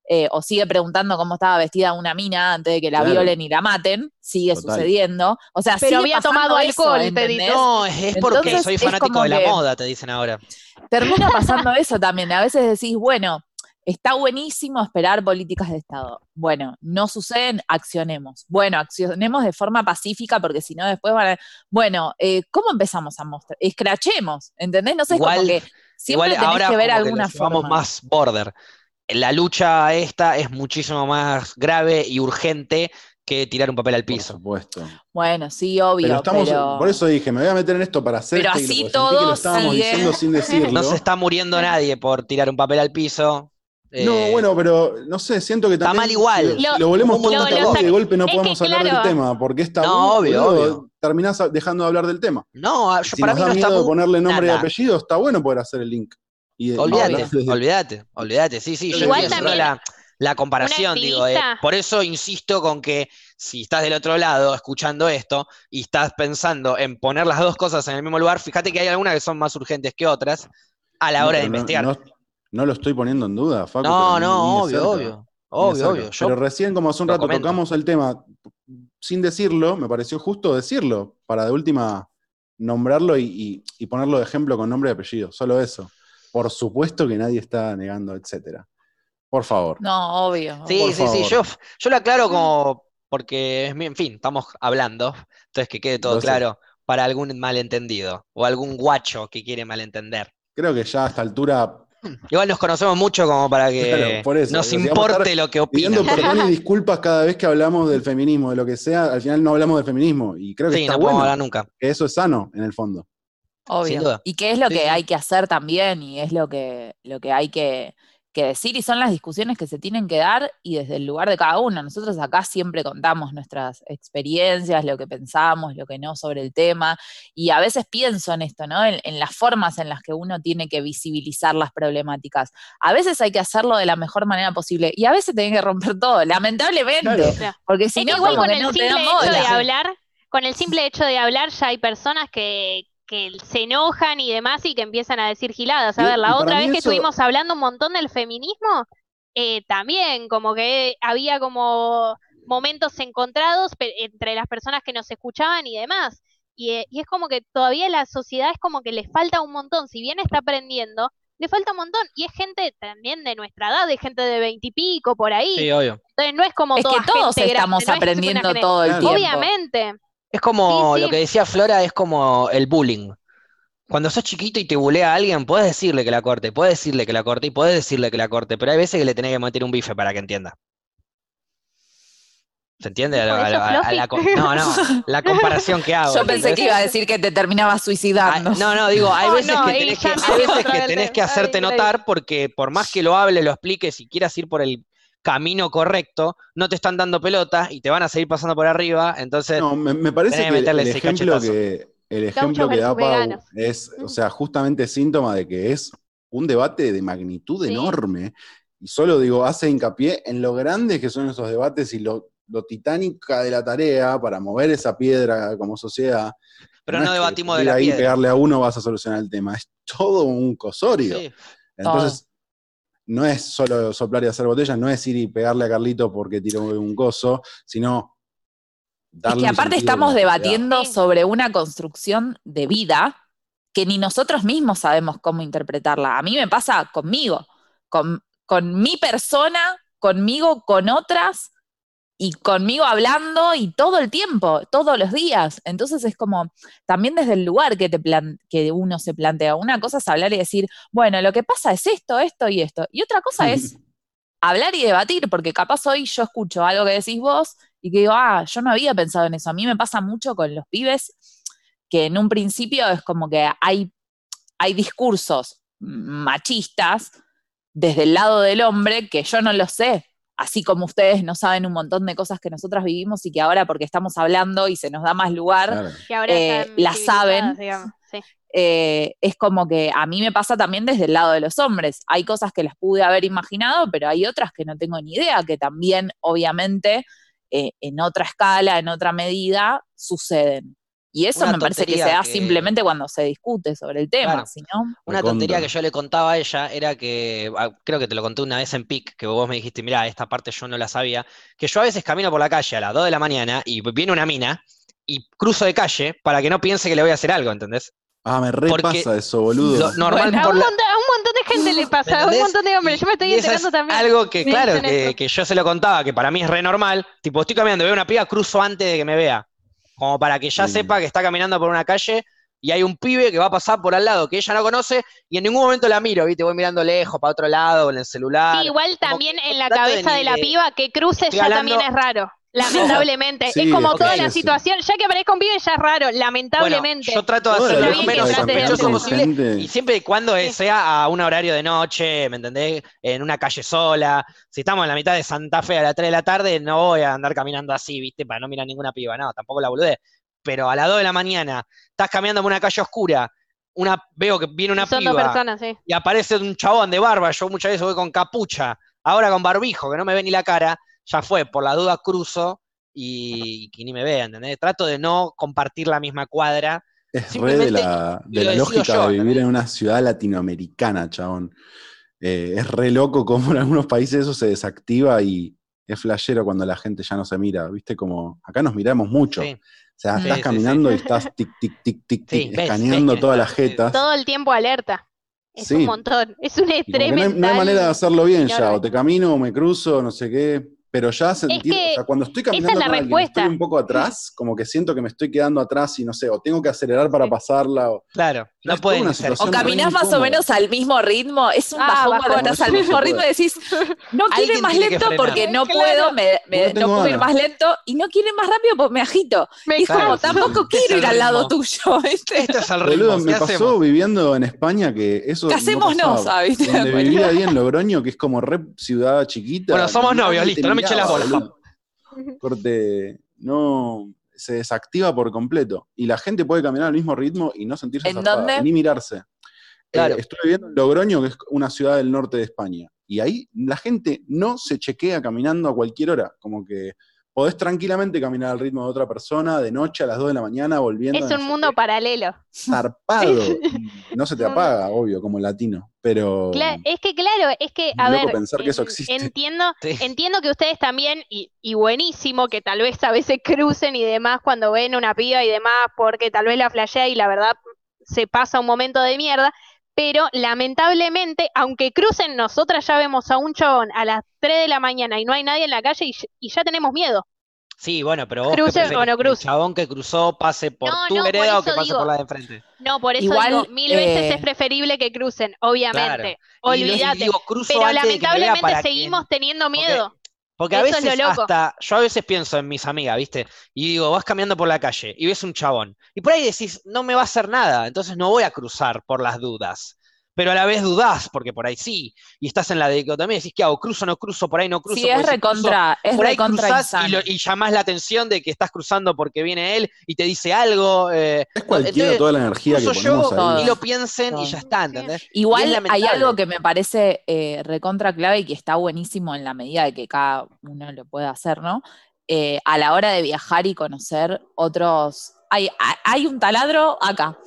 eh, o sigue preguntando cómo estaba vestida una mina antes de que la Claro. violen y la maten, sigue Total. sucediendo. O sea, Pero había tomado eso, alcohol, te ¿entendés? digo. No, es, porque Entonces, soy fanático de la moda, te dicen ahora. Termina pasando eso también. A veces decís, bueno, está buenísimo esperar políticas de Estado. Bueno, no suceden, accionemos. Bueno, accionemos de forma pacífica porque si no después van a... Bueno, eh, ¿cómo empezamos a mostrar? Escrachemos, ¿entendés? No sé, es como Igual- que siempre Igual tenés ahora que ver que alguna forma. más border. La lucha esta es muchísimo más grave y urgente que tirar un papel al Por piso. supuesto. Bueno, sí, obvio, Pero estamos, pero... por eso dije, me voy a meter en esto para hacer Pero este así sentí que todo lo estábamos sigue. diciendo sin decirlo. No se está muriendo nadie por tirar un papel al piso. No, Eh, bueno, pero no sé, siento que Está también. mal igual. Lo, Lo- volvemos tabú y de golpe no es que podemos hablar claro. del tema, porque está No, obvio, obvio. terminás dejando de hablar del tema. No, yo, Si para nos mí da no está miedo mu- ponerle nombre nada. y apellido, está bueno poder hacer el link. Y, y Olvídate, hablar de- olvídate, olvídate. Sí, sí, yo Igual haciendo también, la, la comparación, digo. eh, por eso insisto con que si estás del otro lado escuchando esto y estás pensando en poner las dos cosas en el mismo lugar, fíjate que hay algunas que son más urgentes que otras a la No, hora de no- investigar. No, no lo estoy poniendo en duda, Facu. No, no, obvio, cerca, obvio. Obvio, obvio. Yo Pero recién, como hace un rato comento. tocamos el tema, sin decirlo, me pareció justo decirlo, para de última nombrarlo y, y- y ponerlo de ejemplo con nombre y apellido. Solo eso. Por supuesto que nadie está negando, etcétera. Por favor. No, obvio. Sí, Por sí, sí, yo, yo lo aclaro como porque, en fin, estamos hablando, entonces que quede todo claro para algún malentendido o algún guacho que quiere malentender. Creo que ya a esta altura, Igual nos conocemos mucho como para que Claro, por eso, nos importe lo que pidiendo opinan. perdón y disculpas cada vez que hablamos del feminismo, de lo que sea, al final no hablamos del feminismo. Y creo que Sí, está no podemos bueno, hablar nunca. que eso es sano en el fondo. Obvio. Sin duda. Y qué es lo Sí, que sí. hay que hacer también y es lo que, lo que hay que, que decir y son las discusiones que se tienen que dar y desde el lugar de cada uno. Nosotros acá siempre contamos nuestras experiencias, lo que pensamos, lo que no sobre el tema y a veces pienso en esto, ¿no? En, en las formas en las que uno tiene que visibilizar las problemáticas. A veces hay que hacerlo de la mejor manera posible y a veces tiene que romper todo, lamentablemente, Claro. porque si Es no, igual con el no simple hecho de hablar, con el simple hecho de hablar ya hay personas que, que se enojan y demás y que empiezan a decir giladas. A ver, la otra vez que eso- estuvimos hablando un montón del feminismo, eh, también como que había como momentos encontrados pe- entre las personas que nos escuchaban y demás. Y, eh, y es como que todavía la sociedad es como que le falta un montón, si bien está aprendiendo, le falta un montón. Y es gente también de nuestra edad, de gente de veintipico por ahí. Sí, obvio. Entonces no es como Es que todos gente grande, estamos no es es aprendiendo todo el tiempo. Obviamente. Es como Sí, lo que decía Flora, es como el bullying. Cuando sos chiquito y te bulea a alguien, puedes decirle que la corte, puedes decirle que la corte y puedes decirle que la corte, pero hay veces que le tenés que meter un bife para que entienda. ¿Se entiende? A la- Por a eso, la- a la co- no, no, la comparación que hago. Yo pensé que iba a decir que te terminabas Ah, suicidando. No, no, digo, hay Oh, veces no, que tenés que, hay veces tenés tema. hacerte Ay, notar porque por más que lo hables, lo expliques y quieras ir por el camino correcto, no te están dando pelotas y te van a seguir pasando por arriba, entonces No, me, me parece que el ese ejemplo que, el ejemplo que da Pau veganos. es, o sea, justamente síntoma de que es un debate de magnitud Sí. enorme. Y solo digo, hace hincapié en lo grandes que son esos debates y lo, lo titánica de la tarea para mover esa piedra como sociedad. pero no que debatimos de la ahí piedra. pegarle a uno vas a solucionar el tema. Es todo un cosorio. Sí. Entonces, no es solo soplar y hacer botellas, no es ir y pegarle a Carlito porque tiró un coso, sino Es darle que un aparte estamos debatiendo sobre una construcción de vida que ni nosotros mismos sabemos cómo interpretarla. A mí me pasa conmigo, con, con mi persona, conmigo, con otras y conmigo hablando y todo el tiempo, todos los días. Entonces es como también desde el lugar que, te plan- que uno se plantea. Una cosa es hablar y decir, bueno, lo que pasa es esto, esto y esto. Y otra cosa es hablar y debatir, porque capaz hoy yo escucho algo que decís vos y que digo, ah, yo no había pensado en eso. A mí me pasa mucho con los pibes que en un principio es como que hay, hay discursos machistas desde el lado del hombre que yo no lo sé. Así como ustedes no saben un montón de cosas que nosotras vivimos y que ahora porque estamos hablando y se nos da más lugar, Claro. Que ahora Eh, saben. digamos, sí. sí. eh, es como que a mí me pasa también desde el lado de los hombres. Hay cosas que las pude haber imaginado, pero hay otras que no tengo ni idea, que también, obviamente, eh, en otra escala, en otra medida, suceden. Y eso Una me parece que se da que- simplemente cuando se discute sobre el tema, Claro. si no. Una Recontra. tontería que yo le contaba a ella era que, ah, creo que te lo conté una vez en PIC, que vos me dijiste, mira, esta parte yo no la sabía, que yo a veces camino por la calle a las 2 de la mañana y viene una mina y cruzo de calle para que no piense que le voy a hacer algo, ¿entendés? Ah, me Porque repasa eso, boludo. Lo normal a, por un la- montón, a un montón de gente le pasa, a un montón de hombres. Yo me estoy enterando es también. Algo que, claro, que yo se lo contaba, que para mí es re normal. Tipo, estoy caminando, veo una piba, cruzo antes de que me vea. Como para que ya Sí. sepa que está caminando por una calle y hay un pibe que va a pasar por al lado que ella no conoce y en ningún momento la miro, ¿viste? Voy mirando lejos, para otro lado, en el celular. Sí, igual también en la de cabeza de, la piba que cruce ya hablando- también es raro. Lamentablemente. Sí, es como toda la sí. situación. Ya que aparezca un pibe ya es raro, Bueno, lamentablemente. yo trato de lo menos sospechoso posible y siempre y cuando Sí. sea a un horario de noche, ¿me entendés? En una calle sola. Si estamos en la mitad de Santa Fe a las 3 de la tarde, no voy a andar caminando así, ¿viste? Para no mirar ninguna piba, no, tampoco la boludez. Pero a las 2 de la mañana, estás caminando por una calle oscura, una, veo que viene una Son dos piba personas, sí. y aparece un chabón de barba, yo muchas veces voy con capucha, ahora con barbijo, que no me ve ni la cara, ya fue, por la duda cruzo y que ni me vea, ¿entendés? Trato de no compartir la misma cuadra. Es re de la, lo de la lógica yo, de vivir ¿entendés? en una ciudad latinoamericana, chabón. Eh, es re loco como en algunos países eso se desactiva y es flashero cuando la gente ya no se mira, ¿viste? Como acá nos miramos mucho. Sí. O sea, Sí, estás sí, caminando y estás tic, tic, tic, tic, Sí, tic, ves, escaneando ves, todas las sí. jetas. Todo el tiempo alerta. Es Sí. un montón. Es un estrés no, hay, no hay manera de hacerlo bien ya, o te camino o me cruzo, no sé qué. Pero ya sentir, que o sea, cuando estoy es caminando la con alguien, estoy un poco atrás, como que siento que me estoy quedando atrás y no sé, o tengo que acelerar para pasarla, o Claro, No pueden ser. O caminás más o menos al mismo ritmo. Es un Ah, bajón cuando estás al No, mismo no ritmo y decís, no Alguien más lento porque no Claro. puedo, me, me- No no puedo ir más lento, y no quiero ir más rápido porque me agito. Me Y es como, tampoco sí. quiero ir al lado tuyo, ¿viste? Esto es Boludo, ritmo, me ¿qué pasó hacemos? viviendo en España que eso. Casemos no no, pasaba. ¿sabes? Donde vivía ahí en Logroño, que es como re ciudad chiquita. Bueno, somos novios, listo, no me eché las bolas. Corte, no. Se desactiva por completo. Y la gente puede caminar al mismo ritmo y no sentirse ¿En zarpada, dónde? ni mirarse. Claro. Eh, estuve viviendo en Logroño, que es una ciudad del norte de España. Y ahí la gente no se chequea caminando a cualquier hora. Como que podés tranquilamente caminar al ritmo de otra persona de noche a las 2 de la mañana volviendo. Es un mundo paralelo. zarpado. no se te apaga, obvio, como latino. Pero Cla- es que claro, es que, a ver, pensar que eso existe. entiendo, Sí. entiendo que ustedes también, y, y buenísimo que tal vez a veces crucen y demás cuando ven una piba y demás, porque tal vez la flashea y la verdad se pasa un momento de mierda, pero lamentablemente, aunque crucen, nosotras ya vemos a un chabón a las 3 de la mañana y no hay nadie en la calle y, y ya tenemos miedo. Sí, bueno, pero vos ¿qué Cruce o no ¿Que el cruce? chabón que cruzó pase por No, tu no, por vereda o que eso pase digo. por la de enfrente? No, por eso Igual, digo, mil veces eh, es preferible que crucen, obviamente, y olvídate. digo, Pero lamentablemente que- seguimos teniendo miedo. Porque a Eso veces lo hasta, yo a veces pienso en mis amigas, ¿viste? Y digo, vas caminando por la calle y ves un chabón. Y por ahí decís, no me va a hacer nada, entonces no voy a cruzar por las dudas. Pero a la vez dudás, porque por ahí sí. Y estás en la dicotomía, decís, ¿qué hago? ¿Cruzo o no cruzo? Por ahí no cruzo. Sí, es recontra, es por ahí recontra cruzás y, lo- y llamás la atención de que estás cruzando porque viene él y te dice algo. eh, es cualquiera entonces, toda la energía que ponemos yo ahí. y lo piensen y ya está, ¿entendés? Igual es hay algo que me parece eh, recontra clave y que está buenísimo en la medida de que cada uno lo pueda hacer, ¿no? Eh, a la hora de viajar y conocer otros. Hay, hay- hay un taladro acá.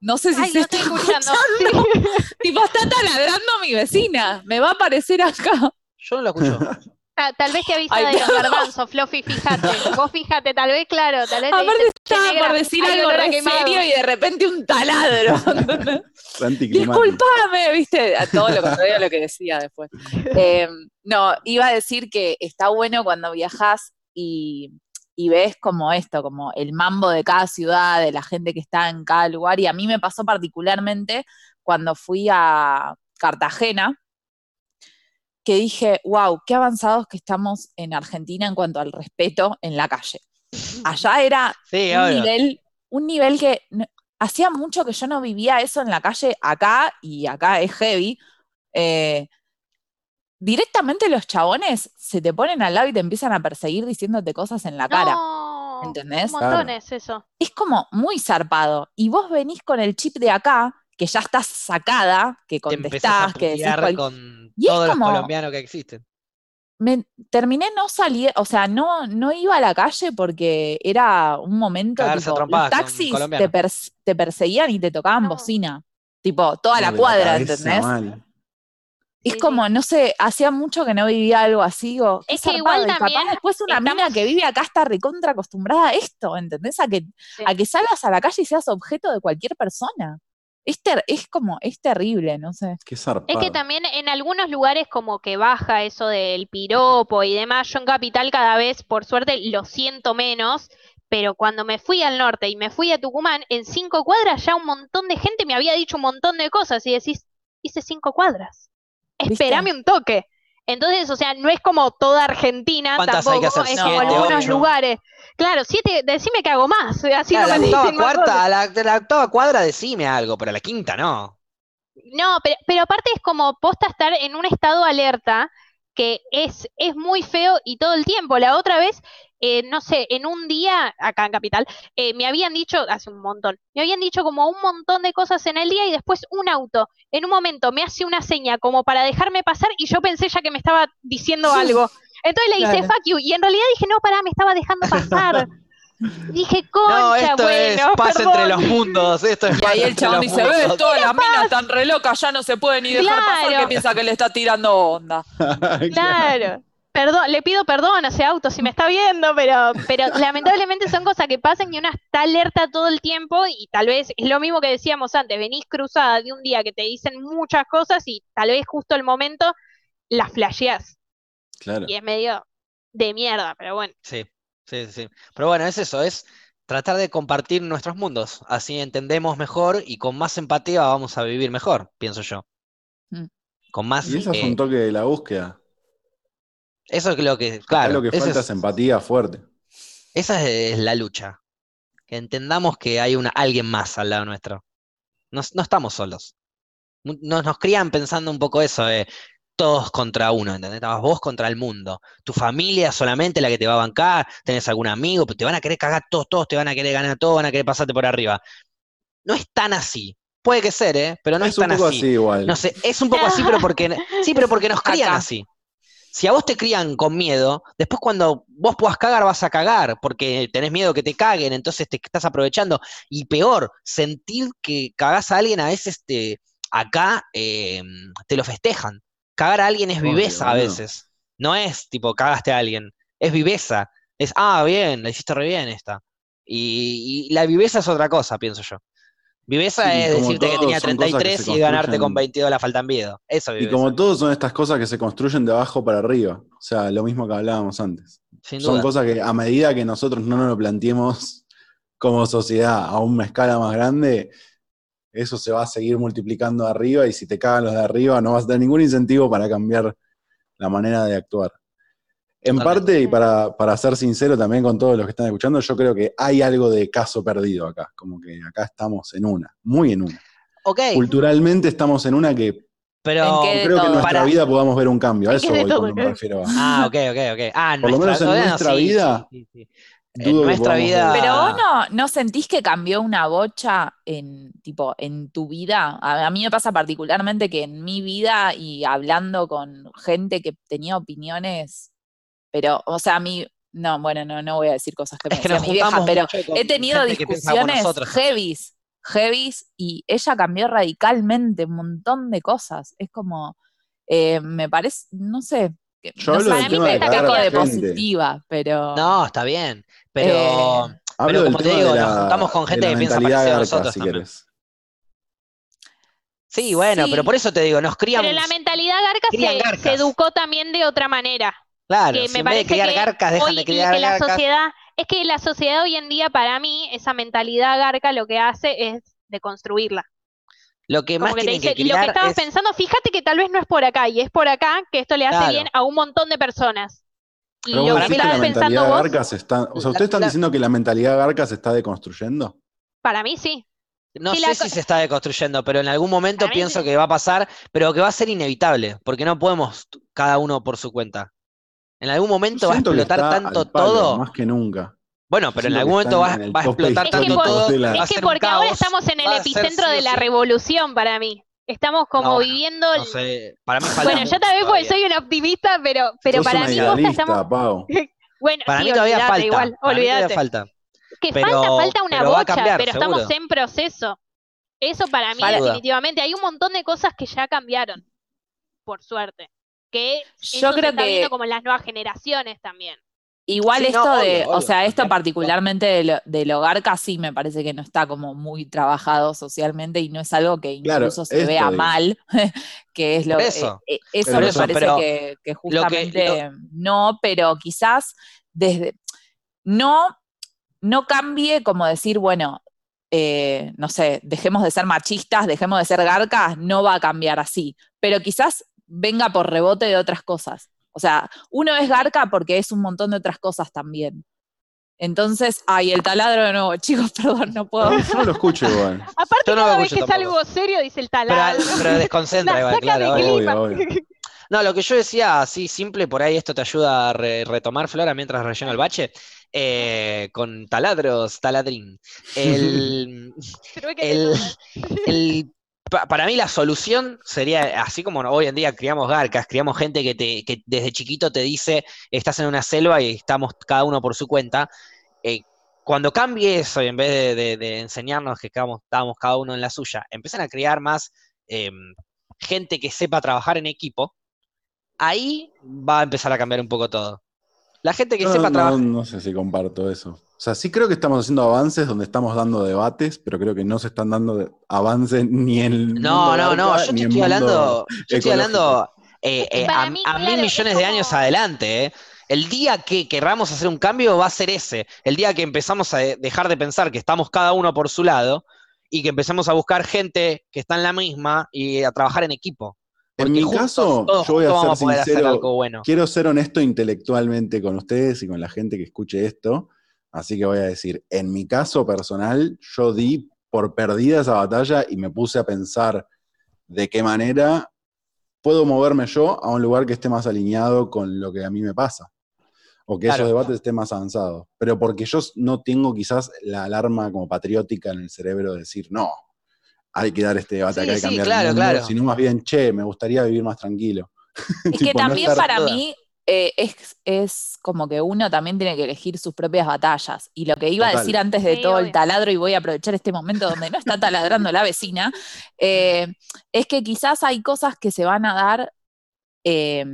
No sé si Ay, se lo está estoy escuchando. escuchando. tipo, está taladrando mi vecina. Me va a aparecer acá. Yo no lo escucho. Ta- Tal vez te avisa Ay, de los garbanzos, Fluffy, fíjate. Vos fíjate, tal vez, claro, tal vez te Aparte dice, "Che, estaba negra, por decir algo re quemado". serio y de repente un taladro. Disculpame, viste, a todo lo contrario a lo que decía después. Eh, no, iba a decir que está bueno cuando viajas y, y ves como esto, como el mambo de cada ciudad, de la gente que está en cada lugar. Y a mí me pasó particularmente cuando fui a Cartagena, que dije, wow, qué avanzados que estamos en Argentina en cuanto al respeto en la calle. Allá era Sí, un nivel, un nivel que hacía mucho que yo no vivía eso en la calle acá, y acá es heavy. eh, directamente los chabones se te ponen al lado y te empiezan a perseguir diciéndote cosas en la cara. No, ¿Entendés? un montón es eso. Es como muy zarpado. Y vos venís con el chip de acá, que ya estás sacada, que Te empezás a contestás, que decís cual- con Y es todos como- los colombianos que existen. me terminé no salir, o sea, no, no iba a la calle porque era un momento, tipo, los trompadas taxis te, colombianos. pers- te perseguían y te tocaban No. bocina. Tipo, toda la cuadra, cabeza ¿entendés? mal. Es Sí, como, no sé, hacía mucho que no vivía algo así. O, Es que igual zarpado, y capaz también después una mina estamos- que vive acá está recontra acostumbrada a esto, ¿entendés? A que, Sí. a que salgas a la calle y seas objeto de cualquier persona. Es, ter- es como, es terrible, no sé. Qué zarpado. Es que también en algunos lugares como que baja eso del piropo y demás. Yo en Capital cada vez, por suerte, lo siento menos, pero cuando me fui al norte y me fui a Tucumán, en cinco cuadras ya un montón de gente me había dicho un montón de cosas y decís, hice cinco cuadras. ¿Viste? Espérame un toque. Entonces, o sea, no es como toda Argentina, ¿Cuántas hay tampoco, que hacer? es como Siete, algunos ocho. lugares. Claro, siete, decime que hago más, así Claro, no a me la octava dicen cuarta, a la, a la octava cuadra decime algo, pero a la quinta no. No, pero, pero aparte es como posta estar en un estado alerta que es, es muy feo y todo el tiempo. La otra vez, eh, no sé, en un día, acá en Capital, eh, me habían dicho, hace un montón, me habían dicho como un montón de cosas en el día y después un auto, en un momento me hace una seña como para dejarme pasar y yo pensé ya que me estaba diciendo algo. Entonces le hice Claro. fuck you y en realidad dije, no, pará, me estaba dejando pasar. Dije, concha, No, esto es bueno, paz perdón. entre los mundos. Esto es Y paz ahí el chabón dice, ves, mundos". todas las minas están re locas, ya no se puede ni dejar pasar Claro. que piensa que le está tirando onda. Claro. Perdón, le pido perdón a ese auto si me está viendo, pero, pero lamentablemente son cosas que pasan y una está alerta todo el tiempo y tal vez es lo mismo que decíamos antes, venís cruzada de un día que te dicen muchas cosas y tal vez justo el momento las flasheás Claro. y es medio de mierda, pero bueno. Sí, sí, sí. Pero bueno, es eso, es tratar de compartir nuestros mundos. Así entendemos mejor y con más empatía vamos a vivir mejor, pienso yo. Mm. Con más. Y eso es eh, un toque de la búsqueda. Eso es lo que, claro, lo que falta es- es empatía fuerte. esa es, es la lucha. Que entendamos que hay una, alguien más al lado nuestro. No, no estamos solos. Nos, nos crían pensando un poco eso, de todos contra uno, ¿entendés? Estabas vos contra el mundo. Tu familia solamente la que te va a bancar, tenés algún amigo, pero te van a querer cagar todos, todos te van a querer ganar todos, van a querer pasarte por arriba. No es tan así. Puede que ser, ¿eh? Pero no es, es un tan poco así. así igual. No sé, es un poco así, pero porque, sí, pero porque nos crían Acá. así. Si a vos te crían con miedo, después cuando vos puedas cagar, vas a cagar, porque tenés miedo que te caguen, entonces te estás aprovechando. Y peor, sentir que cagás a alguien, a veces te, acá eh, te lo festejan. Cagar a alguien es viveza a veces. No es tipo, cagaste a alguien, es viveza. Es, ah, bien, la hiciste re bien esta. Y, y la viveza es otra cosa, pienso yo. Viveza Sí, es decirte que tenía son cosas que 33 se y ganarte con construyen. 22 la faltan miedo. Eso es Y viveza, como todo son estas cosas que se construyen de abajo para arriba. O sea, lo mismo que hablábamos antes. sin Son duda. cosas que a medida que nosotros no nos lo planteemos como sociedad a una escala más grande, eso se va a seguir multiplicando arriba y si te cagan los de arriba no vas a tener ningún incentivo para cambiar la manera de actuar. En parte, y para, para ser sincero también con todos los que están escuchando, yo creo que hay algo de caso perdido acá, como que acá estamos en una, muy en una. Ok, Culturalmente estamos en una que pero... ¿En creo que en nuestra Para- vida podamos ver un cambio. A ¿En qué eso voy cuando me refiero a... Ah, ok, ok, ok. Ah, Por lo menos en nuestra vida, sí, sí, sí. dudo En nuestra vida... ver. Pero vos no, no sentís que cambió una bocha en, tipo, en tu vida. A, a mí me pasa particularmente que en mi vida y hablando con gente que tenía opiniones, pero, o sea, a mí, no, bueno, no, no voy a decir cosas que me Es que decía nos mi vieja, juntamos pero he tenido discusiones heavies, heavies, y ella cambió radicalmente un montón de cosas. Es como, eh, me parece, no sé, que- Yo no hablo sé del tema de cagar a la positiva, pero... No, está bien. Pero, Eh, Hablo pero del como te digo, nos juntamos con de gente la que piensa mentalidad parecido a nosotros si también. sí, bueno, Sí. pero por eso te digo, nos crían... Pero la mentalidad garca se, garcas. se educó también de otra manera. Claro, que si me en vez de parece criar que garcas, dejan hoy de criar que la garcas. sociedad, es que la sociedad hoy en día, para mí, esa mentalidad garca lo que hace es deconstruirla. Lo que más que tienen dice, que lo que estabas es... pensando, fíjate que tal vez no es por acá, y es por acá que esto le hace Claro. bien a un montón de personas. Y Pero lo que que la estabas pensando mentalidad vos, garca se está. O sea, La- ¿ustedes están la- diciendo que la mentalidad garca se está deconstruyendo? para mí sí. No Sí, sé la si se está deconstruyendo, pero en algún momento pienso sí. que va a pasar, pero que va a ser inevitable, porque no podemos cada uno por su cuenta. En algún momento Yo va a explotar tanto palo, todo. Más que nunca. Bueno, pero en algún momento va, a explotar tanto por- todo. la- Es que un porque ahora estamos en el ser epicentro sí de la sí. revolución para mí. Estamos como No, bueno, viviendo. No sé, para mí falta bueno, yo también porque soy una optimista, pero, pero para mí estamos. Pau. Bueno, Para sí, mí todavía falta. igual, para mí todavía olvídate. falta. Que Pero- falta, falta una bocha, cambiar, pero estamos en proceso. Eso para mí, definitivamente. Hay un montón de cosas que ya cambiaron, por suerte. Que Yo eso se creo está que- viendo como en las nuevas generaciones también. Igual Sí, esto no, de, obvio, o obvio, sea, esto particularmente del, del hogar casi me parece que no está como muy trabajado socialmente y no es algo que Claro, incluso se esto vea digo. mal, que es lo eh, eso. eh, eso me eso, parece pero que, que que- justamente no, pero quizás desde no, no cambie como decir, bueno, eh, no sé, dejemos de ser machistas, dejemos de ser garcas, no va a cambiar así, pero quizás venga por rebote de otras cosas. O sea, uno es garca porque es un montón de otras cosas también. Entonces, ay, el taladro de nuevo, chicos, perdón, no puedo. No, yo no lo escucho igual. Aparte, Yo no lo cada vez que es algo serio, dice el Pero, taladro. pero desconcentra igual, claro. de obvio. No, lo que yo decía así simple, por ahí esto te ayuda a re- retomar, Flora, mientras relleno el bache, eh, con taladros, taladrín. El, el, el- pa- para mí la solución sería, así como hoy en día criamos garcas, criamos gente que, te, que desde chiquito te dice, estás en una selva y estamos cada uno por su cuenta. eh, cuando cambie eso y en vez de, enseñarnos que estábamos, cada uno en la suya, empiezan a criar más em, gente que sepa trabajar en equipo, ahí va a empezar a cambiar un poco todo. La gente que No, sepa no, trabajar. no sé si comparto eso. O sea, sí creo que estamos haciendo avances donde estamos dando debates, pero creo que no se están dando avances ni en el No, mundo no, no, yo te estoy hablando, yo estoy hablando eh, eh, a, mí, a mil claro, millones de años adelante. eh. El día que querramos hacer un cambio va a ser ese. El día que empezamos a de- dejar de pensar que estamos cada uno por su lado y que empecemos a buscar gente que está en la misma y a trabajar en equipo. En mi juntos, caso, todos yo voy a ser sincero, algo bueno. Quiero ser honesto intelectualmente con ustedes y con la gente que escuche esto, así que voy a decir, en mi caso personal, yo di por perdida esa batalla y me puse a pensar de qué manera puedo moverme yo a un lugar que esté más alineado con lo que a mí me pasa, o que Claro. esos debates estén más avanzados, pero porque yo no tengo quizás la alarma como patriótica en el cerebro de decir, no, hay que dar este debate, Sí, acá sí, cambiar claro, el mundo, claro. sino más bien, che, me gustaría vivir más tranquilo. Es que no también para mí eh, es, es como que uno también tiene que elegir sus propias batallas. Y lo que iba a decir antes de Sí, todo el taladro, y voy a aprovechar este momento donde no está taladrando la vecina, eh, es que quizás hay cosas que se van a dar, eh,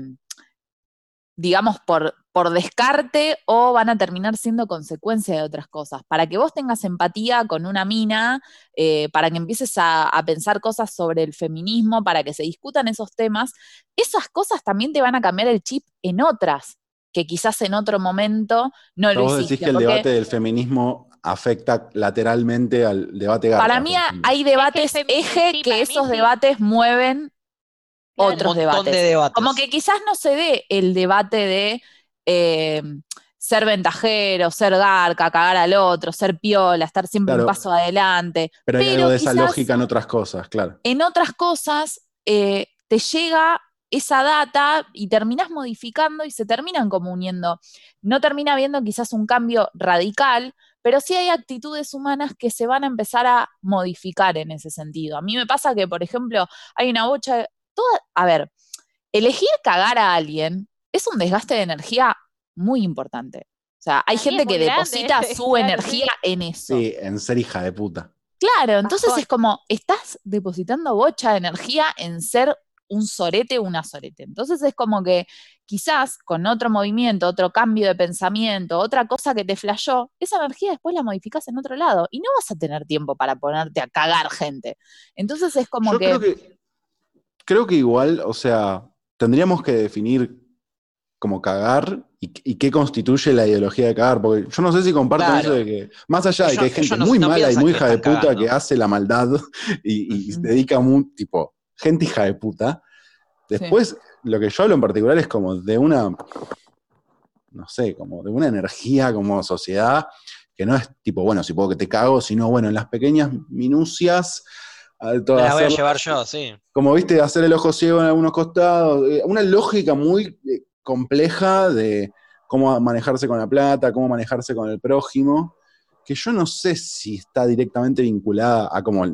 digamos, por, por descarte o van a terminar siendo consecuencia de otras cosas. Para que vos tengas empatía con una mina, eh, para que empieces a, a pensar cosas sobre el feminismo, para que se discutan esos temas, esas cosas también te van a cambiar el chip en otras, que quizás en otro momento no Pero lo vos hiciste. decís que el debate del feminismo afecta lateralmente al debate garca. para mí hay debates eje sí, que esos sí. debates mueven Claro. Otros debates. de debates. Como que quizás no se dé el debate de eh, ser ventajero, ser garca, cagar al otro, ser piola, estar siempre un paso adelante. Pero hay pero algo de esa lógica en otras cosas, claro. En otras cosas eh, te llega esa data y terminas modificando y se terminan como uniendo. No termina habiendo quizás un cambio radical, pero sí hay actitudes humanas que se van a empezar a modificar en ese sentido. A mí me pasa que, por ejemplo, hay una bocha, toda, a ver, elegir cagar a alguien es un desgaste de energía muy importante. O sea, hay gente es que grande, deposita su claro, energía en eso. Sí, en ser hija de puta. Claro, entonces Bajón. es como, estás depositando bocha de energía en ser un sorete o una sorete. Entonces es como que quizás con otro movimiento, otro cambio de pensamiento, otra cosa que te flashó, esa energía después la modificas en otro lado y no vas a tener tiempo para ponerte a cagar gente. Entonces es como Yo que, creo que creo que igual, o sea, tendríamos que definir como cagar y, y qué constituye la ideología de cagar, porque yo no sé si comparto Claro. eso de que, más allá de que hay gente no- muy no mala y muy hija de puta cagando. que hace la maldad y, y se Ujú. dedica muy, tipo, gente hija de puta. Después, lo que yo hablo en particular es como de una, no sé, como de una energía como sociedad que no es tipo, bueno, si puedo que te cago, sino, bueno, en las pequeñas minucias, Me la voy a hacer- llevar yo, sí. como viste, hacer el ojo ciego en algunos costados, eh, una lógica muy eh, compleja de, cómo manejarse con la plata, cómo manejarse con el prójimo, que yo no sé si está directamente vinculada a como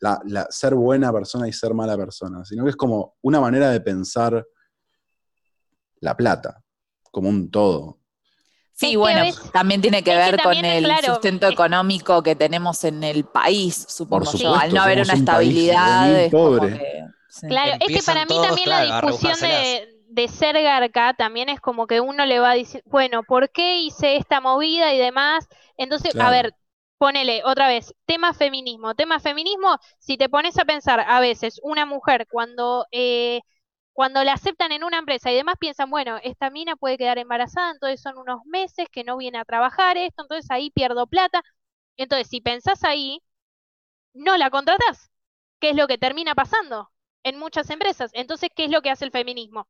la, la- ser buena persona y ser mala persona, sino que es como una manera de pensar la plata, como un todo. Sí, bueno, también tiene que ver con el claro, sustento económico que tenemos en el país, supongo yo. supuesto, Al no haber una un estabilidad, es pobre. que- sí. Claro, es que para mí todos, también claro, la discusión de, de ser garca también es como que uno le va a decir, bueno, ¿por qué hice esta movida y demás? Entonces, a ver, ponele otra vez, tema feminismo. Tema feminismo, si te pones a pensar, a veces una mujer cuando, eh, cuando la aceptan en una empresa y demás piensan, bueno, esta mina puede quedar embarazada, entonces son unos meses que no viene a trabajar esto, entonces ahí pierdo plata. Entonces, si pensás ahí, no la contratás, que es lo que termina pasando en muchas empresas. Entonces, ¿qué es lo que hace el feminismo?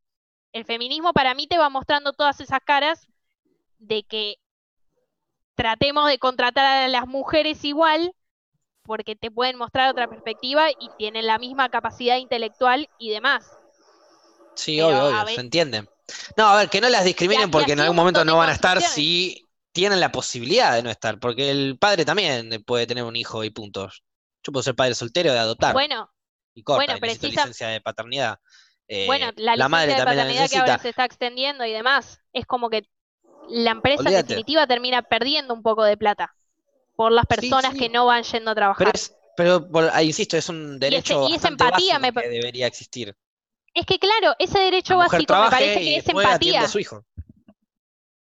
El feminismo para mí te va mostrando todas esas caras de que tratemos de contratar a las mujeres igual porque te pueden mostrar otra perspectiva y tienen la misma capacidad intelectual y demás. Sí, Pero, obvio, obvio, se entiende. No, a ver, que no las discriminen porque en algún momento no van a estar si tienen la posibilidad de no estar, porque el padre también puede tener un hijo y puntos. Yo puedo ser padre soltero de adoptar Bueno, y corta, bueno, y necesito precisa- licencia de paternidad. Eh, bueno, la, la madre licencia de también la paternidad que ahora necesita. se está extendiendo y demás, es como que la empresa en definitiva termina perdiendo un poco de plata por las personas sí. que no van yendo a trabajar. Pero es, pero ahí insisto, es un derecho y esa bastante empatía me que debería existir. Es que claro, ese derecho básico me parece que es empatía. a su hijo.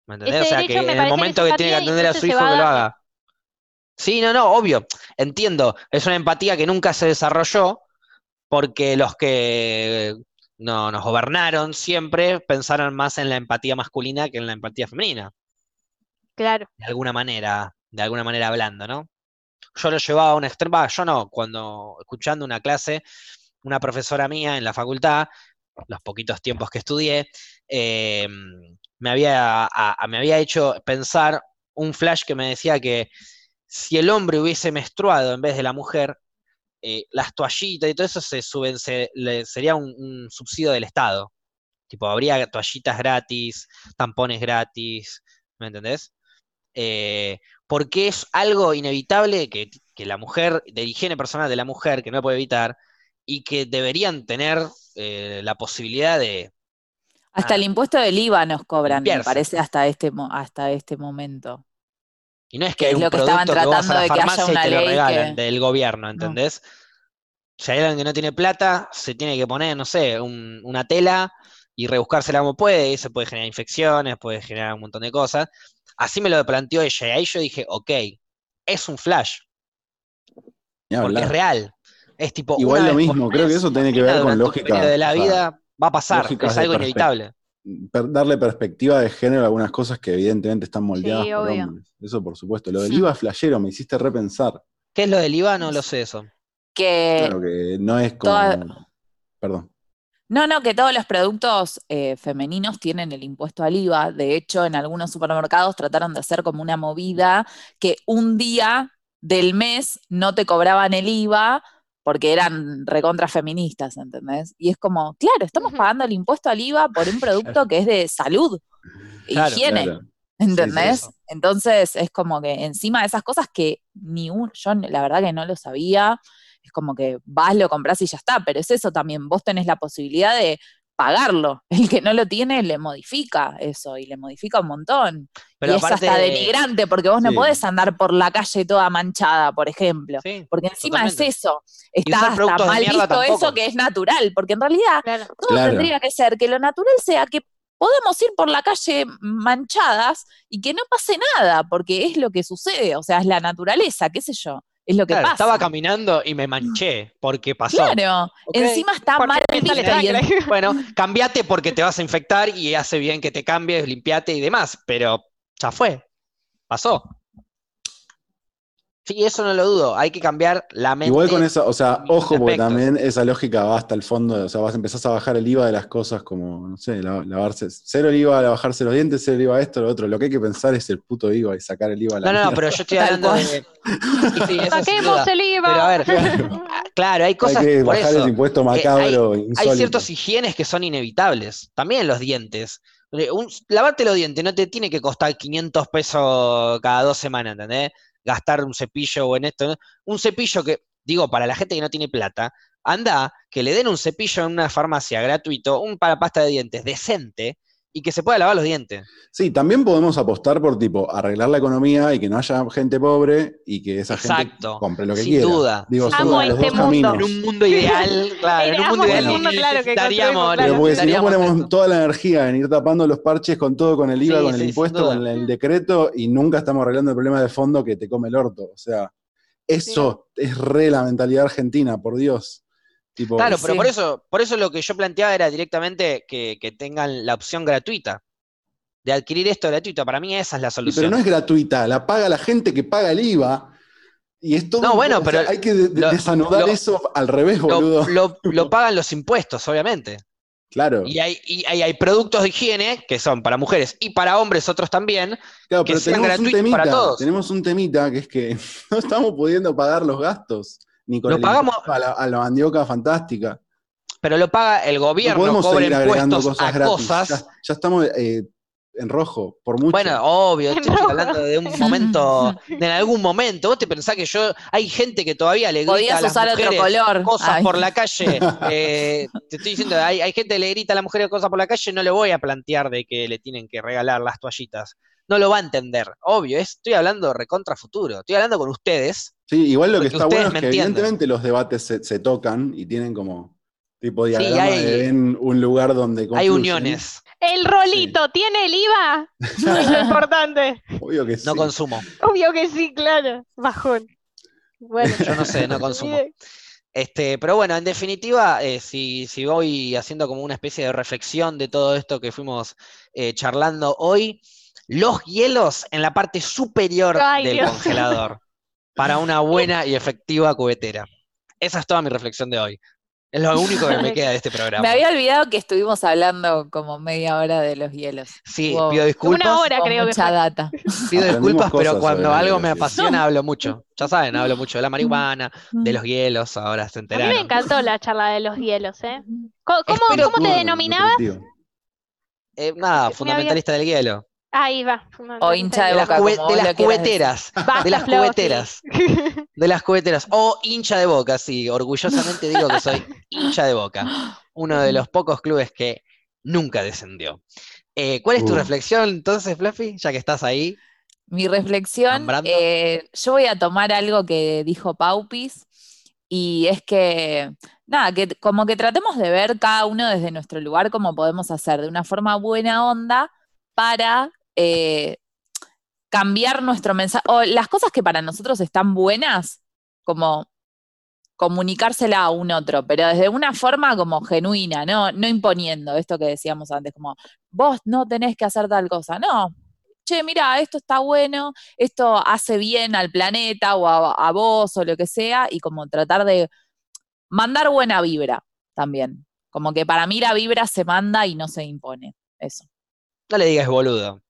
¿Me entendés? Ese o sea, que en el que momento que tiene que atender a su hijo, que lo haga. Sí, no, no, obvio. Entiendo. Es una empatía que nunca se desarrolló porque los que no, nos gobernaron siempre pensaron más en la empatía masculina que en la empatía femenina. Claro. de alguna manera, de alguna manera hablando, ¿no? Yo lo llevaba a un extremo, bah, yo no, cuando escuchando una clase, una profesora mía en la facultad, los poquitos tiempos que estudié, eh, me, había, me había hecho pensar un flash que me decía que si el hombre hubiese menstruado en vez de la mujer, eh, las toallitas y todo eso se suben, se- le- sería un, un subsidio del Estado. Tipo, habría toallitas gratis, tampones gratis, ¿me entendés? eh, porque es algo inevitable que, que la mujer, de higiene personal de la mujer, que no puede evitar, y que deberían tener eh, la posibilidad de... Hasta Ah. el impuesto del IVA nos cobran, me parece, hasta este, hasta este momento. Y no es que Que hay es un lo que estaban producto que vas a tratando la de que haya una te lo ley regalan que- del gobierno, ¿entendés? Si hay alguien que no tiene plata, se tiene que poner, no sé, un- una tela y rebuscársela como puede, y eso puede generar infecciones, puede generar un montón de cosas. Así me lo planteó ella, y ahí yo dije, ok, es un flash, porque es real. Es tipo, Igual lo mismo, creo que eso tiene que ver con lógica, de la o sea, vida, va a pasar, es algo inevitable. per- darle perspectiva de género a algunas cosas que evidentemente están moldeadas Sí, por obvio. hombres. Eso por supuesto. Lo del Hmm. IVA flashero me hiciste repensar. ¿Qué es lo del IVA? No lo sé eso. Que Claro que no es como. toda- Perdón. No, no, que todos los productos eh, femeninos tienen el impuesto al IVA. De hecho, en algunos supermercados trataron de hacer como una movida que un día del mes no te cobraban el IVA porque eran recontra feministas, ¿entendés? Y es como, claro, estamos pagando el impuesto al IVA por un producto que es de salud, Claro, higiene. Claro. ¿Entendés? Entonces es como que encima de esas cosas que ni un, yo la verdad que no lo sabía, es como que vas, lo compras y ya está, pero es eso también, vos tenés la posibilidad de pagarlo. El que no lo tiene le modifica eso y le modifica un montón. Pero y es hasta de- denigrante porque vos no podés andar por la calle toda manchada, por ejemplo. Sí, Porque encima Totalmente. es eso, está hasta mal visto tampoco. eso que es natural, porque en realidad Claro. todo Claro. tendría que ser que lo natural sea que podemos ir por la calle manchadas y que no pase nada, porque es lo que sucede, o sea, es la naturaleza, qué sé yo, es lo que Claro, pasa. estaba caminando y me manché porque pasó. Claro, encima está mal visto Bueno, cambiate porque te vas a infectar y hace bien que te cambies, limpiate y demás, pero ya fue, pasó. Sí, eso no lo dudo, hay que cambiar la mente. Igual con esa, o sea, ojo, porque aspectos. también esa lógica va hasta el fondo, o sea, vas a empezar a bajar el IVA de las cosas como, no sé, la- lavarse, cero el IVA, bajarse los dientes, cero el IVA esto, lo otro. Lo que hay que pensar es el puto IVA y sacar el IVA a la No, no, pero yo estoy hablando de. Sí, Saquemos el IVA. Pero a ver, claro, hay cosas hay que por bajar eso. ese impuesto macabro, Hay insólito. ciertos higienes que son inevitables. También los dientes. Eh, un- lavarte los dientes no te tiene que costar 500 pesos cada dos semanas, ¿entendés? Gastar un cepillo o en esto. Un cepillo que, digo, para la gente que no tiene plata, anda, que le den un cepillo en una farmacia gratuito, un para pasta de dientes decente y que se pueda lavar los dientes. Sí, también podemos apostar por tipo arreglar la economía y que no haya gente pobre y que esa gente Exacto, compre lo que sin quiera. duda. Digo, son Amo los este dos mundo. caminos. En un mundo ideal, claro, en un mundo ideal mundo, claro, que necesitaríamos- construimos, Pero claro. porque si no ponemos esto. toda la energía en ir tapando los parches con todo, con el IVA, Sí, con el sí, impuesto, con el decreto, y nunca estamos arreglando el problema de fondo que te come el orto. O sea, eso es re la mentalidad argentina, por Dios. Tipo, Claro, pero Sí. por eso, por eso lo que yo planteaba era directamente que, que tengan la opción gratuita de adquirir esto gratuito. Para mí esa es la solución. pero no es gratuita, la paga la gente que paga el IVA. Y es todo No, bueno, o sea, pero hay que de- de- lo- desanudar lo- eso al revés, boludo. lo, pagan los impuestos, obviamente. claro. Y hay, y hay, hay productos de higiene que son para mujeres y para hombres otros también. Claro, que pero sean tenemos un gratuitos temita, para todos. tenemos un temita que es que no estamos pudiendo pagar los gastos, ni con Lo el pagamos- a la, a la mandioca fantástica. Pero lo paga el No gobierno, podemos cobra seguir agregando impuestos cosas a gratis. cosas. Ya, ya estamos eh, en rojo, por mucho. Bueno, obvio, estoy hablando de un momento, de en algún momento. Vos te pensás que yo, hay gente que todavía le grita a las usar otro mujeres color. cosas Ay. por la calle. eh, te estoy diciendo, hay, hay gente que le grita a las mujeres cosas por la calle, no le voy a plantear de que le tienen que regalar las toallitas. No lo va a entender, obvio, es- estoy hablando recontra futuro, estoy hablando con ustedes. Sí, igual lo que porque está bueno es que entienden. evidentemente los debates se, se tocan y tienen como tipo diagrama hay- de ven un lugar donde Hay confluyen. uniones, El rolito, ¿tiene el IVA? Es lo importante. Obvio que sí. no consumo. Obvio que sí, claro. Bajón. Bueno. Yo no sé, no consumo. Este, pero bueno, en definitiva, eh, si, si voy haciendo como una especie de reflexión de todo esto que fuimos eh, charlando hoy, los hielos en la parte superior Ay, del Dios. congelador para una buena y efectiva cubetera. Esa es toda mi reflexión de hoy. Es lo único que me queda de este programa. Me había olvidado que estuvimos hablando como media hora de los hielos. Sí, Wow. pido disculpas. Una hora creo que mucha fue. data. Pido disculpas, pero cuando algo me apasiona hablo mucho. Ya saben, hablo mucho de la marihuana, de los hielos, ahora se A mí me enteraron. encantó la charla de los hielos, ¿eh? ¿Cómo, Espero cómo te denominabas? Eh, nada, Me fundamentalista del hielo. Ahí va. O hincha De de las, boca, como de las cubeteras. Basta, de las cubeteras. De las cubeteras. O hincha de boca, sí. Orgullosamente digo que soy hincha de boca. Uno de los pocos clubes que nunca descendió. Eh, ¿Cuál es tu Uh. reflexión entonces, Fluffy? Ya que estás ahí. Mi reflexión, eh, yo voy a tomar algo que dijo Paupis y es que, nada, que como que tratemos de ver cada uno desde nuestro lugar cómo podemos hacer de una forma buena onda para eh, cambiar nuestro mensaje, o las cosas que para nosotros están buenas, como comunicársela a un otro, pero desde una forma como genuina, no, no imponiendo esto que decíamos antes, como vos no tenés que hacer tal cosa, no. Che, mira, esto está bueno, esto hace bien al planeta o a, a vos o lo que sea, y como tratar de mandar buena vibra también. Como que para mí la vibra se manda y no se impone. Eso. No le digas boludo.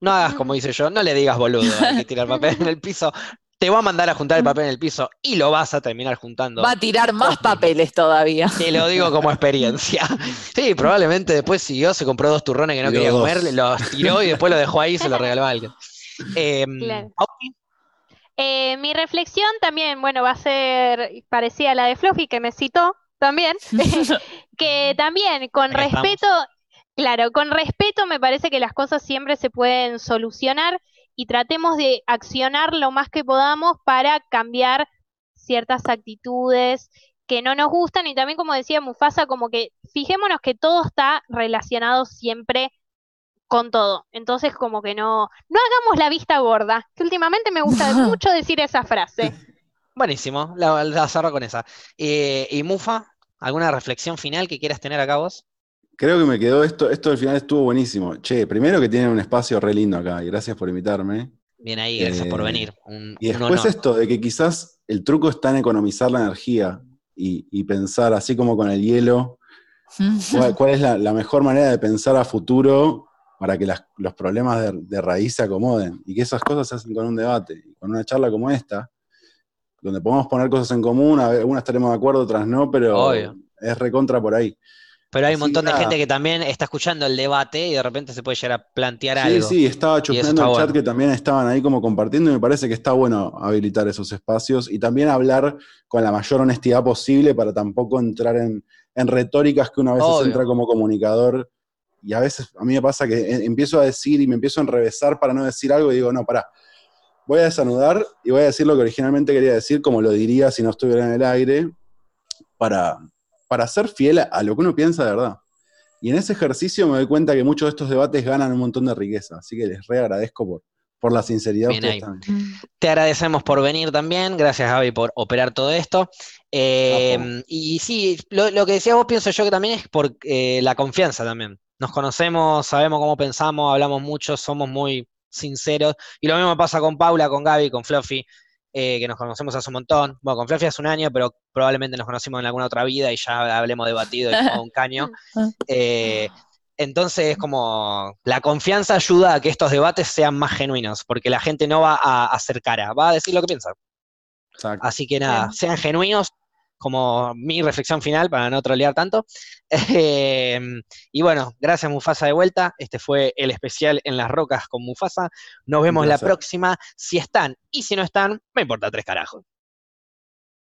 No hagas como hice yo, no le digas boludo al que tirar papel en el piso. Te va a mandar a juntar el papel en el piso y lo vas a terminar juntando. Va a tirar más papeles todavía. Te lo digo como experiencia. Sí, probablemente después siguió, se compró dos turrones que no quería dos. comer, los tiró y después lo dejó ahí y se lo regaló a alguien. Em, Claro. Eh, mi reflexión también, bueno, va a ser parecida a la de Fluffy, que me citó también, que también con estamos. Claro, con respeto me parece que las cosas siempre se pueden solucionar y tratemos de accionar lo más que podamos para cambiar ciertas actitudes que no nos gustan y también como decía Mufasa, como que fijémonos que todo está relacionado siempre con todo. Entonces, como que no, no hagamos la vista gorda, que últimamente me gusta mucho decir esa frase. buenísimo, la, la cerro con esa. Eh, y Mufa, ¿alguna reflexión final que quieras tener acá vos? Creo que me quedó esto, esto al final estuvo buenísimo. Che, primero que tienen un espacio re lindo acá, y gracias por invitarme. Bien ahí, gracias por Eh, venir. Un, Y un después honor. esto de que quizás el truco está en economizar la energía y, y pensar, así como con el hielo, cuál, cuál es la, la mejor manera de pensar a futuro para que las- los problemas de, de raíz se acomoden y que esas cosas se hacen con un debate, con una charla como esta, donde podemos poner cosas en común, a ver, algunas estaremos de acuerdo, otras no, pero Obvio. es recontra por ahí. Pero hay un montón de gente que también está escuchando el debate y de repente se puede llegar a plantear Sí, algo. sí, estaba chusmeando está el chat que también estaban ahí como compartiendo y me parece que está bueno habilitar esos espacios y también hablar con la mayor honestidad posible para tampoco entrar en, en retóricas que uno a veces Obvio. entra como comunicador y a veces a mí me pasa que eh, empiezo a decir y me empiezo a enrevesar para no decir algo y digo, no, pará, voy a desanudar y voy a decir lo que originalmente quería decir como lo diría si no estuviera en el aire para, para ser fiel a, lo que uno piensa de verdad. Y en ese ejercicio me doy cuenta que muchos de estos debates ganan un montón de riqueza, así que les re agradezco por, por la sinceridad de Bien ustedes ahí. también. Te agradecemos por venir también, gracias Gaby por operar todo esto. Eh, y sí, lo, lo que decías vos pienso yo que también es por eh, la confianza también. Nos conocemos, sabemos cómo pensamos, hablamos mucho, somos muy sinceros. Y lo mismo pasa con Paula, con Gaby, con Fluffy, eh, que nos conocemos hace un montón. Bueno, con Fluffy hace un año, pero probablemente nos conocimos en alguna otra vida y ya hablemos debatido y fumado un caño. Eh, entonces, como la confianza ayuda a que estos debates sean más genuinos, porque la gente no va a hacer cara, va a decir lo que piensa. Exacto. Así que nada, sean genuinos, como mi reflexión final para no trolear tanto. Eh, y bueno, gracias Mufasa de vuelta. Este fue el especial en las rocas con Mufasa. Nos vemos la próxima. Si están y si no están, me importa tres carajos.